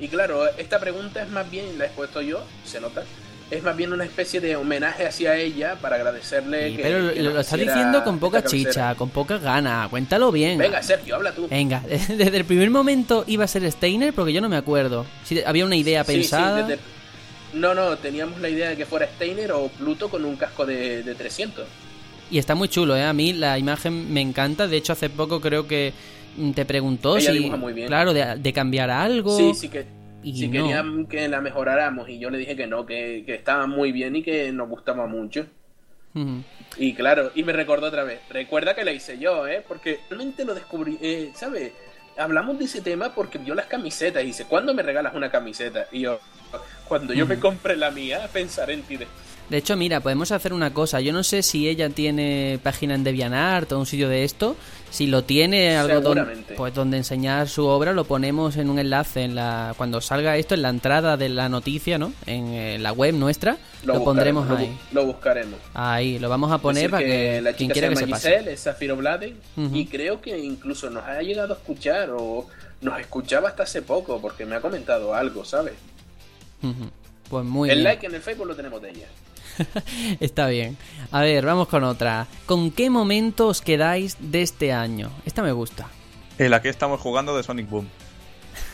Y claro, esta pregunta es más bien, la he puesto yo, se nota. Es más bien una especie de homenaje hacia ella para agradecerle Sí, que. pero que lo, lo estás diciendo con poca chicha, con poca gana. Cuéntalo bien. Venga, Sergio, habla tú. Venga, desde el primer momento iba a ser Steiner porque yo no me acuerdo. Si había una idea Sí, sí, pensada. desde- No, no, teníamos la idea de que fuera Steiner o Pluto con un casco de, de 300. Y está muy chulo, ¿eh? A mí la imagen me encanta. De hecho, hace poco creo que mm, te preguntó Ella si, muy bien. claro, de, de cambiar algo. Sí, sí que y si no. querían que la mejoráramos y yo le dije que no, que, que estaba muy bien y que nos gustaba mucho. Y claro, y me recordó otra vez, recuerda que la hice yo, ¿eh? Porque realmente lo descubrí, eh, ¿sabes? Hablamos de ese tema porque vio las camisetas y dice, ¿cuándo me regalas una camiseta? Y yo, cuando yo me compre la mía, pensaré en ti después. De hecho, mira, podemos hacer una cosa. Yo no sé si ella tiene página en DeviantArt o un sitio de esto. Si lo tiene, algo don- Seguramente. pues donde enseñar su obra, lo ponemos en un enlace en la cuando salga esto en la entrada de la noticia, ¿no? En eh, la web nuestra, lo, pondremos ahí. Lo, buscaremos. Ahí, lo vamos a poner para que que, la quien chica quiera se que se pase. Giselle, es Zafiro Bladen, Ujú. y creo que incluso nos ha llegado a escuchar o nos escuchaba hasta hace poco porque me ha comentado algo, ¿sabes? Pues muy el bien. like en el Facebook lo tenemos de ella. Está bien. A ver, vamos con otra. ¿Con qué momento os quedáis de este año? Esta me gusta. En la que estamos jugando de Sonic Boom.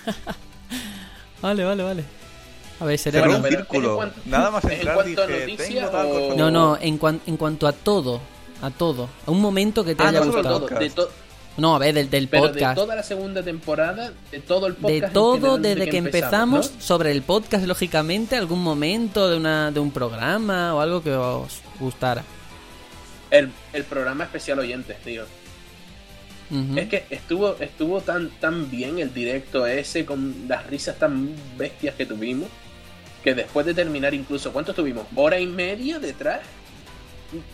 Vale, vale, vale. A ver, será... Un círculo. ¿en cuanto- Nada más en entrar cuanto a dije, noticia tengo tal o-. No, no, en, cuan- en cuanto a todo. A todo. A un momento que te Ah, haya no gustado. todo, de to- No, a ver, del, del pero podcast. de toda la segunda temporada, de todo el podcast. De todo desde que empezamos, ¿no? sobre el podcast, lógicamente, algún momento de, una, de un programa o algo que os gustara. El, el programa especial oyentes, tío. Es que estuvo, estuvo tan, tan bien el directo ese, con las risas tan bestias que tuvimos, que después de terminar incluso, ¿cuánto tuvimos? ¿Hora y media detrás?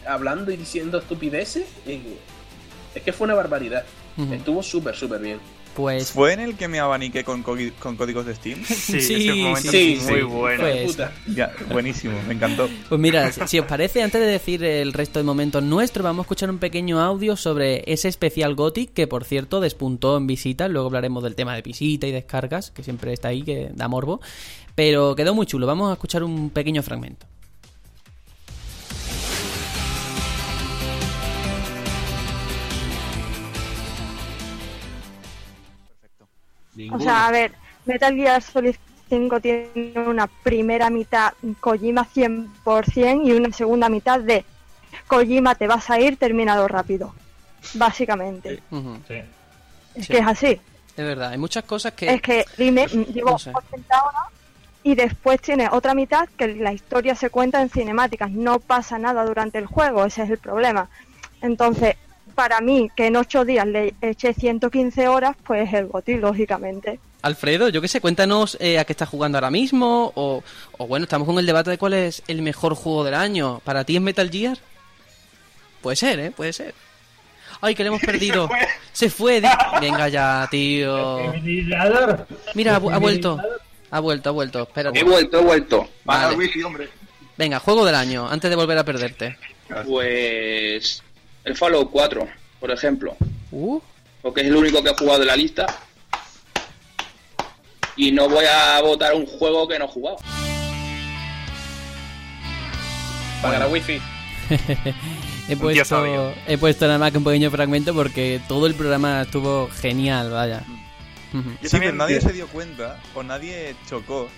Hablando y diciendo estupideces. Y es que fue una barbaridad. Estuvo súper, súper bien. Pues ¿Fue en el que me abaniqué con, co- con códigos de Steam? Sí, Sí, ese momento sí, es muy sí. bueno. Pues- Puta. Ya, buenísimo, me encantó. Pues mira, si si os parece, antes de decir el resto de momentos nuestros, vamos a escuchar un pequeño audio sobre ese especial Gothic que, por cierto, despuntó en visitas. Luego hablaremos del tema de visita y descargas, que siempre está ahí, que da morbo. Pero quedó muy chulo. Vamos a escuchar un pequeño fragmento. O sea, a ver, Metal Gear Solid 5 tiene una primera mitad Kojima 100% y una segunda mitad de Kojima te vas a ir, terminado rápido. Básicamente. Ujú. Es Sí. que es así. Es verdad, hay muchas cosas que... Es que dime, llevo No sé. 80 horas y después tiene otra mitad que la historia se cuenta en cinemáticas. No pasa nada durante el juego, ese es el problema. Entonces, para mí, que en 8 días le eché 115 horas, pues el goti, lógicamente. Alfredo, yo qué sé, cuéntanos eh, a qué estás jugando ahora mismo o, o bueno, estamos con el debate de cuál es el mejor juego del año. ¿Para ti es Metal Gear? Puede ser, ¿eh? Puede ser. Ay, que le hemos perdido. Se fue. di- Venga ya, tío. Mira, ha, vu- ha vuelto. Ha vuelto, ha vuelto. Espérate. He vuelto, he vuelto. Vale. Hombre. Venga, juego del año, antes de volver a perderte. Pues. El Fallout 4, por ejemplo. Uh, porque es el único que he jugado de la lista. Y no voy a votar un juego que no he jugado. Paga la wifi. he, puesto, he puesto nada más que un pequeño fragmento porque todo el programa estuvo genial, vaya. Yo sí, también- pero nadie se dio cuenta o nadie chocó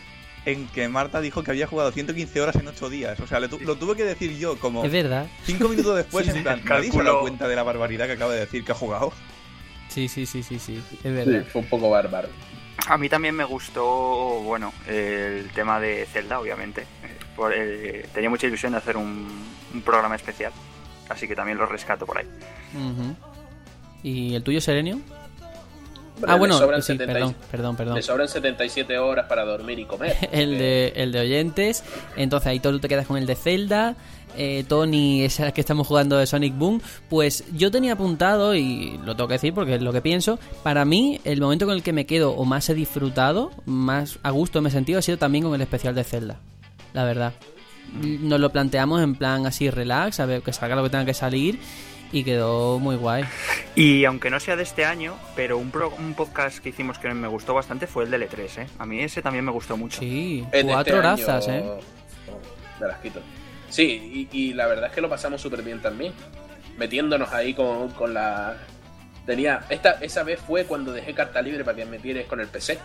en que Marta dijo que había jugado 115 horas en 8 días. O sea, le tu- lo tuve que decir yo como Es verdad. 5 minutos después, Sí, en plan, el nadie se ha dado cálculo- cuenta de la barbaridad que acaba de decir que ha jugado. Sí, sí, sí, sí, sí. Es Sí, verdad. fue un poco bárbaro. A mí también me gustó, bueno, el tema de Zelda, obviamente. Eh, por- eh, tenía mucha ilusión de hacer un, un programa especial, así que también lo rescato por ahí. ¿Y el tuyo, Serenio? Ah, le bueno, sobran sí, 70 perdón, perdón, perdón. Le sobran 77 horas para dormir y comer. El de, el de oyentes. Entonces ahí tú te quedas con el de Zelda. Eh, Tony, esa que estamos jugando de Sonic Boom. Pues yo tenía apuntado, y lo tengo que decir porque es lo que pienso. Para mí, el momento con el que me quedo o más he disfrutado, más a gusto me he sentido, ha sido también con el especial de Zelda. La verdad. Nos lo planteamos en plan así relax, a ver que salga lo que tenga que salir. Y quedó muy guay. Y aunque no sea de este año, pero un, pro- un podcast que hicimos que me gustó bastante fue el del E3, ¿eh? A mí ese también me gustó mucho. Sí, de cuatro este razas, año- ¿eh? Me las quito. Sí, y, y la verdad es que lo pasamos súper bien también. Metiéndonos ahí con, con la. Tenía. Esta, esa vez fue cuando dejé carta libre para que me tires con el PC.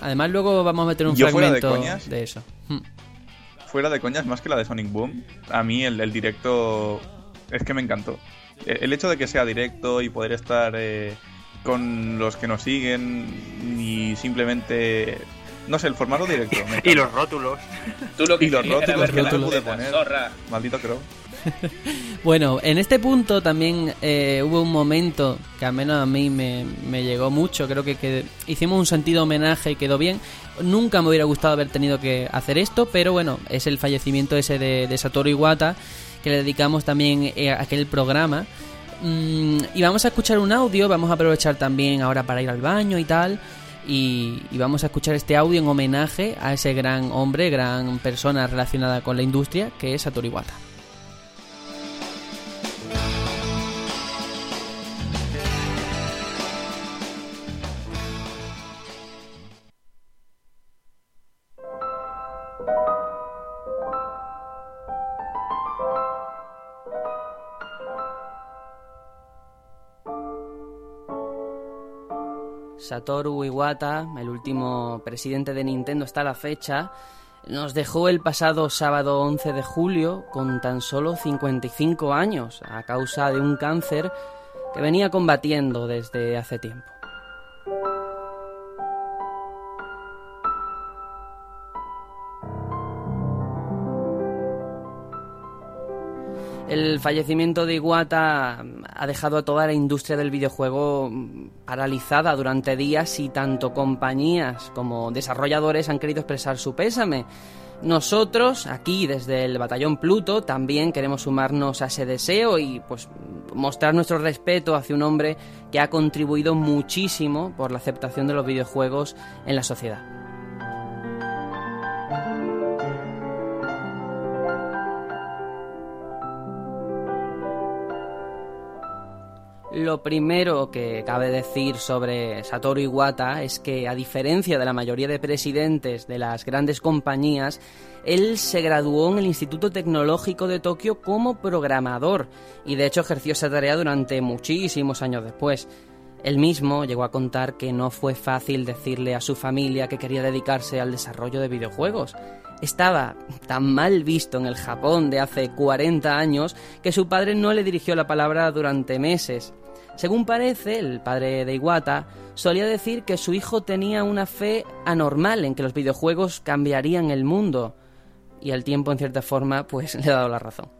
Además, luego vamos a meter un Yo fuera de fragmento coñas. de eso. Fuera de coñas, más que la de Sonic Boom, a mí el, el directo es que me encantó. Eh, El hecho de que sea directo y poder estar eh, con los que nos siguen y simplemente... No sé, el formato directo. Y los rótulos. Tú lo que Y los rótulos que no pude poner. zorra. Maldito Crow. Bueno, en este punto también eh, hubo un momento que al menos a mí me, me llegó mucho. Creo que, que hicimos un sentido homenaje y quedó bien. Nunca me hubiera gustado haber tenido que hacer esto, pero bueno, es el fallecimiento ese de, de Satoru Iwata que le dedicamos también eh, a aquel programa. Mm, y vamos a escuchar un audio, vamos a aprovechar también ahora para ir al baño y tal. Y, vamos a escuchar este audio en homenaje a ese gran hombre, gran persona relacionada con la industria, que es Satoru. Satoru Iwata, el último presidente de Nintendo hasta la fecha, nos dejó el pasado sábado 11 de julio con tan solo 55 años a causa de un cáncer que venía combatiendo desde hace tiempo. El fallecimiento de Iwata ha dejado a toda la industria del videojuego paralizada durante días y tanto compañías como desarrolladores han querido expresar su pésame. Nosotros, aquí desde el Batallón Pluto, también queremos sumarnos a ese deseo y pues mostrar nuestro respeto hacia un hombre que ha contribuido muchísimo por la aceptación de los videojuegos en la sociedad. Lo primero que cabe decir sobre Satoru Iwata es que, a diferencia de la mayoría de presidentes de las grandes compañías, él se graduó en el Instituto Tecnológico de Tokio como programador y de hecho ejerció esa tarea durante muchísimos años después. Él mismo llegó a contar que no fue fácil decirle a su familia que quería dedicarse al desarrollo de videojuegos. Estaba tan mal visto en el Japón de hace 40 años que su padre no le dirigió la palabra durante meses. Según parece, el padre de Iwata solía decir que su hijo tenía una fe anormal en que los videojuegos cambiarían el mundo. Y el tiempo, en cierta forma, pues le ha dado la razón.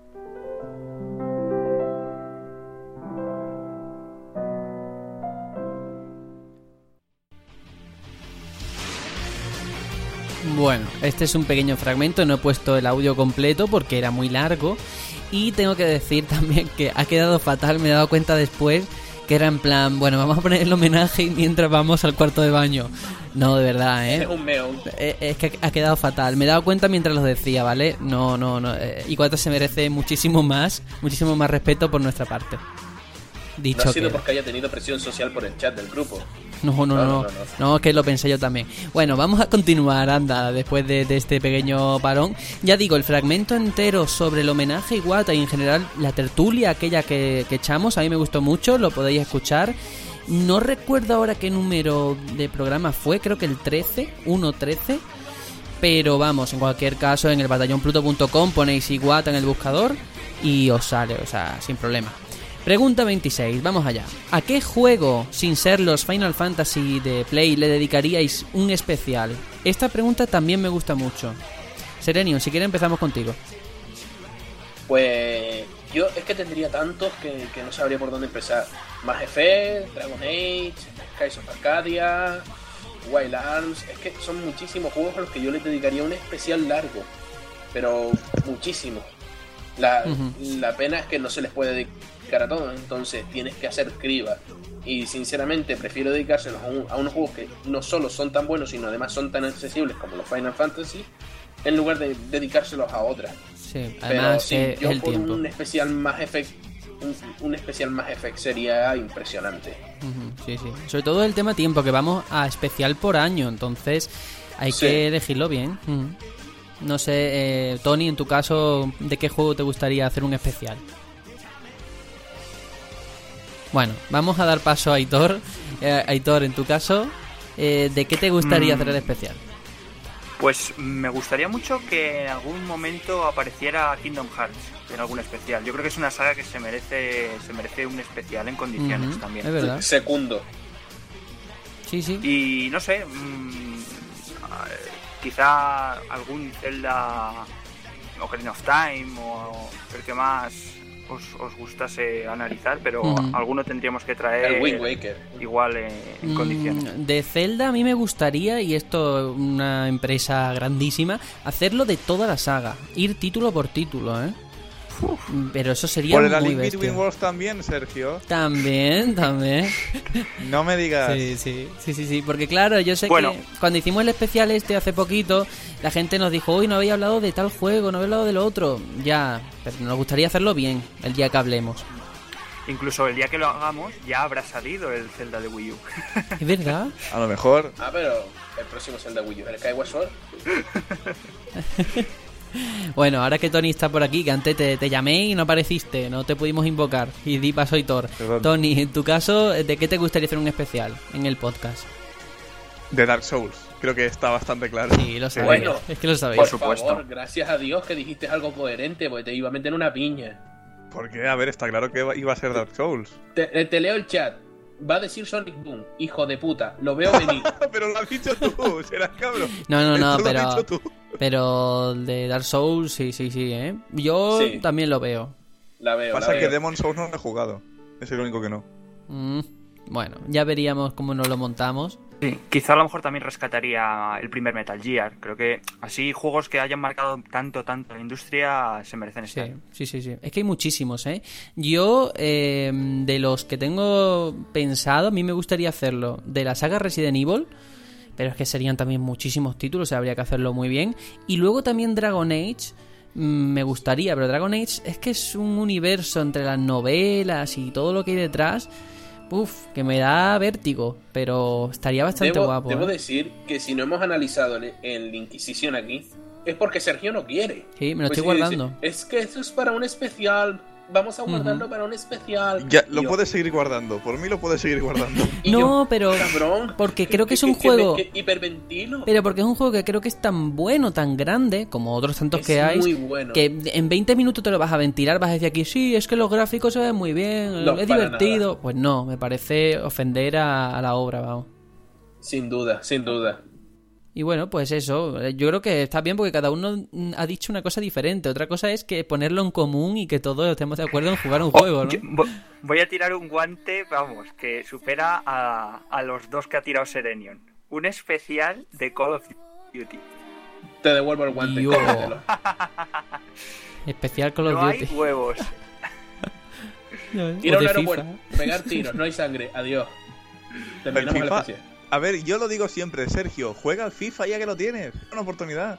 Bueno, este es un pequeño fragmento, no he puesto el audio completo porque era muy largo y tengo que decir también que ha quedado fatal, me he dado cuenta después que era en plan, bueno, vamos a poner el homenaje mientras vamos al cuarto de baño. No, de verdad, Es ¿eh? un meón. Eh, Es que ha quedado fatal. Me he dado cuenta mientras lo decía, ¿vale? No, no, no. eh, Iguata se merece muchísimo más, muchísimo más respeto por nuestra parte. Dicho no ha sido porque haya tenido presión social por el chat del grupo. No, no, no, No, no, no, es que lo pensé yo también. Bueno, vamos a continuar, anda, después de, de este pequeño parón. Ya digo, el fragmento entero sobre el homenaje a Iwata y en general la tertulia aquella que, que echamos, a mí me gustó mucho, lo podéis escuchar. No recuerdo ahora qué número de programa fue, creo que el 13, 1.13. Pero vamos, en cualquier caso, en el batallonpluto.com ponéis Iwata en el buscador y os sale, o sea, sin problema. Pregunta 26, vamos allá. ¿A qué juego, sin ser los Final Fantasy de Play, le dedicaríais un especial? Esta pregunta también me gusta mucho. Serenion, si quieres empezamos contigo. Pues yo es que tendría tantos que, que no sabría por dónde empezar. Más Effect, Dragon Age, Skies of Arcadia, Wild Arms. Es que son muchísimos juegos a los que yo les dedicaría un especial largo. Pero muchísimo. La, la pena es que no se les puede dedicar a todos, entonces tienes que hacer criba. Y sinceramente prefiero dedicárselos a, un- a unos juegos que no solo son tan buenos, sino además son tan accesibles como los Final Fantasy, en lugar de dedicárselos a otras. Sí, Pero además sí, es yo el por tiempo. un especial más effect, un, un especial más effect sería impresionante. Sí, sí. Sobre todo el tema tiempo, que vamos a especial por año, entonces hay Sí. que elegirlo bien. No sé, eh, Tony, en tu caso, ¿de qué juego te gustaría hacer un especial? Bueno, vamos a dar paso a Aitor. Eh, Aitor, en tu caso, eh, ¿de qué te gustaría Mm. hacer el especial? Pues me gustaría mucho que en algún momento apareciera Kingdom Hearts en algún especial. Yo creo que es una saga que se merece se merece un especial en condiciones también. Es verdad. Segundo. Sí, sí. Y no sé, mm, quizá algún Zelda Ocarina of Time o el que más os, os gustase analizar, pero Ujú. alguno tendríamos que traer El Wind Waker. igual eh, en Mm, condiciones. De Zelda a mí me gustaría, y esto es una empresa grandísima, hacerlo de toda la saga, ir título por título, ¿eh? Pero eso sería Por el muy Link bestia. Between Worlds también, Sergio. También, también. No me digas. Sí, sí, sí, sí, sí, porque claro, yo sé Bueno. que cuando hicimos el especial este hace poquito, la gente nos dijo, uy, no había hablado de tal juego, no había hablado del otro. Ya, pero nos gustaría hacerlo bien el día que hablemos. Incluso el día que lo hagamos ya habrá salido el Zelda de Wii U. ¿Es verdad? A lo mejor. Ah, pero el próximo Zelda Wii U, el Skyward Sword. Bueno, ahora que Tony está por aquí, que antes te, te llamé y no apareciste, no te pudimos invocar. Y di paso a Hitor. Perdón. Tony, en tu caso, ¿de qué te gustaría hacer un especial en el podcast? De Dark Souls. Creo que está bastante claro. Sí, lo sabéis. Bueno, es que lo sabéis. Por Por supuesto. favor, gracias a Dios que dijiste algo coherente, porque te iba a meter una piña. Porque, a ver, está claro que iba a ser Dark Souls. Te, eh, te leo el chat. Va a decir Sonic Boom, hijo de puta. Lo veo venir. pero lo has dicho tú, serás cabrón. No, no, no, Esto lo has pero, dicho tú. Pero de Dark Souls, sí, sí, sí, ¿eh? Yo Sí. también lo veo. La veo. Pasa la que. Demon Souls no lo he jugado. Es el único que no. Mm, bueno, ya veríamos cómo nos lo montamos. Sí, quizá a lo mejor también rescataría el primer Metal Gear. Creo que así juegos que hayan marcado tanto, tanto la industria se merecen Sí, estar. sí, sí, sí. Es que hay muchísimos, ¿eh? Yo, eh, de los que tengo pensado, a mí me gustaría hacerlo de la saga Resident Evil, pero es que serían también muchísimos títulos, o sea, habría que hacerlo muy bien. Y luego también Dragon Age, mm, me gustaría, pero Dragon Age es que es un universo entre las novelas y todo lo que hay detrás, uf, que me da vértigo, pero estaría bastante Debo, guapo. debo ¿eh? decir que si no hemos analizado el, el Inquisición aquí, es porque Sergio no quiere. Sí, me lo Pues estoy guardando. dice, Es que eso es para un especial. Vamos a guardarlo para un especial. Ya, lo yo, puedes seguir guardando. Por mí lo puedes seguir guardando. No, yo, pero... Cabrón. Porque creo que es ¿Qué- un juego... hiperventilo. Pero porque es un juego que creo que es tan bueno, tan grande, como otros tantos Es que hay, muy bueno. que en 20 minutos te lo vas a ventilar, vas a decir aquí, sí, es que los gráficos se ven muy bien, No, es divertido. Pues no, me parece ofender a, a la obra, vamos. Sin duda, sin duda. Y bueno, pues eso, eh, yo creo que está bien porque cada uno mm, ha dicho una cosa diferente. Otra cosa es que ponerlo en común y que todos estemos de acuerdo en jugar un Oh, juego, ¿no? yo- voy a tirar un guante, vamos, que supera a, a los dos que ha tirado Serenion. Un especial de Call of Duty. Te devuelvo el guante. Especial Call No of hay Duty. huevos. O Ir a un de aeropuerto, FIFA. pegar tiros, no hay sangre. Adiós. Terminamos. A ver, yo lo digo siempre, Sergio, juega al FIFA ya que lo tienes. Es una oportunidad.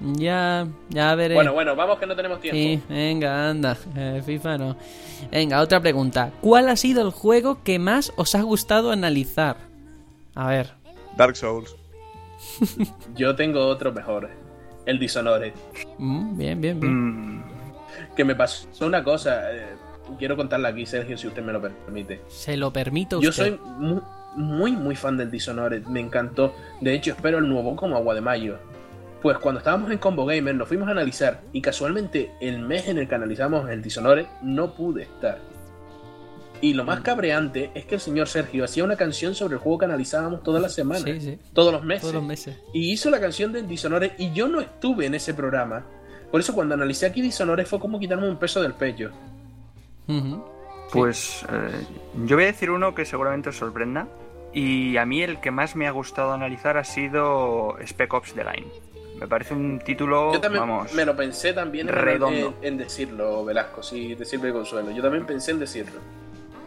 Ya, ya veré. Bueno, bueno, vamos que no tenemos tiempo. Sí, venga, anda. Eh, FIFA no. Venga, otra pregunta. ¿Cuál ha sido el juego que más os ha gustado analizar? A ver. Dark Souls. Yo tengo otro mejor. El Dishonored. Mm, bien, bien, bien. Mm, Que me pasó una cosa. eh, quiero contarla aquí, Sergio, si usted me lo permite. Se lo permito Yo usted. soy mu- muy, muy fan del Dishonored. Me encantó. De hecho, espero el nuevo como agua de mayo. Pues cuando estábamos en Combo Gamer nos fuimos a analizar y casualmente el mes en el que analizamos el Dishonored no pude estar. Y lo más cabreante es que el señor Sergio hacía una canción sobre el juego que analizábamos todas las semanas, Sí, sí. todos los meses. Todos los meses. Y hizo la canción del Dishonored y yo no estuve en ese programa. Por eso cuando analicé aquí Dishonored fue como quitarme un peso del pecho. Pues eh, yo voy a decir uno que seguramente os sorprenda. Y a mí el que más me ha gustado analizar ha sido Spec Ops The Line. Me parece un título, Yo también vamos, me lo pensé también en, redondo. en- en decirlo, Velasco, si te sirve de consuelo. Yo también pensé en decirlo.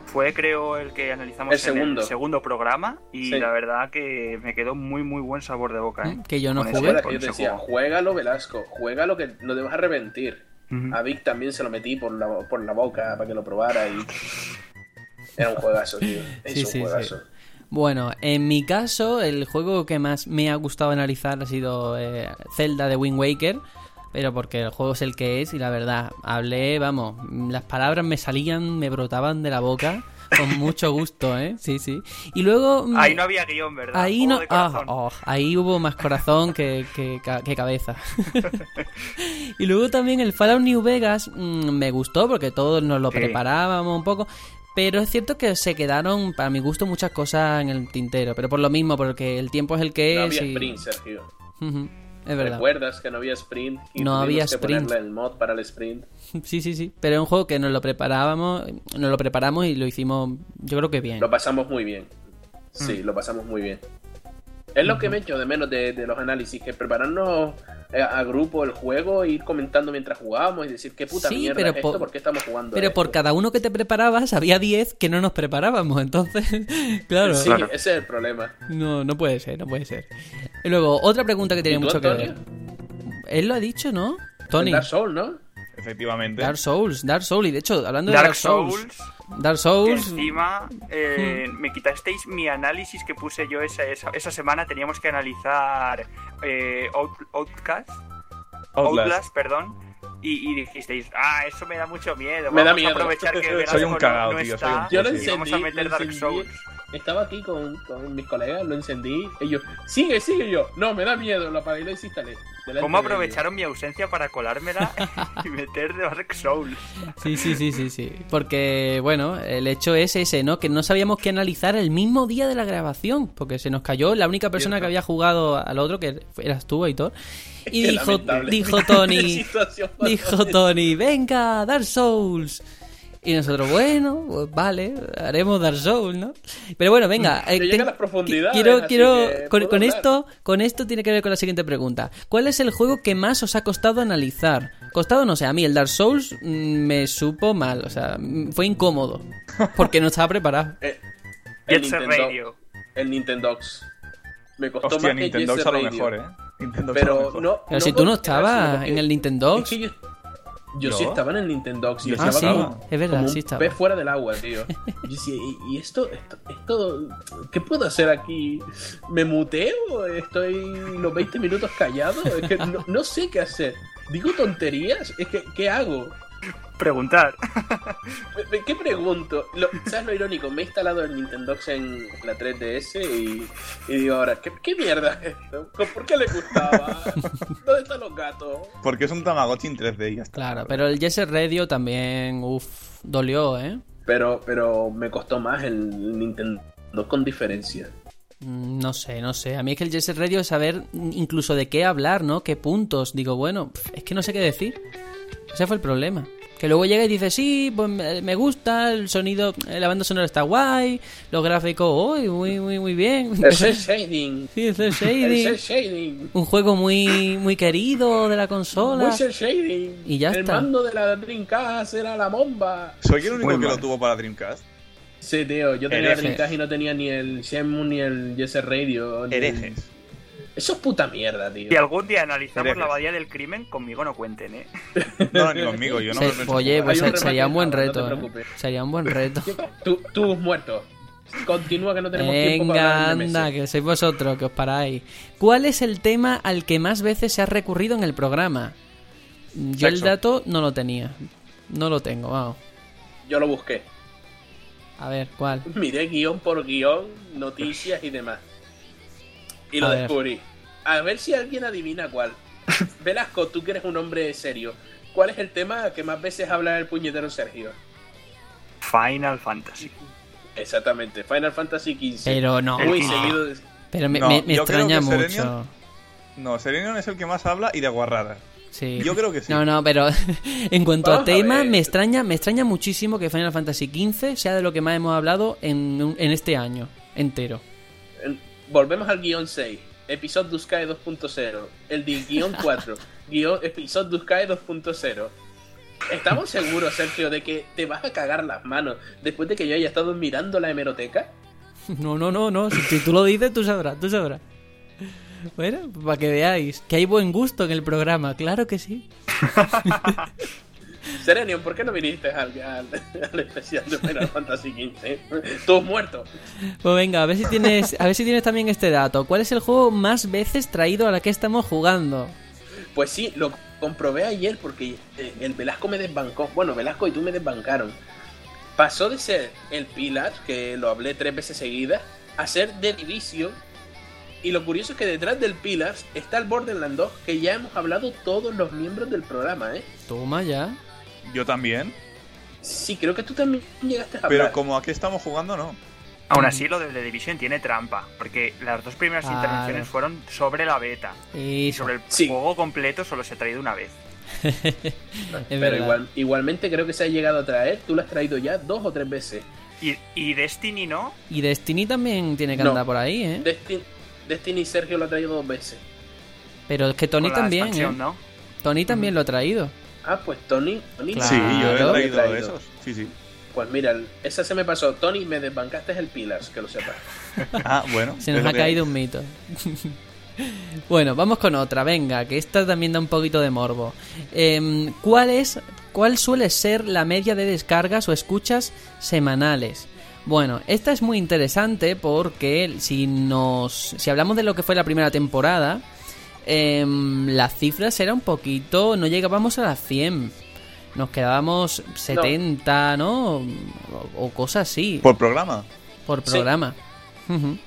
fue creo el que analizamos El en segundo. el segundo programa y Sí. la verdad que me quedó muy muy buen sabor de boca. ¿eh? Que yo no Con ese jugué. Con que yo te ese decía, juego. juégalo, Velasco, juégalo que no te vas a arrepentir. Ujú. A Vic también se lo metí por la, por la boca para que lo probara y... Era un juegazo, tío. Es Sí, un sí, juegazo. Bueno, en mi caso, el juego que más me ha gustado analizar ha sido eh, Zelda de Wind Waker. Pero porque el juego es el que es y la verdad, hablé, vamos, las palabras me salían, me brotaban de la boca con mucho gusto, ¿eh? Sí, sí. Y luego... mm, Ahí no había guion, ¿verdad? Ahí Juego no, ah, oh, ahí hubo más corazón que, que, que cabeza. y luego también el Fallout New Vegas mm, me gustó porque todos nos lo Sí. preparábamos un poco. Pero es cierto que se quedaron, para mi gusto, muchas cosas en el tintero. Pero por lo mismo, porque el tiempo es el que No es. había y- sprint, Sergio. Es verdad. ¿Recuerdas que no había sprint? Y No había que sprint. ponerle el mod para el sprint. Sí, sí, sí. Pero es un juego que nos lo preparábamos, nos lo preparamos y lo hicimos, yo creo que bien. Lo pasamos muy bien. Mm. Sí, lo pasamos muy bien. Es lo que me echo de menos de, de los análisis, que prepararnos eh, a, grupo el juego, e ir comentando mientras jugábamos y decir qué puta Sí, mierda pero es esto, por- por qué estamos jugando. Pero por cada uno que te preparabas, había 10 que no nos preparábamos. Entonces, claro. Sí, Claro. ese es el problema. No, no puede ser, no puede ser. Y luego, otra pregunta que tiene ¿Y tú, mucho que ver. Él lo ha dicho, ¿no? Tony. Dark Souls, ¿no? Efectivamente. Dark Souls, Dark Souls. Y de hecho, hablando de Dark Dark Souls, Souls, Dark que Souls. encima eh, Hmm. me quitasteis mi análisis que puse yo esa, esa, esa semana. Teníamos que analizar eh, Out- Outcast, Outlast. Outlast, perdón. Y, y dijisteis, ah, eso me da mucho miedo. Me da vamos miedo. a aprovechar que Soy un no- cagao, no tío, está, soy un Yo lo vamos a meter Dark encendí. Souls. Estaba aquí con, con mis colegas, lo encendí. Ellos, sigue, sigue yo. No, me da miedo, lo apagué y lo. Delante ¿Cómo de aprovecharon mi ausencia para colármela y meter Dark Souls? Sí, sí, sí, sí, sí. Porque, bueno, el hecho es ese, ¿no? Que no sabíamos qué analizar el mismo día de la grabación. Porque se nos cayó la única persona Cierto. que había jugado al otro, que eras tú, Aitor. Y Qué dijo, lamentable. dijo Tony, dijo. Tony, venga, Dark Souls. Y nosotros, bueno, pues vale, haremos Dark Souls, ¿no? Pero bueno, venga. Ten- a las profundidades, Quiero, quiero, con, esto, con esto tiene que ver con la siguiente pregunta. ¿Cuál es el juego que más os ha costado analizar? Costado, no sé, a mí el Dark Souls mm, me supo mal, o sea, mm, fue incómodo, porque no estaba preparado. Eh, el Set Nintendo, Radio. el Nintendox. Me costó Hostia, más que Nintendo Jet es a lo Radio. mejor, eh. Pero no. Pero si tú no estabas en el Nintendo. Es que yo, yo sí estaba en el Nintendo. Y Yo estaba Ah, sí, como, es verdad, como sí un estaba. pez fuera del agua, tío. Yo decía, ¿y, y esto, esto, esto, qué puedo hacer aquí? ¿Me muteo? ¿Estoy los 20 minutos callado? Es que no, no sé qué hacer. ¿Digo tonterías? Es que, ¿qué hago? Preguntar. Me- ¿Qué pregunto? Lo- ¿Sabes lo irónico? Me he instalado el Nintendo en la 3DS y, y digo ahora, ¿qué, qué mierda es esto? ¿Por qué le gustaba? ¿Dónde están los gatos? Porque es un Tamagotchi en 3D y ya está. Claro, pero el Jet Radio también, uff, dolió, ¿eh? Pero, pero me costó más el Nintendo con diferencia. Mm, No sé, no sé. A mí es que el Set Radio es saber incluso de qué hablar, ¿no? ¿Qué puntos? Digo, bueno, es que no sé qué decir. Ese fue el problema. Que luego llega y dice, sí, pues me gusta, el sonido, eh, la banda sonora está guay, los gráficos, uy, muy, muy, muy bien. El cel shading. Sí, el cel El shading. shading. Un juego muy, muy querido de la consola. Muy cel shading. Y ya el está. mando de la Dreamcast era la bomba. ¿Soy el único Muy que mal. lo tuvo para Dreamcast? Sí, tío, yo tenía. Dreamcast y no tenía ni el Shenmue ni el Yes Radio. ni el- Herejes. Eso es puta mierda, tío. Si algún día analizamos la abadía del crimen, conmigo no cuenten, ¿eh? No, ni conmigo, yo no me Se- pienso oye, pues un sería un buen ahora, no te reto. ¿eh? preocupes. Sería un buen reto. Tú, tú muerto. Continúa que no tenemos tiempo para Venga, hablar de anda, que sois vosotros, que os paráis. ¿Cuál es el tema al que más veces se ha recurrido en el programa? Yo el dato no lo tenía. No lo tengo, vamos. Yo lo busqué. A ver, ¿cuál? Miré guion por guion, noticias y demás. Y lo A ver. descubrí. A ver si alguien adivina cuál. Velasco, tú que eres un hombre serio. ¿Cuál es el tema que más veces habla el puñetero Sergio? Final Fantasy. Exactamente, Final Fantasy XV. Pero no. Muy No. seguido de... Pero me, No, me- me extraña mucho. Serenion- No, Serenion es el que más habla y de guarradas. Sí. Yo creo que sí. No, no, pero en cuanto Vamos a tema, me extraña, me extraña muchísimo que Final Fantasy XV sea de lo que más hemos hablado en, en este año entero. Volvemos al guion 6. Episodio du Sky 2.0. El guion 4. guion Episodio du Sky 2.0. ¿Estamos seguros, Sergio, de que te vas a cagar las manos después de que yo haya estado mirando la hemeroteca? No, no, no, no. Si, si tú lo dices, tú sabrás, tú sabrás. Bueno, para que veáis que hay buen gusto en el programa, claro que sí. Serenion, ¿por qué no viniste al, al, al especial de Final Fantasy XV? Tú muerto. Pues venga, a ver si tienes, a ver si tienes también este dato. ¿Cuál es el juego más veces traído a la que estamos jugando? Pues sí, lo comprobé ayer porque eh, el Velasco me desbancó. Bueno, Velasco y tú me desbancaron. Pasó de ser el Pilar, que lo hablé tres veces seguidas, a ser The Division. Y lo curioso es que detrás del Pilar está el Borderlands 2, que ya hemos hablado todos los miembros del programa, ¿eh? Toma ya. Yo también. Sí, creo que tú también llegaste a Pero hablar. como aquí estamos jugando, no. Aún así, lo de The Division tiene trampa, porque las dos primeras Claro. intervenciones fueron sobre la beta. Y sobre el Sí. juego completo solo se ha traído una vez. es Pero verdad. igual, igualmente creo que se ha llegado a traer. Tú lo has traído ya dos o tres veces. Y, y Destiny no. Y Destiny también tiene que No. andar por ahí, ¿eh? Destiny, Destiny Sergio lo ha traído dos veces. Pero es que Tony también, ¿eh? ¿no? Tony también lo ha traído. Ah, pues Tony. Tony Claro. Sí, yo he Claro. traído esos. Sí, sí. Pues mira, esa se me pasó. Tony, me desbancaste el Pillars, que lo sepas. Ah, bueno. Se nos ha caído un mito. bueno, vamos con otra, venga, que esta también da un poquito de morbo. Em, ¿Cuál es, cuál suele ser la media de descargas o escuchas semanales? Bueno, esta es muy interesante porque si nos, si hablamos de lo que fue la primera temporada, em, las cifras eran un poquito, no llegábamos a las 100. Nos quedábamos 70, ¿no? O, o cosas así, Por programa. por Sí. programa. Ujú.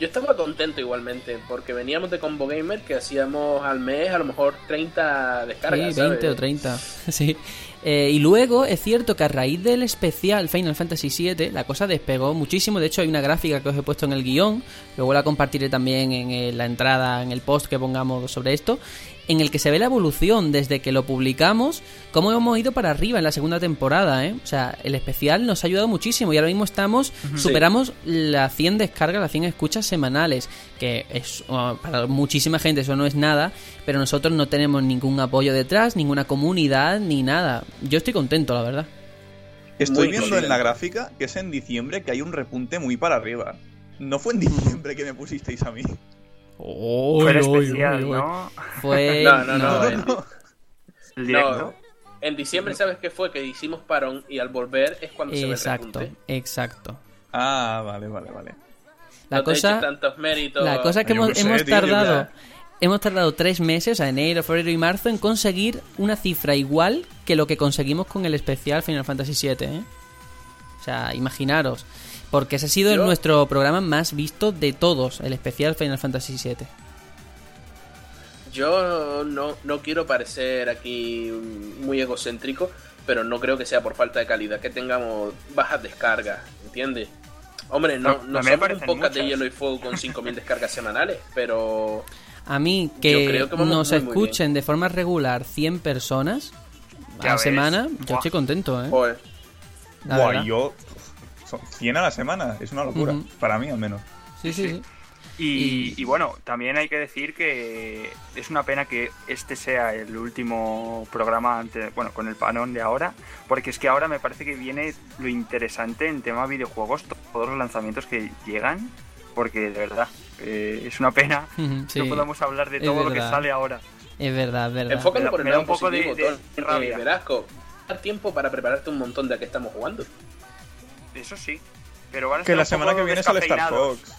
Yo estaba contento igualmente, porque veníamos de Combo Gamer que hacíamos al mes a lo mejor 30 descargas. Sí, 20 ¿sabes? o 30. sí. Eh, y luego es cierto que a raíz del especial Final Fantasy VII la cosa despegó muchísimo. De hecho, hay una gráfica que os he puesto en el guion. Luego la compartiré también en eh, la entrada, en el post que pongamos sobre esto. En el que se ve la evolución desde que lo publicamos, cómo hemos ido para arriba en la segunda temporada. ¿eh? O sea, el especial nos ha ayudado muchísimo y ahora mismo estamos, superamos las 100 descargas, las 100 escuchas semanales. Que es uh, para muchísima gente eso no es nada, pero nosotros no tenemos ningún apoyo detrás, ninguna comunidad ni nada. Yo estoy contento, la verdad. Estoy Muy viendo en la gráfica que es en diciembre que hay un repunte muy para arriba. No fue en diciembre que me pusisteis a mí. Fue el especial, ¿no? Fue. No, no, no, no. en- El directo. No, en diciembre, ¿sabes qué fue? Que hicimos parón y al volver es cuando se ve el Exacto, exacto. Ah, vale, vale, vale. La No cosa, tantos méritos. la cosa es que hemos, sé, hemos tío, tardado, hemos tardado tres meses, o sea, enero, febrero y marzo, en conseguir una cifra igual que lo que conseguimos con el especial Final Fantasy VII, ¿eh? O sea, imaginaros, porque ese ha sido Yo- nuestro programa más visto de todos, el especial Final Fantasy VII. Yo no, no quiero parecer aquí muy egocéntrico, pero no creo que sea por falta de calidad que tengamos bajas descargas, ¿entiendes? Hombre, no, No, no somos un podcast de hielo y fuego con 5.000 descargas semanales, pero A mí Yo que, creo que vamos nos muy, muy escuchen de forma regular 100 personas a la semana, yo estoy contento, ¿eh? joder, La Buah, verdad. yo. Son 100 a la semana, es una locura. Para mí, al menos. Sí, sí, sí. Y, y bueno, también hay que decir que es una pena que este sea el último programa ante, bueno, con el panón de ahora, porque es que ahora me parece que viene lo interesante en tema videojuegos, to- todos los lanzamientos que llegan, porque de verdad, Eh, es una pena sí. no podamos hablar de todo lo que sale ahora. Es verdad, es verdad. Enfócalo por el me da lado un poco de- positivo, de- Tony, de rabia. Verasco, dar tiempo para prepararte un montón de a que estamos jugando. Eso sí. Pero van a Que estar la semana que viene sale Star. Fox.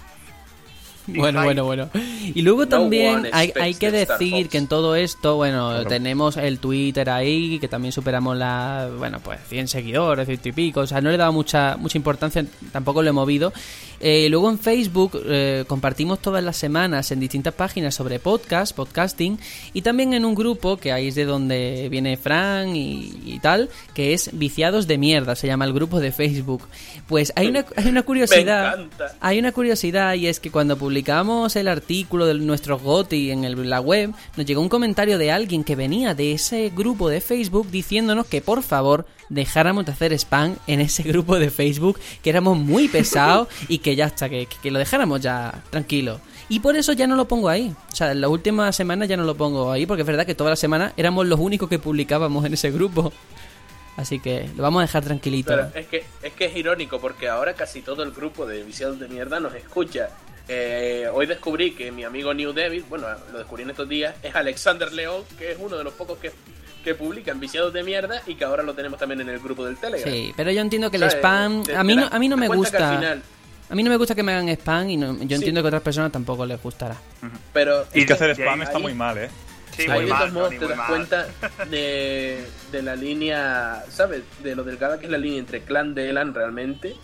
Bueno, bueno, bueno. Y luego también hay, hay que decir que en todo esto, bueno, Claro. tenemos el Twitter ahí, que también superamos la, bueno, pues 100 seguidores, ciento y pico, o sea, no le he dado mucha, mucha importancia, tampoco lo he movido. Eh, luego en Facebook eh, compartimos todas las semanas en distintas páginas sobre podcast, podcasting, y también en un grupo, que ahí es de donde viene Fran y, y tal, que es Viciados de Mierda, se llama el grupo de Facebook. Pues hay una, hay una curiosidad. Me. Hay una curiosidad y es que cuando publicamos el artículo de nuestros GOTI en el- la web, nos llegó un comentario de alguien que venía de ese grupo de Facebook diciéndonos que por favor dejáramos de hacer spam en ese grupo de Facebook, que éramos muy pesados y que ya está, que, que lo dejáramos ya tranquilo. Y por eso ya no lo pongo ahí. O sea, en la última semana ya no lo pongo ahí, porque es verdad que toda la semana éramos los únicos que publicábamos en ese grupo. Así que lo vamos a dejar tranquilito. Pero es que, es que es irónico porque ahora casi todo el grupo de viciados de mierda nos escucha. Eh, hoy descubrí que mi amigo New David, bueno, lo descubrí en estos días, es Alexander León, que es uno de los pocos que, que publican viciados de mierda y que ahora lo tenemos también en el grupo del Telegram. Sí, pero yo entiendo que el ¿Sabes? spam... Te- A mí no, a mí no me cuenta que al gusta... final- A mí no me gusta que me hagan spam y no- yo Sí. entiendo que a otras personas tampoco les gustará. pero Y que hacer spam ahí- está muy mal, ¿eh? Sí, Ahí muy de todos mal, modos Tony, te das mal. cuenta de, de la línea, ¿sabes? De lo delgada que es la línea entre clan de Elan realmente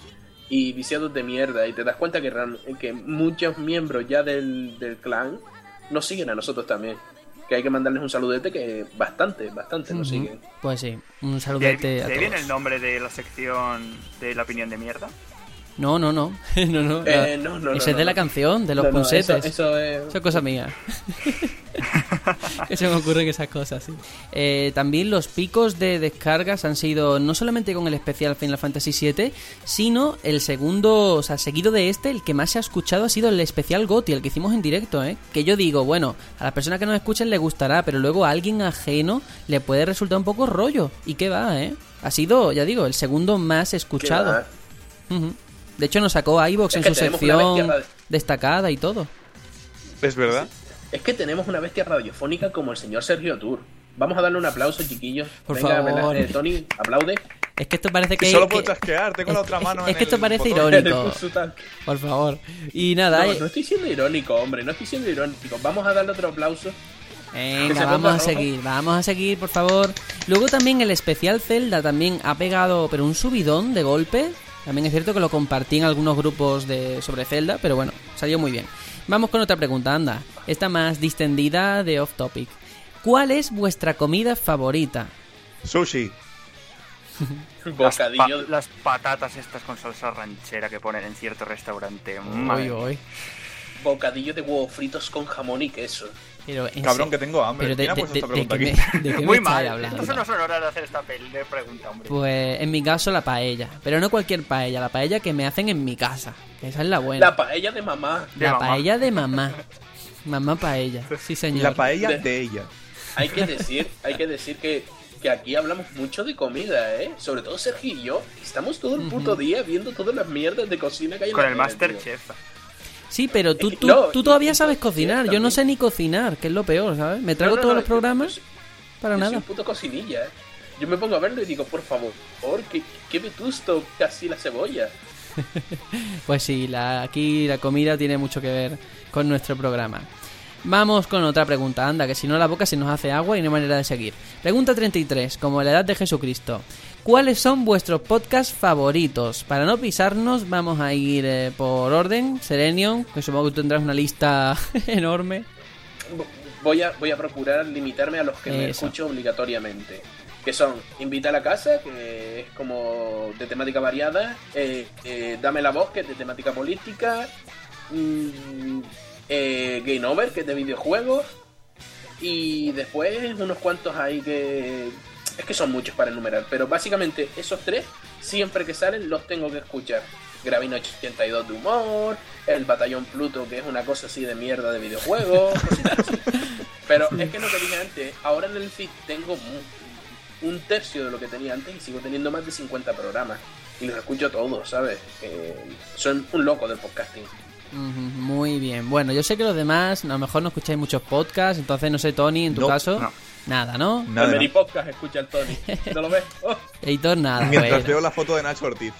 y viciados de mierda. Y te das cuenta que, que muchos miembros ya del, del clan nos siguen a nosotros también. Que hay que mandarles un saludete que bastante, bastante nos Ujú. siguen. Pues sí, un ¿De ahí, saludete de a ahí viene el todos. nombre de la sección de la opinión de mierda? No, no, no. no, no, Eh, no. no, no, Ese no, es de no. la canción, de los No, no, punsetes. eso, eso es... Eso es cosa mía. que se me ocurren esas cosas, sí. Eh, también los picos de descargas han sido no solamente con el especial Final Fantasy VII, sino el segundo, o sea, seguido de este, el que más se ha escuchado ha sido el especial GOTI, el que hicimos en directo, ¿eh? Que yo digo, bueno, a las personas que nos escuchen le gustará, pero luego a alguien ajeno le puede resultar un poco rollo. ¿Y qué va, eh? Ha sido, ya digo, el segundo más escuchado. va. De hecho, nos sacó iVox Es en que su sección bestia destacada y todo. Es verdad. Es que tenemos una bestia radiofónica como el señor Sergio Tour. Vamos a darle un aplauso, chiquillos. Por Venga, favor. Eh, Tony, aplaude. Es que esto parece Que que. solo que- puedo chasquear, tengo la otra mano Es, en que esto el parece botón. irónico. Por favor. Y nada, No, eh, no estoy siendo irónico, hombre, no estoy siendo irónico. Vamos a darle otro aplauso. que venga, vamos a seguir, vamos a seguir, por favor. Luego también el especial Zelda también ha pegado, pero un subidón de golpe. También es cierto que lo compartí en algunos grupos de sobre Zelda, pero bueno, salió muy bien. Vamos con otra pregunta, anda. Esta más distendida de off topic. ¿Cuál es vuestra comida favorita? Sushi. Las, pa- Bocadillo. las patatas estas con salsa ranchera que ponen en cierto restaurante. Uy, uy. Bocadillo de huevos fritos con jamón y queso. Pero Cabrón, que tengo hambre. Pero de, ¿Quién ha de, aquí? me, de qué me Muy mal. hablando? No son horas de hacer esta pel- de pregunta, hombre. Pues en mi caso la paella, pero no cualquier paella, la paella que me hacen en mi casa, esa es la buena. La paella de mamá. de La mamá. paella de mamá. Mamá paella, sí señor. La paella De- ella. Hay que decir, hay que decir que, que aquí hablamos mucho de comida, ¿eh? Sobre todo Sergio y yo. Estamos todo el puto día viendo todas las mierdas de cocina que hay en Con la el. Masterchef. Sí, pero tú, tú, no, tú todavía sabes cocinar, yo no sé ni cocinar, que es lo peor, ¿sabes? Me trago No, no, todos los programas yo- para yo soy nada. un puto cocinilla, ¿eh? Yo me pongo a verlo y digo, por favor, por qué, qué vetusto casi la cebolla. Pues sí, la, aquí la comida tiene mucho que ver con nuestro programa. Vamos con otra pregunta, anda, que si no la boca se nos hace agua y no hay manera de seguir. Pregunta 33, como la edad de Jesucristo. ¿Cuáles son vuestros podcasts favoritos? Para no pisarnos, vamos a ir eh, por orden. Serenion, que supongo que tendrás una lista enorme. Voy a, voy a procurar limitarme a los que me escucho obligatoriamente. Que son Invita a la casa, que es como de temática variada, eh, eh, Dame la voz, que es de temática política, mm, Game Over, que es de videojuegos, y después unos cuantos ahí que... Es que son muchos para enumerar, pero básicamente esos tres, siempre que salen, los tengo que escuchar. Gravino 82 de humor, el Batallón Pluto, que es una cosa así de mierda de videojuegos, cositas así. Pero es que lo que dije antes, ahora en el feed tengo un tercio de lo que tenía antes y sigo teniendo más de 50 programas. Y los escucho todos, ¿sabes? Eh, son un loco del podcasting. Muy bien. Bueno, yo sé que los demás a lo mejor no escucháis muchos podcasts, entonces no sé, Tony, en tu No, caso, no. Nada, ¿no? Nada, el Podcast escucha el Tony. ¿No lo ves? Oh, Editor, nada. Mientras bueno. veo la foto de Nacho Ortiz.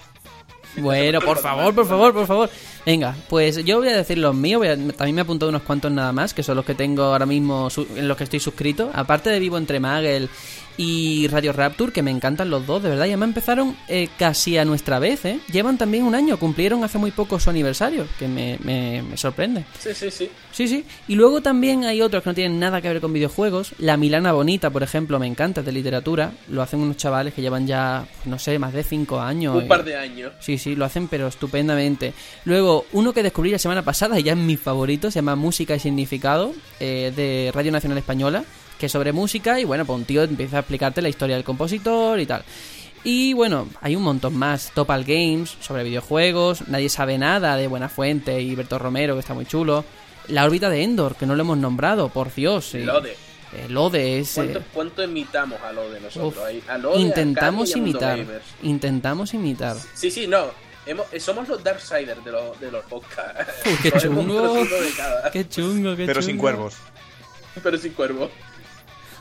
Bueno, por favor, por favor, por favor. Venga, pues yo voy a decir los míos. voy a- también me he apuntado unos cuantos nada más, que son los que tengo ahora mismo su- en los que estoy suscrito. Aparte de Vivo entre Magel y Radio Rapture, que me encantan los dos, de verdad. Y además empezaron eh, casi a nuestra vez, ¿eh? Llevan también un año, cumplieron hace muy poco su aniversario, que me, me- me sorprende. sí, sí, sí. Sí, sí. Y luego también hay otros que no tienen nada que ver con videojuegos. La Milana Bonita, por ejemplo, me encanta, es de literatura. Lo hacen unos chavales que llevan ya, no sé, más de cinco años. Un y- par de años. Sí, sí, lo hacen pero estupendamente. Luego, uno que descubrí la semana pasada y ya es mi favorito, se llama Música y Significado, eh, de Radio Nacional Española, que es sobre música y bueno, pues un tío empieza a explicarte la historia del compositor y tal. Y bueno, hay un montón más. Topal Games, sobre videojuegos, Nadie sabe nada, de Buena Fuente y Berto Romero, que está muy chulo. La órbita de Endor, que no lo hemos nombrado, por Dios. sí. Lode. Eh, Lode es... ¿Cuánto, eh, cuánto imitamos a nosotros? uf, Lode, a intentamos a imitar. Intentamos imitar. Sí, sí, no. Hemos- eh, somos los Darksiders de los, de los podcasts. Uy, qué chungo. trocito de cada, Qué chungo, qué Pero sin chungo. cuervos. pero sin cuervo.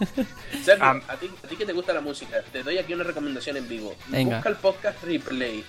Sergio, Am- a, ti, a ti que te gusta la música, te doy aquí una recomendación en vivo. Venga. Busca el podcast Replay.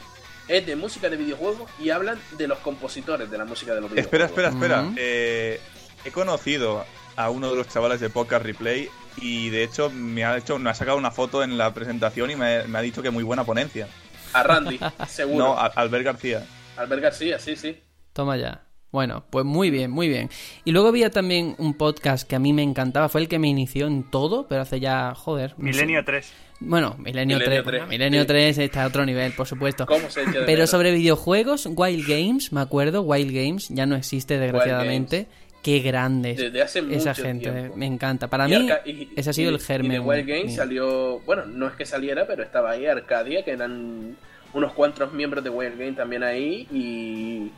Es de música de videojuegos y hablan de los compositores de la música de los Espera, videojuegos. espera, espera. Ujú. Eh, he conocido a uno de los chavales de Podcast Replay y de hecho me ha hecho, me ha sacado una foto en la presentación y me, me ha dicho que muy buena ponencia. A Randy, seguro. No, a- Albert García. Albert García, sí, sí. Toma ya. Bueno, pues muy bien, muy bien. Y luego había también un podcast que a mí me encantaba, fue el que me inició en todo, pero hace ya, joder. no sé. Milenio 3. Bueno, Milenio, Milenio 3. 3, bueno, Milenio sí. 3 está a otro nivel, por supuesto. ¿Cómo se echa de Pero menos? sobre videojuegos, Wild Games, me acuerdo, Wild Games ya no existe desgraciadamente. Qué grandes. Desde hace Esa mucho gente, tiempo. me encanta. Para Y mí, y- ese ha sido y- el germen. Y de Wild Games mío. salió, bueno, no es que saliera, pero estaba ahí Arcadia, que eran unos cuantos miembros de Wild Games también ahí, y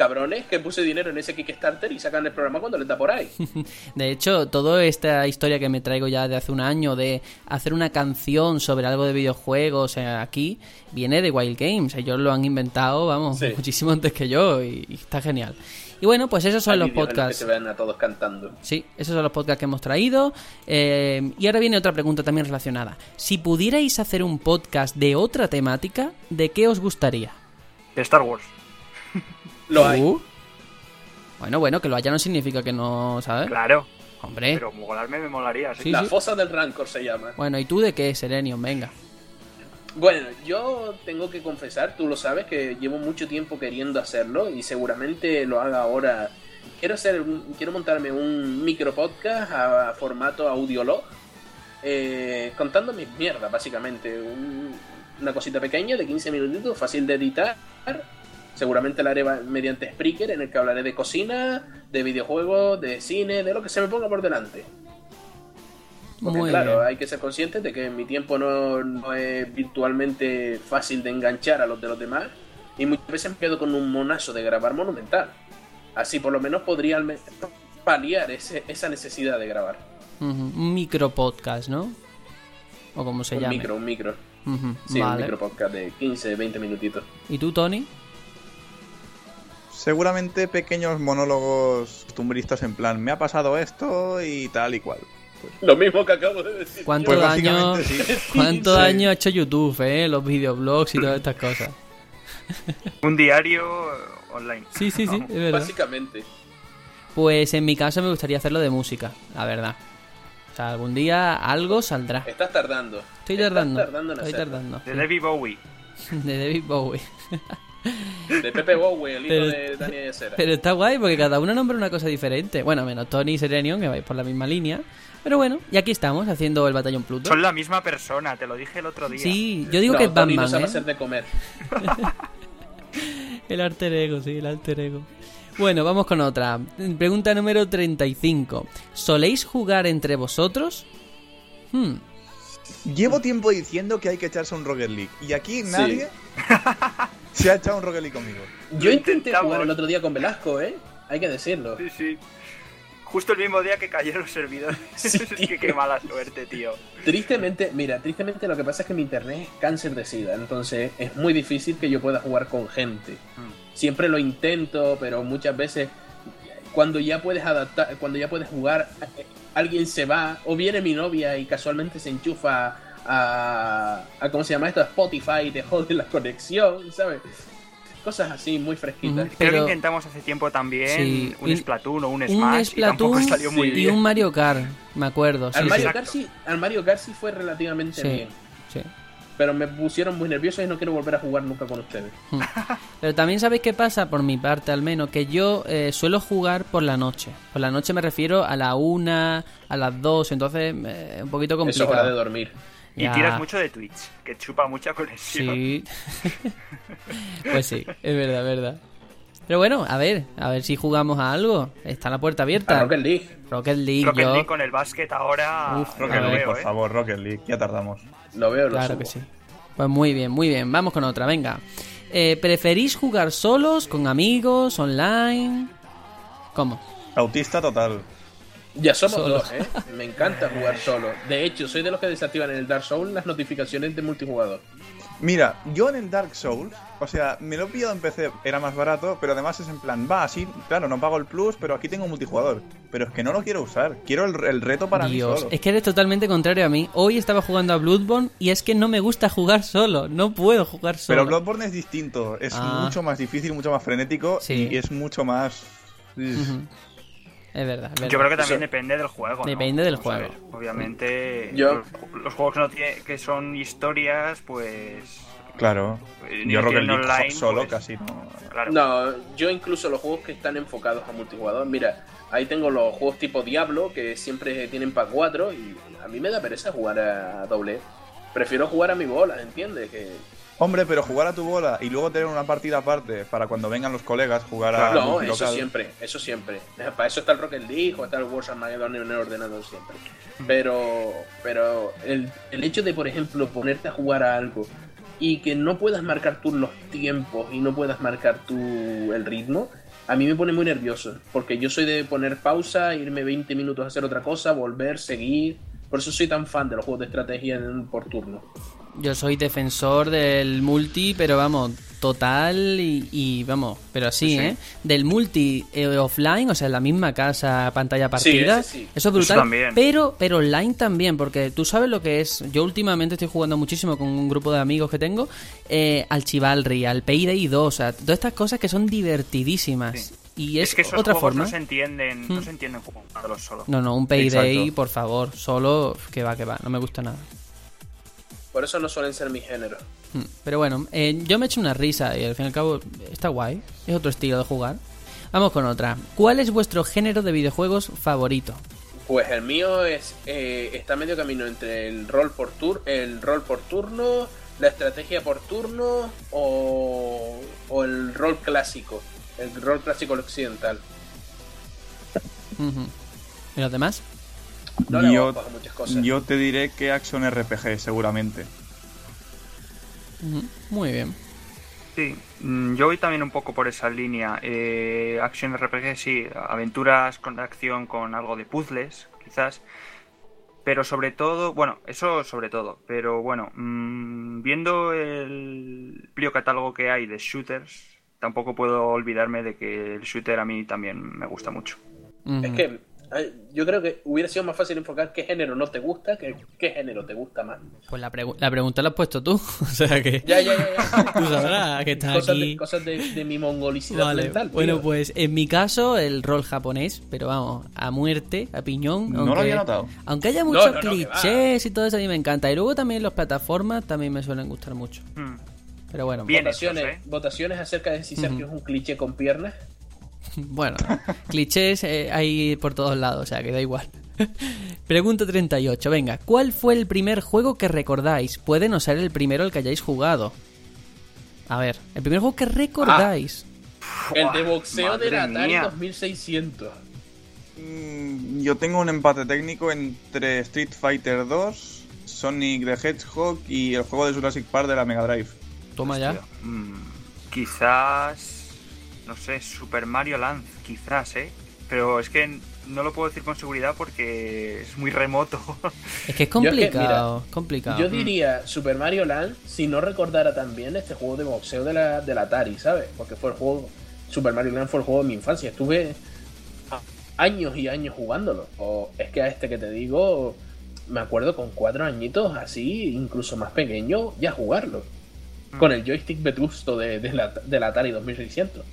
cabrones que puse dinero en ese Kickstarter y sacan el programa cuando les da por ahí. De hecho, toda esta historia que me traigo ya de hace un año de hacer una canción sobre algo de videojuegos aquí, viene de Wild Games. Ellos lo han inventado, vamos, Sí. muchísimo antes que yo y, y está genial. Y bueno, pues esos son Hay los en que podcasts. se ven a todos cantando. Sí, esos son los podcasts que hemos traído. Eh, y ahora viene otra pregunta también relacionada. Si pudierais hacer un podcast de otra temática, ¿de qué os gustaría? De Star Wars. Lo hay. Uh. Bueno, bueno, que lo haya no significa que no, ¿sabes? Claro. Hombre. Pero molarme me molaría, sí. Sí, La sí. fosa del Rancor se llama. Bueno, ¿y tú de qué, Serenium? Venga. Bueno, yo tengo que confesar, tú lo sabes, que llevo mucho tiempo queriendo hacerlo y seguramente lo haga ahora. Quiero hacer, un- quiero montarme un micro podcast a formato audiolog, eh, contando mis mierdas, básicamente. Un- una cosita pequeña de 15 minutitos, fácil de editar. Seguramente la haré mediante Spreaker, en el que hablaré de cocina, de videojuegos, de cine, de lo que se me ponga por delante. Porque Muy claro, bien. hay que ser conscientes de que mi tiempo no, no es virtualmente fácil de enganchar a los de los demás. Y muchas veces me quedo con un monazo de grabar monumental. Así por lo menos podría paliar ese- esa necesidad de grabar. Un micro podcast, ¿no? O como se un llame. micro, un micro. Sí, un micro podcast de 15, 20 minutitos. ¿Y tú, Tony? Seguramente pequeños monólogos costumbristas en plan, me ha pasado esto y tal y cual. Lo mismo que acabo de decir. ¿Cuánto Pues daño, básicamente sí. cuánto Sí. daño ha hecho YouTube, eh? Los videoblogs y todas estas cosas. Un diario eh, online. Sí, sí, sí, Vamos. es verdad. Básicamente. Pues en mi caso me gustaría hacerlo de música, la verdad. O sea, algún día algo saldrá. Estás tardando. Estoy Estás tardando. tardando en Estoy hacerlo. tardando. De David Bowie. De David Bowie. De Pepe Bowie, el hijo Pero- de Daniel Yesera. Pero está guay porque cada uno nombra una cosa diferente. Bueno, menos Tony y Serenion, que vais por la misma línea. Pero bueno, y aquí estamos haciendo el Batallón Pluto. Son la misma persona, te lo dije el otro día. Sí, yo digo No, que es Tony no Batman, sabe ¿eh? hacer de comer. El alter ego, sí, el alter ego. Bueno, vamos con otra. Pregunta número 35. ¿Soléis jugar entre vosotros? Hmm, Llevo tiempo diciendo que hay que echarse un Rocket League y aquí Sí. se ha echado un Rocket League conmigo. Yo intenté jugar el otro día con Velasco, ¿eh? Hay que decirlo. Sí, sí. Justo el mismo día que cayeron los servidores. Sí, qué, qué mala suerte, tío. Tristemente, mira, tristemente lo que pasa es que mi internet es cáncer de sida, entonces es muy difícil que yo pueda jugar con gente. Mm. siempre lo intento, pero muchas veces cuando ya puedes adaptar, cuando ya puedes jugar, eh, alguien se va o viene mi novia y casualmente se enchufa a, a ¿cómo se llama esto? A Spotify y te jode la conexión, ¿sabes? Cosas así muy fresquitas. Ujú. Creo Pero- que intentamos hace tiempo también Sí, un un- Splatoon o un Un Smash y tampoco Splatoon salió muy y bien. un Mario Kart, me acuerdo. Sí, al, Mario sí. Kart sí, al Mario Kart sí fue relativamente Sí, bien, sí. pero me pusieron muy nervioso y no quiero volver a jugar nunca con ustedes. Pero también sabéis qué pasa, por mi parte al menos, que yo eh, suelo jugar por la noche. Por la noche me refiero a la una, a las dos, entonces eh, un poquito Eso es complicado. hora de dormir. Y Ya. tiras mucho de Twitch, que chupa mucha conexión. Sí. pues sí, es verdad, es verdad. Pero bueno, a ver, a ver si jugamos a algo. Está la puerta A abierta. Rocket League. Rocket League, Rocket yo- League con el básquet ahora Uf, Rocket A League, por ¿eh? favor, Rocket League, ya tardamos. Lo veo, lo Claro subo. que sí. Pues muy bien, muy bien. Vamos con otra, venga. Eh, ¿Preferís jugar solos, con amigos, online? ¿Cómo? Autista total. Ya somos Solo. dos, ¿eh? Me encanta jugar solo. De hecho, soy de los que desactivan en el Dark Souls las notificaciones de multijugador. Mira, yo en el Dark Souls, o sea, me lo he pillado en PC, era más barato, pero además es en plan, va, así, claro, no pago el plus, pero aquí tengo multijugador. Pero es que no lo quiero usar, quiero el, el reto para mí Dios, solo. es que eres totalmente contrario a mí. Hoy estaba jugando a Bloodborne y es que no me gusta jugar solo. No puedo jugar solo. Pero Bloodborne es distinto, es Ah. mucho más difícil, mucho más frenético Sí. y es mucho más... Es verdad, es verdad. Yo creo que también depende del juego. ¿no? Depende del juego. ver, Obviamente, Yo- los, los juegos que, no tiene- que son historias, pues. Claro, Eh, yo Rocket League online, solo pues, casi no... Claro. No, yo incluso los juegos que están enfocados a multijugador, mira, ahí tengo los juegos tipo Diablo que siempre tienen para 4 y a mí me da pereza jugar a doble. Prefiero jugar a mi bola, ¿entiendes? Que Hombre, pero jugar a tu bola y luego tener una partida aparte para cuando vengan los colegas jugar a no, multi eso local. siempre, eso siempre. Para eso está el Rocket League o está el Wars Armageddon en el ordenador siempre. Pero, pero el, el hecho de, por ejemplo, ponerte a jugar a algo y que no puedas marcar tú los tiempos y no puedas marcar tú el ritmo, a mí me pone muy nervioso. Porque yo soy de poner pausa, irme 20 minutos a hacer otra cosa, volver, seguir. Por eso soy tan fan de los juegos de estrategia por turno. Yo soy defensor del multi, pero vamos, total y, y vamos, pero así, Sí, sí. ¿eh? Del multi eh, offline, o sea, en la misma casa, pantalla partida. sí. Eso es brutal. también. Pero, pero online también, porque tú sabes lo que es. Yo últimamente estoy jugando muchísimo con un grupo de amigos que tengo eh, al Chivalry, al Payday 2, o sea, todas estas cosas que son divertidísimas. Y es, Es que esos otra forma. no se entienden, no Hmm. se entienden jugándolos solo. No, no, un Payday, Exacto. por favor, solo que va, que va, no me gusta nada. Por eso no suelen ser mi género. Hmm, Pero bueno, eh, yo me he hecho una risa y al fin y al cabo está guay. Es otro estilo de jugar. Vamos con otra. ¿Cuál es vuestro género de videojuegos favorito? Pues el mío es eh, está medio camino entre el rol por tur el rol por turno, la estrategia por turno o, o el rol clásico, el rol clásico occidental. ¿Y los demás? No le yo, muchas cosas. yo te diré que Action RPG, seguramente. Muy bien. Sí, mm, yo voy también un poco por esa línea. Eh, action RPG, sí, aventuras con acción con algo de puzzles, quizás. Pero sobre todo, bueno, eso sobre todo. Pero bueno, mm, viendo el amplio catálogo que hay de shooters, tampoco puedo olvidarme de que el shooter a mí también me gusta mucho. Es que yo creo que hubiera sido más fácil enfocar qué género no te gusta que qué género te gusta más. Pues la, pregu- la pregunta la has puesto tú. o sea que. Ya, ya, ya. ya. Tú sabrás que estás cosas aquí. De, cosas de, de mi mongolicidad Vale, mental. tío. bueno, pues en mi caso el rol japonés, pero vamos, a muerte, a piñón. No lo había notado. Aunque haya muchos no, no, que clichés y todo eso, a mí me encanta. Y luego también las plataformas también me suelen gustar mucho. Mm. Pero bueno, Bien. votaciones, hechos, ¿eh? votaciones acerca de si Sergio es un cliché con piernas. bueno, clichés eh, hay por todos lados, o sea que da igual. Pregunta 38, venga, ¿cuál fue el primer juego que recordáis? Puede no ser el primero el que hayáis jugado. A ver, el primer juego que recordáis. El de boxeo de la Atari mía. 2600. Mm, Yo tengo un empate técnico entre Street Fighter 2, Sonic the Hedgehog y el juego de Jurassic Park de la Mega Drive. Toma ya. Mm, quizás, no sé, Super Mario Land, quizás, ¿eh? pero es que no lo puedo decir con seguridad porque es muy remoto. Es que es Yo es que, complicado, mira, complicado. Yo diría Super Mario Land si no recordara también este juego de boxeo de la, de la Atari, ¿sabes? Porque fue el juego. Super Mario Land fue el juego de mi infancia. Estuve años y años jugándolo. O es que a este que te digo, me acuerdo con cuatro añitos, así, incluso más pequeño, ya jugarlo. Con el joystick vetusto de, de la, de la Atari 2600.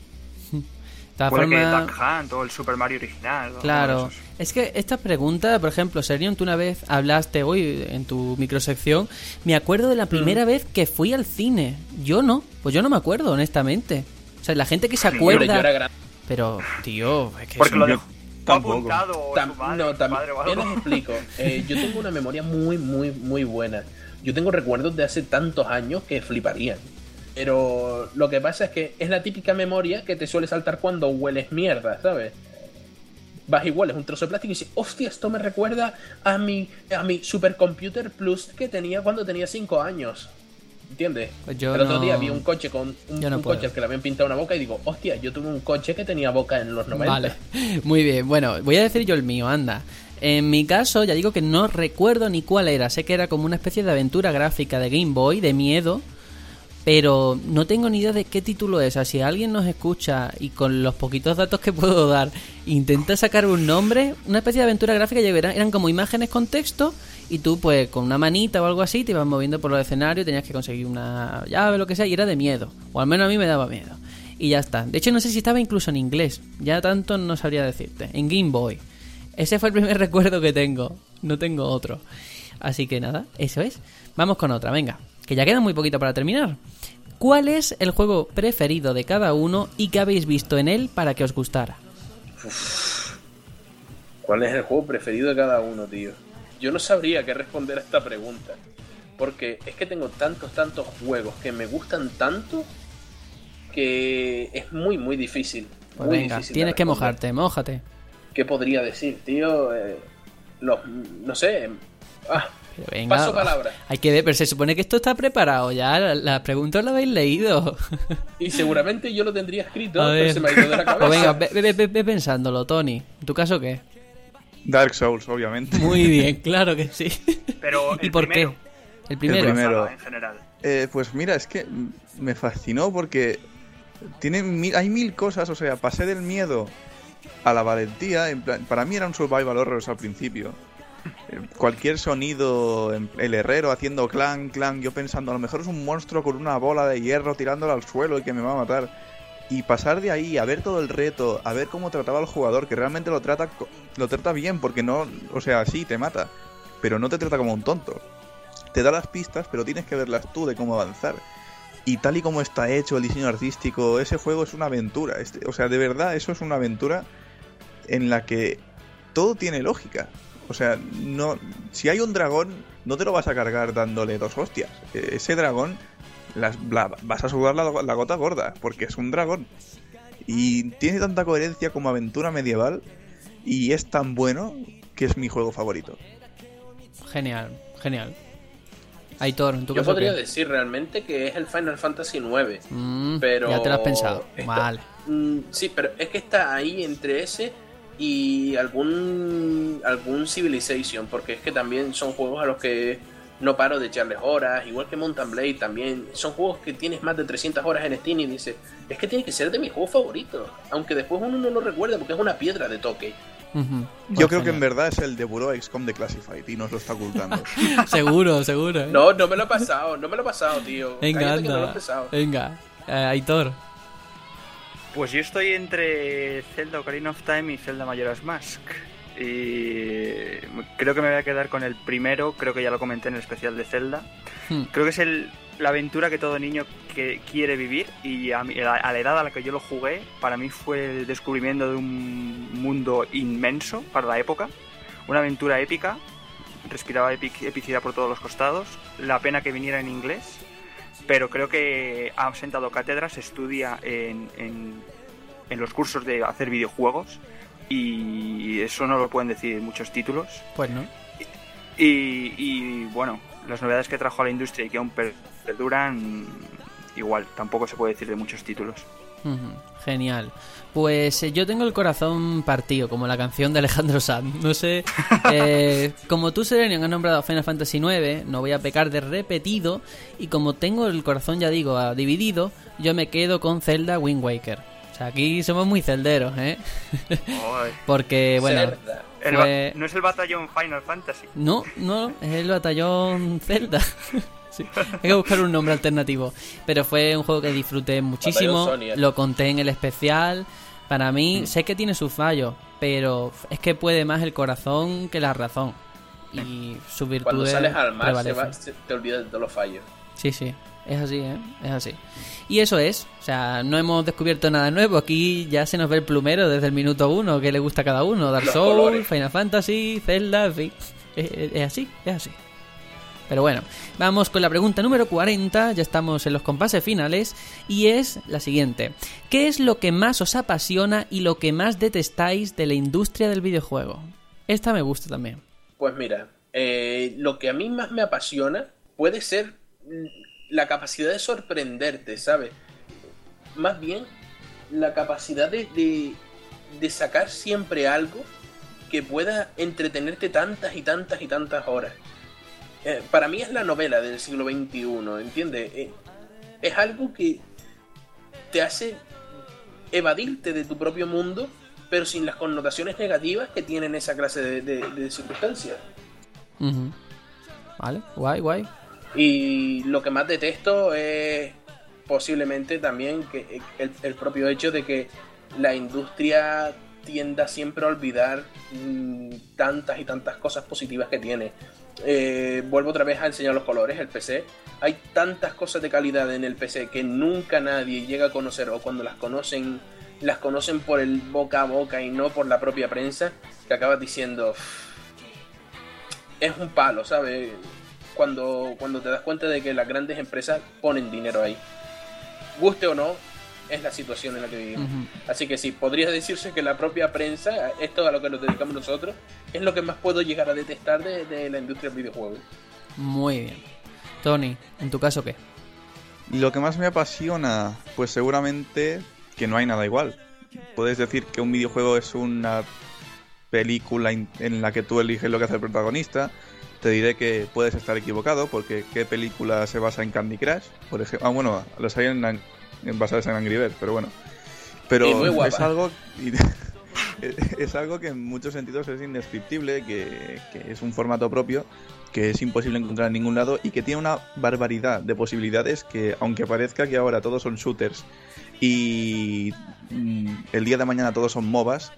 De todas Puede que formas- Duck Hunt o el Super Mario original. o Claro, es que esta pregunta, por ejemplo, Serion, tú una vez hablaste hoy en tu microsección, me acuerdo de la primera vez que fui al cine. Yo no, pues yo no me acuerdo, honestamente. O sea, la gente que se yo acuerda... era gran- Pero, tío, es que Porque es lo dejó tampoco. apuntado o Tam- madre, no, tam- yo les explico. Eh, yo tengo una memoria muy, muy, muy buena. Yo tengo recuerdos de hace tantos años que fliparían. Pero lo que pasa es que es la típica memoria que te suele saltar cuando hueles mierda, ¿sabes? Vas y hueles un trozo de plástico y dices, hostia, esto me recuerda a mi, a mi Supercomputer Plus que tenía cuando tenía 5 años. ¿Entiendes? Pues yo el otro no- día vi un coche con un, no un coche al que le habían pintado una boca y digo, hostia, yo tuve un coche que tenía boca en los 90. Vale, muy bien. Bueno, voy a decir yo el mío, anda. En mi caso, ya digo que no recuerdo ni cuál era. Sé que era como una especie de aventura gráfica de Game Boy, de miedo. Pero no tengo ni idea de qué título es. O sea, alguien nos escucha y con los poquitos datos que puedo dar intenta sacar un nombre, una especie de aventura gráfica, ya verán, eran como imágenes con texto y tú pues con una manita o algo así te ibas moviendo por los escenarios, tenías que conseguir una llave, lo que sea, y era de miedo. O al menos a mí me daba miedo. Y ya está. De hecho, no sé si estaba incluso en inglés. Ya tanto no sabría decirte. En Game Boy. Ese fue el primer recuerdo que tengo. No tengo otro. Así que nada, eso es. Vamos con otra, venga. Que ya queda muy poquito para terminar. ¿Cuál es el juego preferido de cada uno y qué habéis visto en él para que os gustara? ¿Cuál es el juego preferido de cada uno, tío? Yo no sabría qué responder a esta pregunta. Porque es que tengo tantos, tantos juegos que me gustan tanto que es muy, muy difícil. Pues muy venga, difícil tienes que mojarte, mójate. ¿Qué podría decir, tío? Eh, los, no sé. Ah, Pero venga, paso palabra. Hay que ver, pero se supone que esto está preparado ya. La, la pregunta la habéis leído. Y seguramente yo lo tendría escrito, pero ver. se me ha ido de la cabeza. Pues venga, ve, ve- ve- ve pensándolo, Tony. ¿En tu caso qué? Dark Souls, obviamente. Muy bien, claro que sí. Pero ¿Y el por primero. qué? El primero. El primero. En general. Eh, pues mira, es que me fascinó porque tiene mil- hay mil cosas, o sea, pasé del miedo a la valentía. En plan, para mí era un survival horror al principio. Cualquier sonido, en- el herrero haciendo clan, clan, yo pensando, a lo mejor es un monstruo con una bola de hierro tirándolo al suelo y que me va a matar. Y pasar de ahí a ver todo el reto, a ver cómo trataba al jugador, que realmente lo trata, lo trata bien, porque no, o sea, sí, te mata, pero no te trata como un tonto te da las pistas, pero tienes que verlas tú de cómo avanzar. Y tal y como está hecho el diseño artístico, ese juego es una aventura. Este- o sea, de verdad, eso es una aventura en la que todo tiene lógica. O sea, no, si hay un dragón, no te lo vas a cargar dándole dos hostias. E- Ese dragón las- la- vas a sudar la, la gota gorda, porque es un dragón. Y tiene tanta coherencia como aventura medieval, y es tan bueno que es mi juego favorito. Genial, genial. Aitor, ¿en tu Yo caso podría qué? decir realmente que es el Final Fantasy IX. Mm, pero Ya te lo has pensado. está- Vale. Mm, sí, pero es que está ahí entre ese y algún algún Civilization, porque es que también son juegos a los que no paro de echarles horas, igual que Mountain Blade también. Son juegos que tienes más de 300 horas en Steam y dices, es que tiene que ser de mis juegos favoritos, aunque después uno no lo recuerda porque es una piedra de toque. Yo creo que en verdad es el de Bureau XCOM de Classified y nos lo está ocultando. Seguro, seguro. ¿eh? No, no me lo he pasado, no me lo he pasado, tío. Venga, no lo he. Venga, eh, Aitor. Pues yo estoy entre Zelda Ocarina of Time y Zelda Majora's Mask. Y creo que me voy a quedar con el primero, creo que ya lo comenté en el especial de Zelda. Hmm. Creo que es el, la aventura que todo niño que quiere vivir y a, mí- a la edad a la que yo lo jugué, para mí fue el descubrimiento de un mundo inmenso para la época. Una aventura épica, respiraba epic- epicidad por todos los costados. La pena que viniera en inglés, pero creo que ha sentado cátedra, se estudia en, en, en los cursos de hacer videojuegos y eso no lo pueden decir muchos títulos. Pues no. Y, y, bueno, las novedades que trajo a la industria y que aún per- perduran, igual, tampoco se puede decir de muchos títulos. Genial. Pues eh, yo tengo el corazón partido, como la canción de Alejandro Sanz. No sé. eh, como tú, Serenion, has nombrado Final Fantasy IX, no voy a pecar de repetido. Y como tengo el corazón, ya digo, ah, dividido, yo me quedo con Zelda Wind Waker. O sea, aquí somos muy celderos, ¿eh? Porque, bueno. No es el batallón Final Fantasy. No, no, es el batallón Zelda. Sí, Hay que buscar un nombre alternativo. Pero fue un juego que disfruté muchísimo. Sonia. Lo conté en el especial. Para mí, sé que tiene sus fallos, pero es que puede más el corazón que la razón. Y sus virtudes Cuando sales al mar se va- se- te olvidas de todos los fallos. Sí, sí, es así, ¿eh? Es así. Y eso es, o sea, no hemos descubierto nada nuevo. Aquí ya se nos ve el plumero desde el minuto uno, que le gusta a cada uno. Dark Souls. Final Fantasy, Zelda, en fin. Es, es- es así, es así. Pero bueno, vamos con la pregunta número 40, ya estamos en los compases finales, y es la siguiente. ¿Qué es lo que más os apasiona y lo que más detestáis de la industria del videojuego? Esta me gusta también. Pues mira, eh, lo que a mí más me apasiona puede ser la capacidad de sorprenderte, ¿sabes? Más bien la capacidad de, de sacar siempre algo que pueda entretenerte tantas y tantas y tantas horas. Eh, para mí es la novela del siglo XXI, ¿entiendes? Eh, es algo que te hace evadirte de tu propio mundo, pero sin las connotaciones negativas que tienen esa clase de, de- de circunstancias. Vale, guay, guay. Y lo que más detesto es posiblemente también que el, el propio hecho de que la industria tienda siempre a olvidar mm, tantas y tantas cosas positivas que tiene. Eh, vuelvo otra vez a enseñar los colores, el PC. Hay tantas cosas de calidad en el PC que nunca nadie llega a conocer o cuando las conocen, las conocen por el boca a boca y no por la propia prensa, que acabas diciendo, es un palo, ¿sabes? Cuando, cuando te das cuenta de que las grandes empresas ponen dinero ahí. Guste o no, es la situación en la que vivimos. Así que sí, podría decirse que la propia prensa, esto a lo que nos dedicamos nosotros, es lo que más puedo llegar a detestar de, de la industria del videojuego. Muy bien. Tony, ¿en tu caso qué? Lo que más me apasiona, pues seguramente que no hay nada igual. Puedes decir que un videojuego es una película en la que tú eliges lo que hace el protagonista. Te diré que puedes estar equivocado porque qué película se basa en Candy Crush, por ejemplo. Ah, bueno, los hay en, en basadas en Angry Birds, pero bueno. Pero muy es algo es algo que en muchos sentidos es indescriptible, que, que es un formato propio que es imposible encontrar en ningún lado y que tiene una barbaridad de posibilidades que aunque parezca que ahora todos son shooters y mm, el día de mañana todos son MOBAs,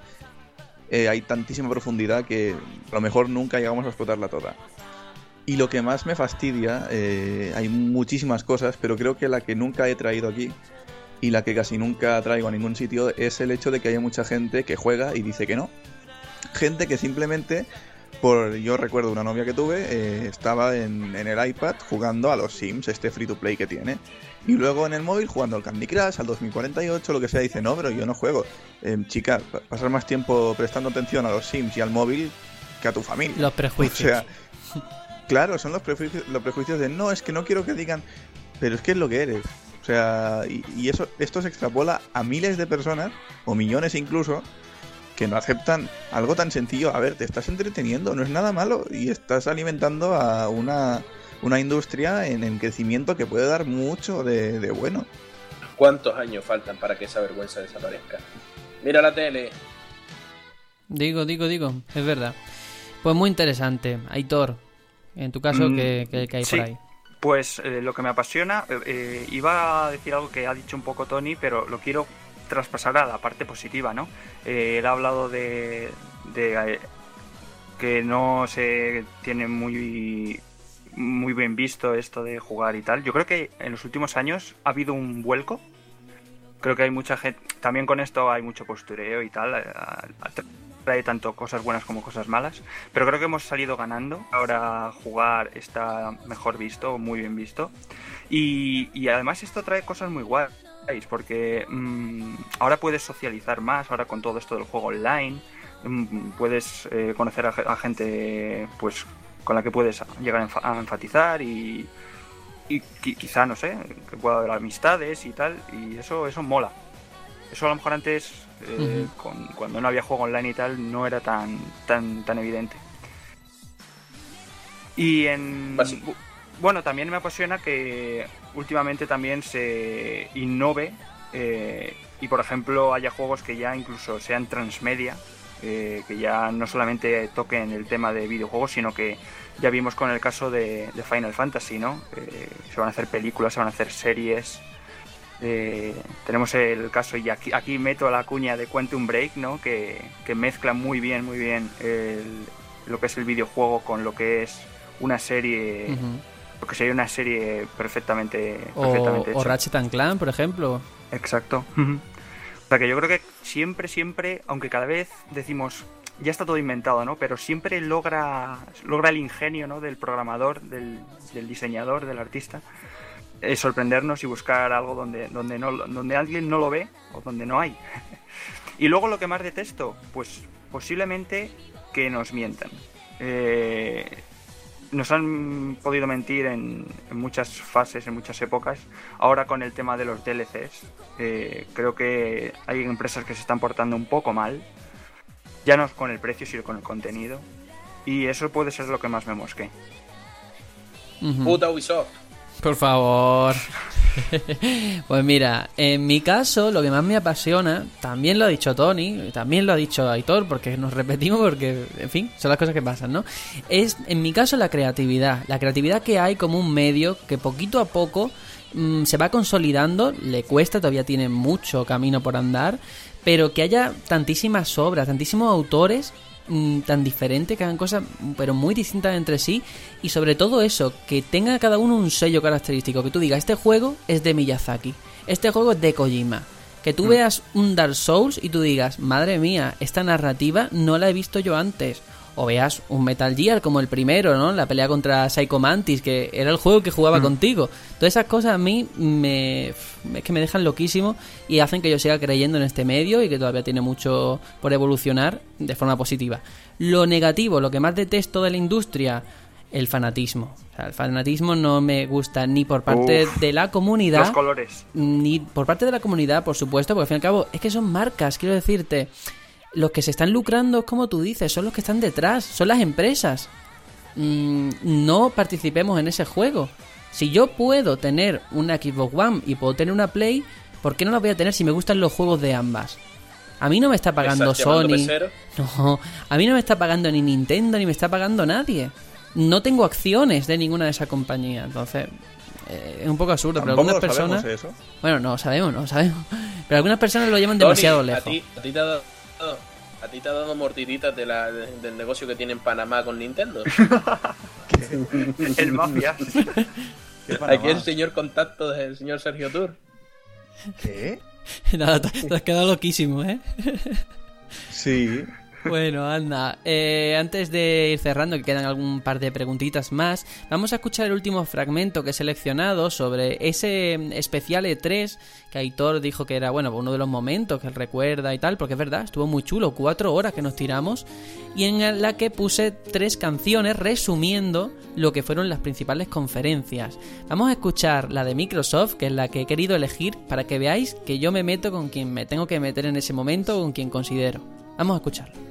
eh, hay tantísima profundidad que a lo mejor nunca llegamos a explotarla toda. Y lo que más me fastidia, eh, hay muchísimas cosas, pero creo que la que nunca he traído aquí y la que casi nunca traigo a ningún sitio es el hecho de que haya mucha gente que juega y dice que no. Gente que simplemente, por yo recuerdo una novia que tuve, eh, estaba en, en el iPad jugando a los Sims, este free to play que tiene. Y luego en el móvil jugando al Candy Crush, al 2048, lo que sea, dice, no, pero yo no juego. Eh, chica, pa- pasar más tiempo prestando atención a los Sims y al móvil que a tu familia. Los prejuicios. O sea, claro, son los prejuicios, los prejuicios de no, es que no quiero que digan, pero es que es lo que eres. O sea, y, y eso, esto se extrapola a miles de personas, o millones incluso, que no aceptan algo tan sencillo. A ver, te estás entreteniendo, no es nada malo, y estás alimentando a una, una industria en, en crecimiento que puede dar mucho de, de bueno. ¿Cuántos años faltan para que esa vergüenza desaparezca? Mira la tele. Digo, digo, digo, es verdad. Pues muy interesante. Aitor, en tu caso, Mm, ¿qué, qué- qué hay sí. por ahí? Pues eh, lo que me apasiona, eh, eh, iba a decir algo que ha dicho un poco Tony, pero lo quiero traspasar a la parte positiva, ¿no? Eh, él ha hablado de, de, que no se tiene muy muy bien visto esto de jugar y tal. Yo creo que en los últimos años ha habido un vuelco. Creo que hay mucha gente, también con esto hay mucho postureo y tal. eh, trae tanto cosas buenas como cosas malas. Pero creo que hemos salido ganando. Ahora jugar está mejor visto, muy bien visto. Y, y además esto trae cosas muy guays. Porque mm, ahora puedes socializar más, ahora con todo esto del juego online. mm, puedes eh, conocer a, a gente pues con la que puedes llegar a enfatizar y, y qui- quizá, no sé, que pueda haber amistades y tal. Y eso, eso mola. Eso a lo mejor antes, eh, con- cuando no había juego online y tal, no era tan, tan, tan evidente. Y en... Bueno, también me apasiona que últimamente también se innove eh, y, por ejemplo, haya juegos que ya incluso sean transmedia, eh, que ya no solamente toquen el tema de videojuegos, sino que ya vimos con el caso de, de Final Fantasy, ¿no? Eh, se van a hacer películas, se van a hacer series. eh, tenemos el caso, y aquí, aquí meto la cuña de Quantum Break, ¿no? Que, que mezcla muy bien, muy bien el- lo que es el videojuego con lo que es una serie, Ujú. lo que sería una serie perfectamente, O, perfectamente o hecha. Ratchet and Clank, por ejemplo. Exacto. o sea que yo creo que siempre, siempre, aunque cada vez decimos ya está todo inventado, ¿no? Pero siempre logra, logra el ingenio, ¿no? Del programador, del, diseñador, del artista, eh, sorprendernos y buscar algo donde, donde, no, donde alguien no lo ve o donde no hay. y luego lo que más detesto, pues posiblemente que nos mientan. Eh, nos han podido mentir en, en muchas fases, en muchas épocas. Ahora con el tema de los DLCs, eh, creo que hay empresas que se están portando un poco mal. Ya no con el precio, sino con el contenido. Y eso puede ser lo que más me mosque. Ujú. Puta Ubisoft. Por favor. pues mira, en mi caso, lo que más me apasiona, también lo ha dicho Tony, también lo ha dicho Aitor, porque nos repetimos, porque, en fin, son las cosas que pasan, ¿no? Es, en mi caso, la creatividad. La creatividad que hay como un medio que poquito a poco mm, se va consolidando, le cuesta, todavía tiene mucho camino por andar, pero que haya tantísimas obras, tantísimos autores mm, tan diferentes, que hagan cosas pero muy distintas entre sí y sobre todo eso, que tenga cada uno un sello característico, que tú digas, este juego es de Miyazaki, este juego es de Kojima, que tú veas un Dark Souls y tú digas, madre mía, esta narrativa no la he visto yo antes. O veas un Metal Gear como el primero, ¿no? La pelea contra Psycho Mantis, que era el juego que jugaba contigo. Todas esas cosas a mí me, es que me dejan loquísimo y hacen que yo siga creyendo en este medio y que todavía tiene mucho por evolucionar de forma positiva. Lo negativo, lo que más detesto de la industria, el fanatismo. O sea, el fanatismo no me gusta ni por parte Uf. de la comunidad Los colores. ni por parte de la comunidad, por supuesto, porque al fin y al cabo es que son marcas, quiero decirte. Los que se están lucrando, como tú dices, son los que están detrás, son las empresas. Mm, no participemos en ese juego. Si yo puedo tener una Xbox One y puedo tener una Play, ¿por qué no la voy a tener si me gustan los juegos de ambas? A mí no me está pagando ¿Estás llamando Sony. No, a mí no me está pagando ni Nintendo ni me está pagando nadie. No tengo acciones de ninguna de esas compañías. Entonces, eh, es un poco absurdo, pero algunas personas. eso. Bueno, no sabemos, no sabemos. Pero algunas personas lo llevan Tony, demasiado A lejos. ti, a ti te ha dado, a ti te ha dado mordiditas de la, de- del negocio que tiene en Panamá con Nintendo. El mafia. Aquí el señor contacto del señor Sergio Tour. ¿Qué? Nada, te, te has quedado loquísimo, ¿eh? Sí. Bueno, anda. Eh, antes de ir cerrando, que quedan algún par de preguntitas más, vamos a escuchar el último fragmento que he seleccionado sobre ese especial E3 que Aitor dijo que era, bueno, uno de los momentos que él recuerda y tal, porque es verdad, estuvo muy chulo, cuatro horas que nos tiramos, y en la que puse tres canciones resumiendo lo que fueron las principales conferencias. Vamos a escuchar la de Microsoft, que es la que he querido elegir, para que veáis que yo me meto con quien me tengo que meter en ese momento con quien considero. Vamos a escucharlo.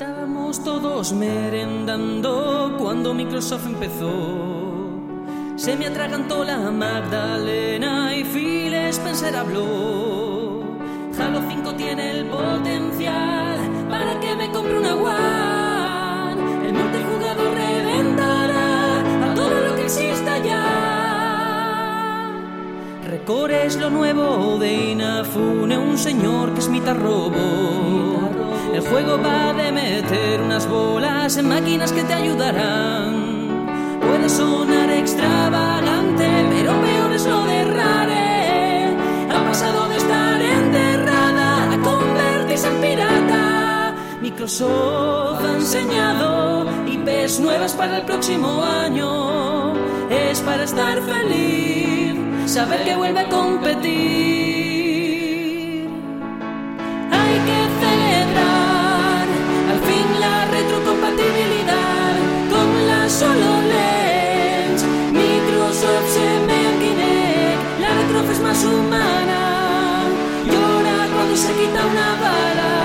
Estábamos todos merendando cuando Microsoft empezó. Se me atragantó la Magdalena y Phil Spencer habló. Halo 5 tiene el potencial para que me compre una One. El multijugador reventará a todo lo que exista ya. Recore es lo nuevo de Inafune, un señor que es mitad robo. El juego va de meter unas bolas en máquinas que te ayudarán. Puede sonar extravagante, pero peor es lo de Rare. Ha pasado de estar enterrada a convertirse en pirata. Microsoft ha enseñado IPs nuevas para el próximo año. Es para estar feliz, saber que vuelve a competir. Hay que celebrar al fin la retrocompatibilidad con la solo lens. Microsoft se me la retrof es más humana. Llora cuando se quita una bala.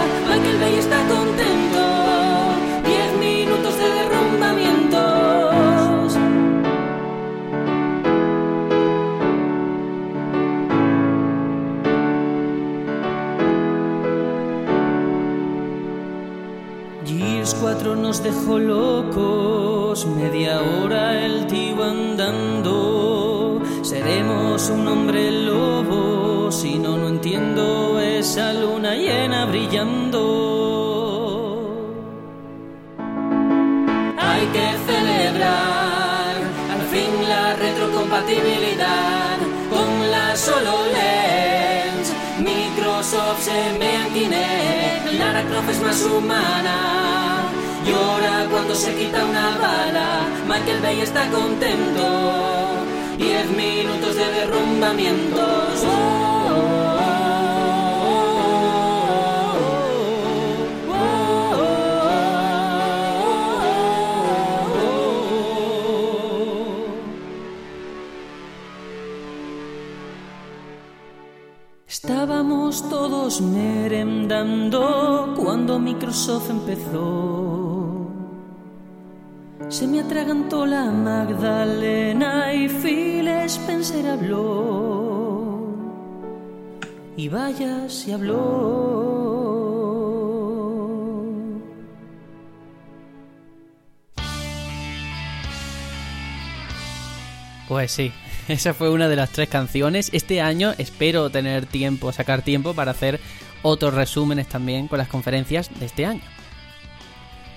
4 nos dejó locos, media hora el tío andando. Seremos un hombre lobo, si no, no entiendo esa luna llena brillando. Hay que celebrar al fin la retrocompatibilidad con la HoloLens. Microsoft se Kinect, Lara Croft es más humana. Llora cuando se quita una bala, Michael Bay está contento. Diez minutos de derrumbamientos. Estábamos todos merendando cuando Microsoft empezó. Se me atragantó la Magdalena y Phil Spencer habló. Y vaya si habló. Pues sí, esa fue una de las tres canciones. Este año espero tener tiempo, sacar tiempo para hacer otros resúmenes también con las conferencias de este año.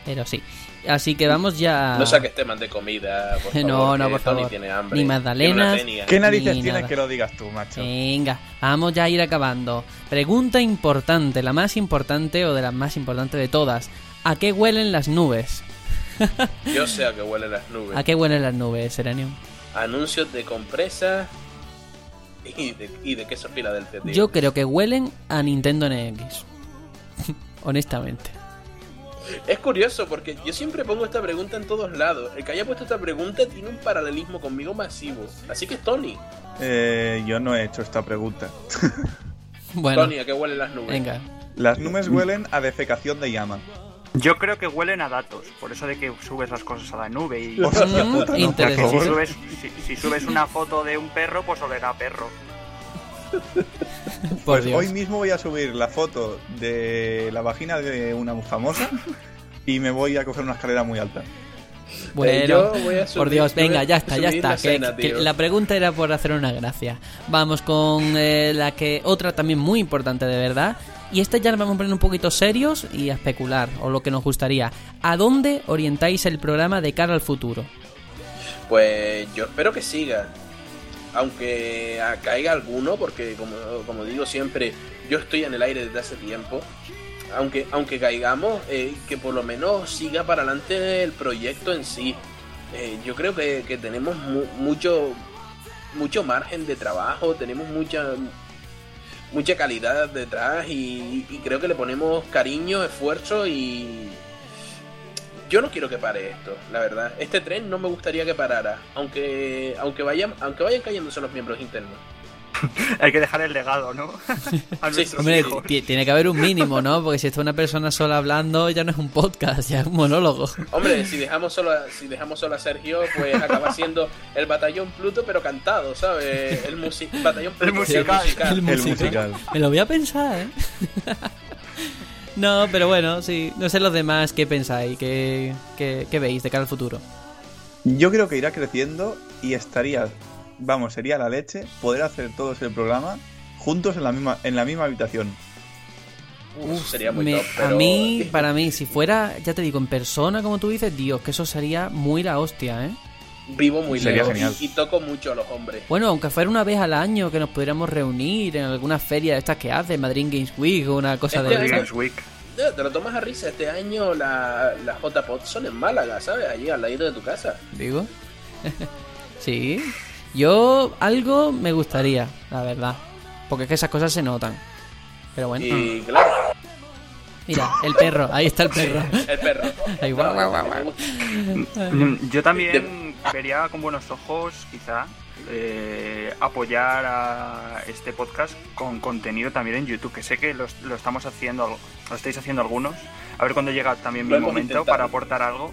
Pero sí. Así que vamos ya. No saques temas de comida, por favor, No, no, por Tony favor. tiene hambre. Ni magdalenas. Tiene una tenia. ¿Qué narices Ni tienes nada. que lo digas tú, macho? Venga, vamos ya a ir acabando. Pregunta importante, la más importante o de las más importantes de todas. ¿A qué huelen las nubes? Yo sé a que huelen las nubes. ¿A qué huelen las nubes, Serenium? Anuncios de compresas y de, y de queso Filadelfia, tío. Yo creo que huelen a Nintendo NX. Honestamente. Es curioso porque yo siempre pongo esta pregunta en todos lados. El que haya puesto esta pregunta tiene un paralelismo conmigo masivo. Así que es Tony. Eh, yo no he hecho esta pregunta. Bueno, Tony, ¿a qué huelen las nubes? venga. Las nubes huelen a defecación de llama. Yo creo que huelen a datos, por eso de que subes las cosas a la nube y Hostia Mm, puta, no, interesante. por si subes, si, si subes una foto de un perro, pues olerá a perro. Por Pues Dios. hoy mismo voy a subir la foto de la vagina de una famosa y me voy a coger una escalera muy alta. Bueno, Eh, yo voy a por Dios, venga, ya está, ya está. la que- cena, que tío. la pregunta era por hacer una gracia. Vamos con eh, la que otra también muy importante de verdad. Y esta ya nos vamos a poner un poquito serios y a especular, o lo que nos gustaría. ¿A dónde orientáis el programa de cara al futuro? Pues yo espero que siga. Aunque caiga alguno, porque como, digo siempre, yo estoy en el aire desde hace tiempo. Aunque, aunque caigamos, eh, que por lo menos siga para adelante el proyecto en sí. Eh, yo creo que, tenemos mu- mucho, mucho margen de trabajo, tenemos mucha, mucha calidad detrás y, y creo que le ponemos cariño, esfuerzo y, yo no quiero que pare esto, la verdad. Este tren no me gustaría que parara, aunque aunque vayan aunque vayan cayéndose los miembros internos. Hay que dejar el legado, ¿no? A Sí, nuestros Hombre, tiene que haber un mínimo, ¿no? Porque si está una persona sola hablando, ya no es un podcast, ya es un monólogo. Hombre, si dejamos solo a, si dejamos solo a Sergio, pues acaba siendo el batallón Pluto pero cantado, ¿sabes? El musi- batallón Pluto, El musical. El El musical. Me lo voy a pensar, ¿eh? No, pero bueno, sí. No sé los demás qué pensáis, qué, qué, qué veis de cara al futuro. Yo creo que irá creciendo y estaría, vamos, sería la leche poder hacer todos el programa juntos en la misma, en la misma habitación. Uf, sería muy Me- top, A pero- mí, para mí, si fuera, ya te digo, en persona, como tú dices, Dios, que eso sería muy la hostia, ¿eh? Vivo muy Sería lejos genial. y, toco mucho a los hombres. Bueno, aunque fuera una vez al año que nos pudiéramos reunir en alguna feria de estas que hace, Madrid Games Week o una cosa Este de. Games Week. Te lo tomas a risa, este año la, la JPod son en Málaga, ¿sabes? Allí al ladito de tu casa. Digo. sí. Yo algo me gustaría, la verdad. Porque es que esas cosas se notan. Pero bueno. Y claro, Mira, el perro, ahí está el perro. el perro. Ahí, guau, guau, guau, Yo también vería con buenos ojos, quizá, eh, apoyar a este podcast con contenido también en YouTube, que sé que lo, lo estamos haciendo, lo estáis haciendo algunos. A ver cuándo llega también Lo mi momento intentado. para aportar algo.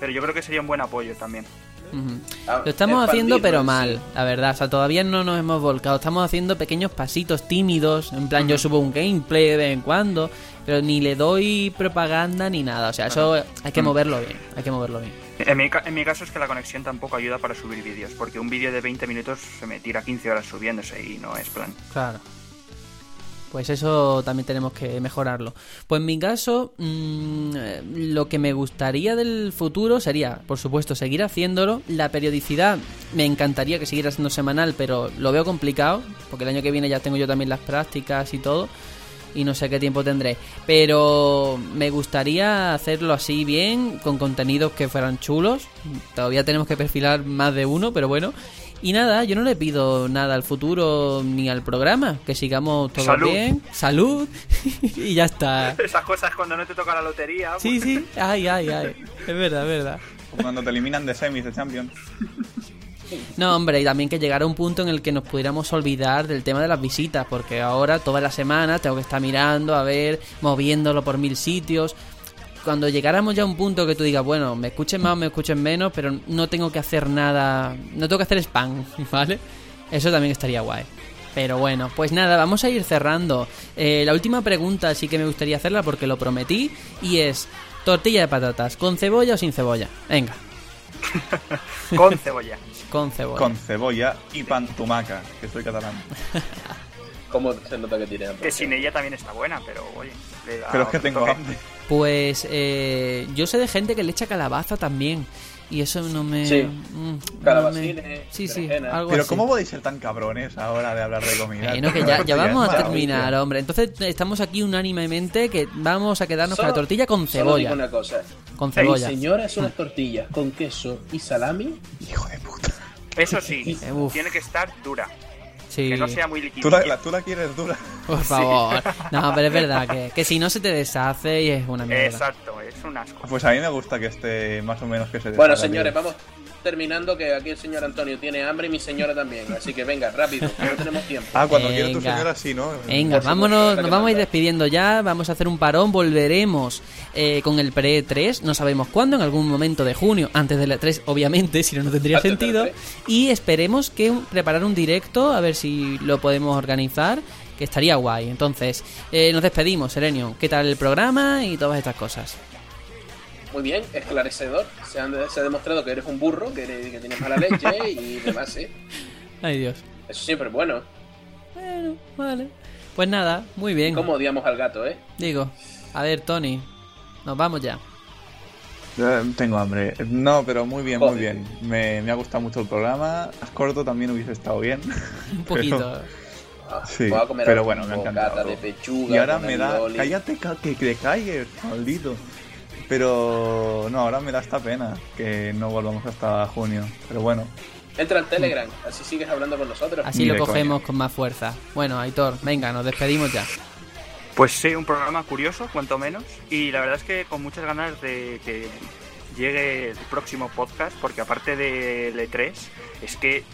Pero yo creo que sería un buen apoyo también. Ujú. Ah, Lo estamos haciendo pero expandirlo, mal, la verdad. O sea, todavía no nos hemos volcado. Estamos haciendo pequeños pasitos tímidos. En plan, yo subo un gameplay de vez en cuando. Pero ni le doy propaganda ni nada. O sea, eso hay que moverlo bien. Hay que moverlo bien. En mi, en mi caso es que la conexión tampoco ayuda para subir vídeos, porque un vídeo de 20 minutos se me tira 15 horas subiéndose y no es plan. Claro. Pues eso también tenemos que mejorarlo. Pues en mi caso, mm, eh, lo que me gustaría del futuro sería, por supuesto, seguir haciéndolo. La periodicidad me encantaría que siguiera siendo semanal, pero lo veo complicado, porque el año que viene ya tengo yo también las prácticas y todo. Y no sé qué tiempo tendré. Pero me gustaría hacerlo así bien, con contenidos que fueran chulos. Todavía tenemos que perfilar más de uno, pero bueno. Y nada, yo no le pido nada al futuro ni al programa. Que sigamos todos Salud. bien. Salud. y ya está. Esas cosas cuando no te toca la lotería. Sí, sí. Ay, ay, ay. Es verdad, es verdad. Cuando te eliminan de semis de Champions. No, hombre, y también que llegara un punto en el que nos pudiéramos olvidar del tema de las visitas, porque ahora toda la semana tengo que estar mirando, a ver, moviéndolo por mil sitios. Cuando llegáramos ya a un punto que tú digas, bueno, me escuchen más o me escuchen menos, pero no tengo que hacer nada, no tengo que hacer spam, ¿vale? Eso también estaría guay. Pero bueno, pues nada, vamos a ir cerrando. Eh, la última pregunta sí que me gustaría hacerla porque lo prometí, y es, tortilla de patatas, ¿con cebolla o sin cebolla? Venga, Con cebolla. Con cebolla. Con cebolla y pan tumaca, que soy catalán. ¿Cómo se nota que tiene hambre? Que sin ella también está buena, pero oye. le da Pero es que tengo toque. hambre. Pues eh, yo sé de gente que le echa calabaza también. Y eso no me. Sí. mm, no Calabacines, me- Sí, sí, algo Pero así. ¿cómo podéis ser tan cabrones ahora de hablar de comida? Bueno, que ya, ya vamos a terminar, hombre. Entonces estamos aquí unánimemente que vamos a quedarnos con la tortilla con Solo digo cebolla. una cosa. Con Mi cebolla. señora es unas tortillas con queso y salami. Hijo de puta. Eso sí, Eh, tiene que estar dura. Sí. Que no sea muy líquida. ¿Tú la, la- tú la quieres dura? Por favor. No, pero es verdad que, que si no se te deshace y es una mierda. Exacto, es un asco. Pues a mí me gusta que esté más o menos que se Bueno, deshaga señores, vamos terminando que aquí el señor Antonio tiene hambre y mi señora también. Así que venga, rápido, que no tenemos tiempo. Ah, cuando quiere tu Venga. señora sí, ¿no? Venga, Por vámonos, nos vamos a ir despidiendo ya, vamos a hacer un parón, volveremos eh, con el pre-3, no sabemos cuándo, en algún momento de junio, antes del E3, obviamente, si no, no tendría Antes sentido, E3. y esperemos que preparar un directo, a ver si lo podemos organizar, que estaría guay. Entonces, eh, nos despedimos, Serenio, ¿qué tal el programa y todas estas cosas? Muy bien, esclarecedor. Se, han- se ha demostrado que eres un burro, que, eres- que tienes mala leche y demás, ¿eh? Ay Dios. Eso siempre es bueno. Bueno, vale. Pues nada, muy bien. ¿Cómo odiamos al gato, eh? Digo, a ver, Tony, nos vamos ya. Eh, Tengo hambre. No, pero muy bien, muy bien. Me, me ha gustado mucho el programa. Corto también hubiese estado bien. Un poquito. Ah, Sí, voy a comer pero bueno, me ha encantado. de pechuga. Y ahora me da. Cállate, que te calles, maldito. Pero no, ahora me da esta pena que no volvamos hasta junio. Pero bueno, Entra al Telegram, así sigues hablando con nosotros. Así Ni lo cogemos con más fuerza. Bueno, Aitor, venga, nos despedimos ya. Pues sí, un programa curioso, cuanto menos. Y la verdad es que con muchas ganas de que llegue el próximo podcast, porque aparte del E3, es que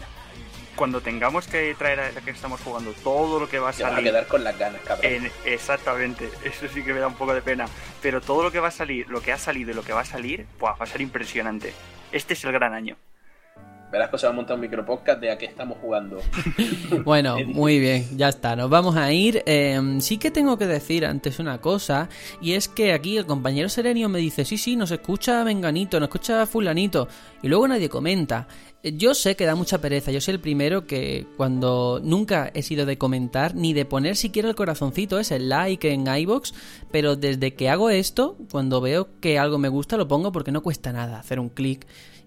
cuando tengamos que traer a la que estamos jugando todo lo que va a Te vas a salir. quedar con las ganas, cabrón. en- exactamente, eso sí que me da un poco de pena. Pero todo lo que va a salir, lo que ha salido y lo que va a salir, buah, va a ser impresionante. Este es el gran año. Verás que se va a montar un micropodcast de a qué estamos jugando. Bueno, muy bien, ya está, nos vamos a ir. Eh, sí que tengo que decir antes una cosa, y es que aquí el compañero Serenio me dice, sí, sí, nos escucha Menganito, nos escucha Fulanito, y luego nadie comenta. Yo sé que da mucha pereza, yo soy el primero que cuando nunca he sido de comentar, ni de poner siquiera el corazoncito, ese like en iBox, pero desde que hago esto, cuando veo que algo me gusta, lo pongo porque no cuesta nada hacer un clic.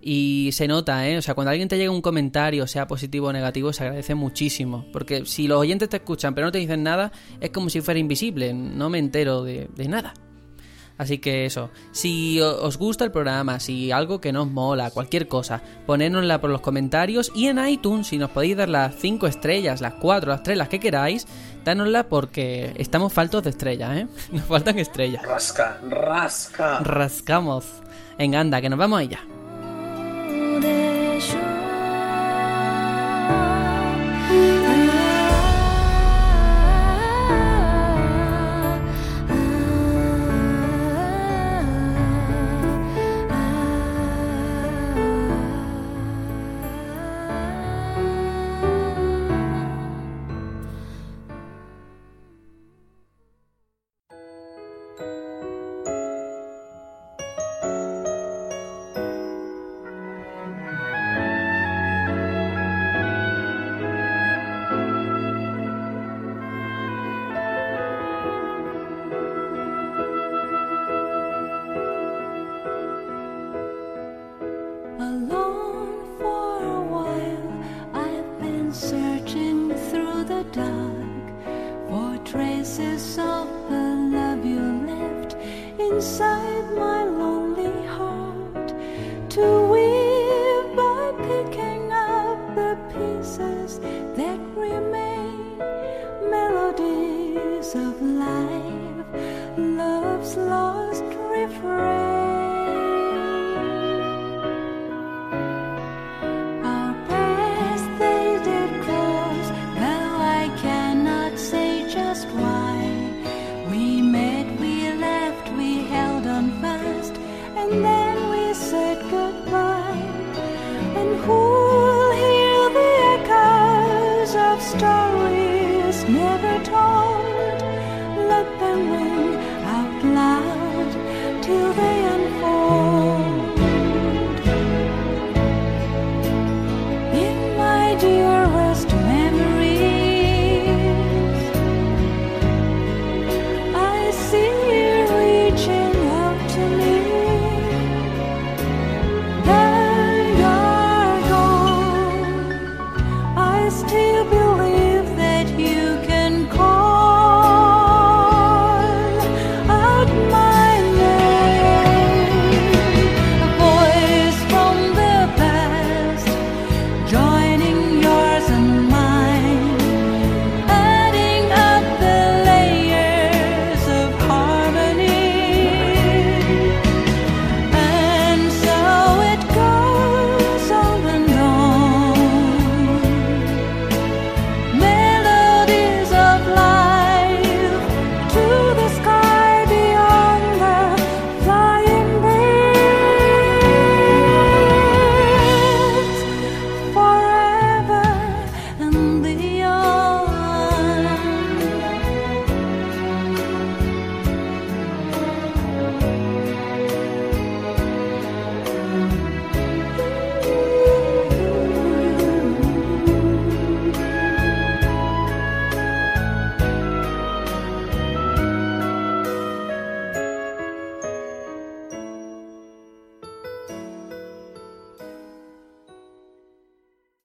Y se nota, ¿eh? O sea, cuando alguien te llega un comentario, sea positivo o negativo, se agradece muchísimo. Porque si los oyentes te escuchan pero no te dicen nada, es como si fuera invisible. No me entero de, de nada. Así que eso, si os gusta el programa, si algo que nos mola, cualquier cosa, ponérnosla por los comentarios y en iTunes, si nos podéis dar las 5 estrellas, las 4, las 3, las que queráis, dánosla porque estamos faltos de estrellas, ¿eh? Nos faltan estrellas. Rasca, rasca. Rascamos. Venga, anda, que nos vamos ahí देश